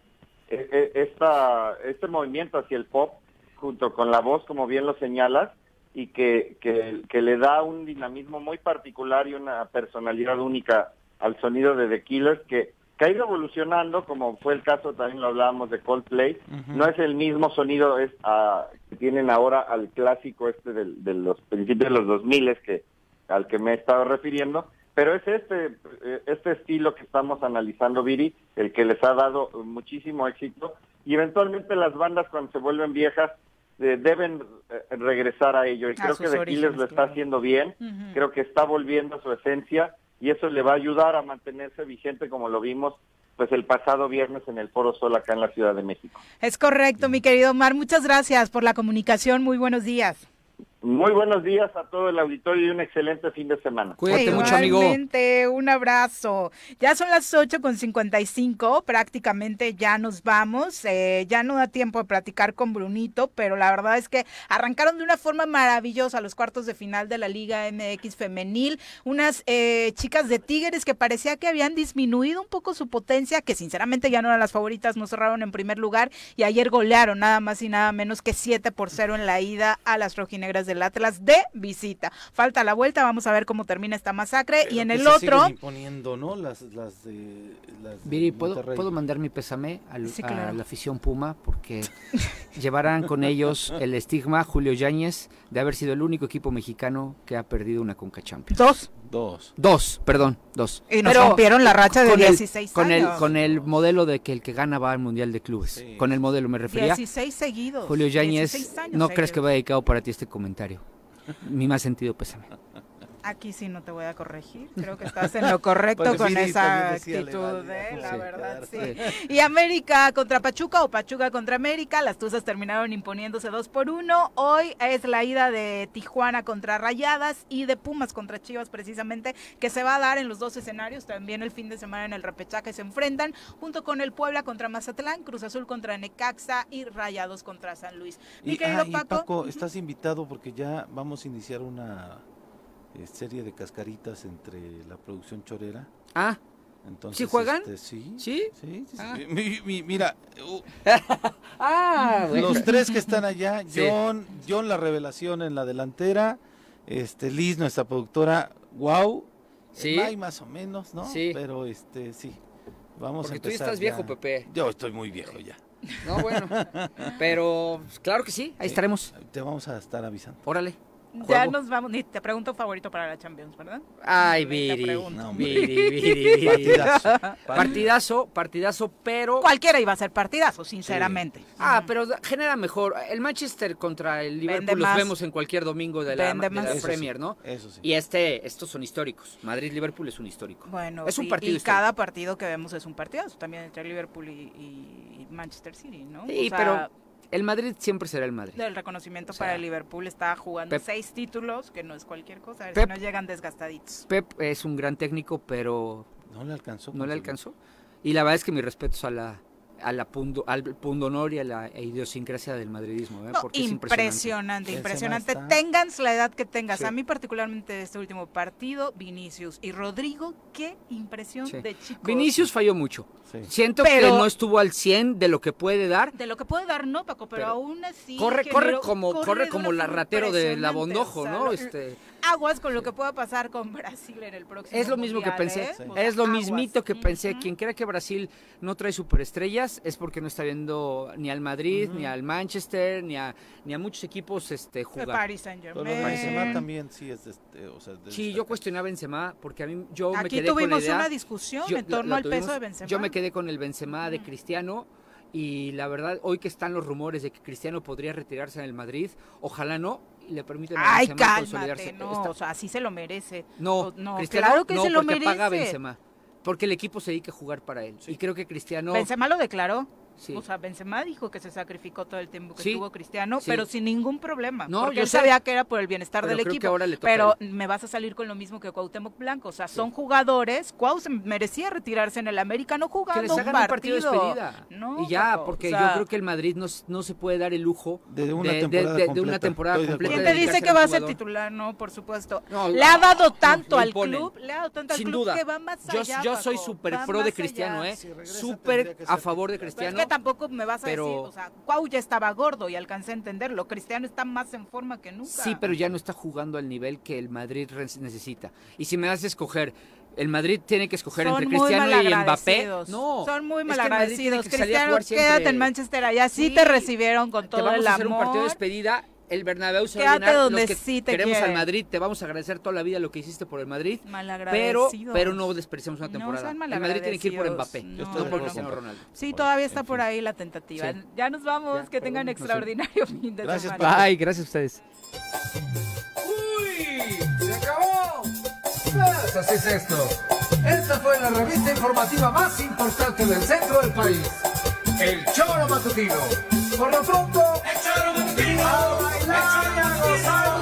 eh, esta, este movimiento hacia el pop, junto con la voz, como bien lo señalas, y que, que, que le da un dinamismo muy particular y una personalidad única al sonido de The Killers, que que ha ido evolucionando, como fue el caso, también lo hablábamos de Coldplay, no es el mismo sonido es, ah, que tienen ahora al clásico este del- de, los principios de los 2000 que al que me he estado refiriendo, pero es este este estilo que estamos analizando, Viri, el que les ha dado muchísimo éxito y eventualmente las bandas cuando se vuelven viejas eh, deben eh, regresar a ello y A creo que Killers orígenes, lo está haciendo bien, creo que está volviendo a su esencia y eso le va a ayudar a mantenerse vigente como lo vimos pues el pasado viernes en el Foro Sol acá en la Ciudad de México. Es correcto, mi querido Omar. Muchas gracias por la comunicación. Muy buenos días. Muy buenos días a todo el auditorio y un excelente fin de semana. Cuídate mucho, amigo. Un abrazo. Ya son las 8 con 55, prácticamente ya nos vamos. Eh, ya no da tiempo de platicar con Brunito, pero la verdad es que arrancaron de una forma maravillosa los cuartos de final de la Liga MX femenil. Unas eh, chicas de Tigres que parecía que habían disminuido un poco su potencia, que sinceramente ya no eran las favoritas, no cerraron en primer lugar y ayer golearon nada más y nada menos que 7 por 0 en la ida a las rojinegras del Atlas de visita. Falta la vuelta, vamos a ver cómo termina esta masacre. y en que el se otro... imponiendo, ¿no? Las, las de, las de Viri, ¿puedo. ¿puedo mandar mi pésame al- Sí, a la afición Puma? Porque [laughs] llevarán con ellos el estigma, Julio Yáñez, de haber sido el único equipo mexicano que ha perdido una Conca Champions. Dos. Dos. Dos, perdón, dos. Y nos rompieron la racha de con el- 16 con el, con el modelo de que el que gana va al Mundial de Clubes. Sí. Con el modelo me refería. 16 seguidos. Julio Yáñez, 16 años no crees que va dedicado para ti este comentario. Mi más sentido pésame. Aquí sí no te voy a corregir. [laughs] Creo que estás en lo correcto Porque con esa actitud, ¿eh? la Sí, verdad, sí. Y América contra Pachuca o Pachuca contra América. Las Tuzas terminaron imponiéndose dos por uno. Hoy es la ida de Tijuana contra Rayadas y de Pumas contra Chivas, precisamente, que se va a dar en los dos escenarios. También el fin de semana en el repechaje se enfrentan, junto con el Puebla contra Mazatlán, Cruz Azul contra Necaxa y Rayados contra San Luis. Mi Y, querido ah, y Paco. Paco, estás invitado porque ya vamos a iniciar una eh, serie de cascaritas entre la producción chorera. Ah, Entonces, ¿Sí juegan? este, sí. ¿Sí? Sí, sí, sí. Ah. Mi- mi- mira, uh, [laughs] ah, bueno. los tres que están allá. [laughs] John, John la revelación en la delantera, este Liz, nuestra productora, wow. Sí. May más o menos, ¿no? Sí. Pero este, sí. Vamos Porque a tú ya empezar. estás viejo, ya. Pepe. Yo estoy muy viejo ya. No, bueno. [laughs] Pero claro que sí, ahí estaremos. Te vamos a estar avisando. Órale. Ya nos vamos. Ni te pregunto favorito para la Champions, ¿verdad? Ay, Viri. No. Viri, [laughs] Viri. Partidazo. Partidazo, partidazo, pero. Cualquiera iba a ser partidazo, sinceramente. Ah, pero genera mejor. El Manchester contra el Liverpool los vemos en cualquier domingo de la, de sí, Premier, ¿no? Eso sí. Y este, estos son históricos. Madrid-Liverpool es un histórico. Bueno, es un sí, partido y histórico. cada partido que vemos es un partidazo, también entre Liverpool y, y Manchester City, ¿no? Sí, O sea, pero el Madrid siempre será el Madrid. El reconocimiento O sea, para el Liverpool está jugando Pep- seis títulos, que no es cualquier cosa, a ver Pep- si no llegan desgastaditos. Pep es un gran técnico, pero No le alcanzó. no le alcanzó. Y la verdad es que mis respetos a la, a la pundo, al pundonor y a la idiosincrasia del madridismo, ¿eh? No, porque es impresionante, impresionante. impresionante. Tengas la edad que tengas. Sí. A mí particularmente este último partido, Vinicius y Rodrigo, qué impresión Sí. de chicos. Vinicius falló mucho. Sí. Siento Pero- que no estuvo al 100 de lo que puede dar. De lo que puede dar, no, Paco, pero, Pero aún así. corre, corre como, corre, de como la ratero de la Bondojo, o sea, ¿no? Este, Aguas con lo que pueda pasar con Brasil en el próximo es lo mismo que mundial, pensé. ¿eh? Sí. Es lo aguas. mismito que pensé. Ujú. Quien crea que Brasil no trae superestrellas es porque no está viendo ni al Madrid, ni al Manchester, ni a, ni a muchos equipos este, De jugar. Paris Saint Germain. Benzema también sí es de este, o sea, de Sí, yo cuestionaba a Benzema porque a mí yo me Aquí quedé con la tuvimos una discusión Yo- en la- torno al peso tuvimos. de Benzema. Yo me quedé con el Benzema de Cristiano y la verdad, hoy que están los rumores de que Cristiano podría retirarse en el Madrid, ojalá no, y le permiten a Ay, Benzema cálmate, consolidarse. no, o sea, así se lo merece. no, no, Cristiano, claro que no, se lo porque paga merece. Benzema. Porque el equipo se dedica a jugar para él. Y creo que Cristiano... Benzema lo declaró. Sí. O sea, Benzema dijo que se sacrificó todo el tiempo que Sí, estuvo Cristiano, sí. pero sin ningún problema. No, porque yo él sé. sabía que era por el bienestar Pero del creo que equipo. ahora le toca a pero me vas a salir con lo mismo que Cuauhtémoc Blanco. O sea, son jugadores. Cuau se merecía retirarse en el América, no jugando que les un hagan un partido partido. de despedida. No, y ya, porque o sea, yo creo que el Madrid no, no se puede dar el lujo De una de, temporada de- de completa. una temporada completa. ¿Quién te dice que va a ser titular? No, por supuesto. No, le ha dado tanto al club, le ha dado tanto al Sin club duda. que va más Yo, allá. yo soy súper pro de Cristiano. ¿eh? Súper a favor de Cristiano. Es que tampoco me vas a pero- decir, o sea, Cuau ya estaba gordo y alcancé a entenderlo. Cristiano está más en forma que nunca. Sí, pero ya no está jugando al nivel que el Madrid necesita. Y si me das a escoger, el Madrid tiene que escoger Son entre Cristiano y Mbappé. No, Son muy es que malagradecidos. que salir a Cristiano, quédate en Manchester allá. Sí, Sí. te recibieron con Te todo vamos el a hacer un partido de amor. despedida. El Bernabéu se va a Quédate llenar. donde Los que sí te queremos al. Madrid, te vamos a agradecer toda la vida lo que hiciste por el Madrid. Pero, Malagradecidos. pero no desperdiciamos una No temporada. el Madrid tiene que ir por. Mbappé, Yo no, estoy de por Cristiano Ronaldo. Sí, todavía está En por fin. ahí la tentativa. Sí. Ya nos vamos. Ya, que tengan no sé. extraordinario [laughs] fin de Gracias, semana. Bye, gracias a ustedes. ¡Uy! ¡Se acabó! Pues así es esto. Esta fue la revista informativa más importante del centro del país. El Choro Matutino. Por lo pronto, Gosawa, Ilachaya, Gosawa.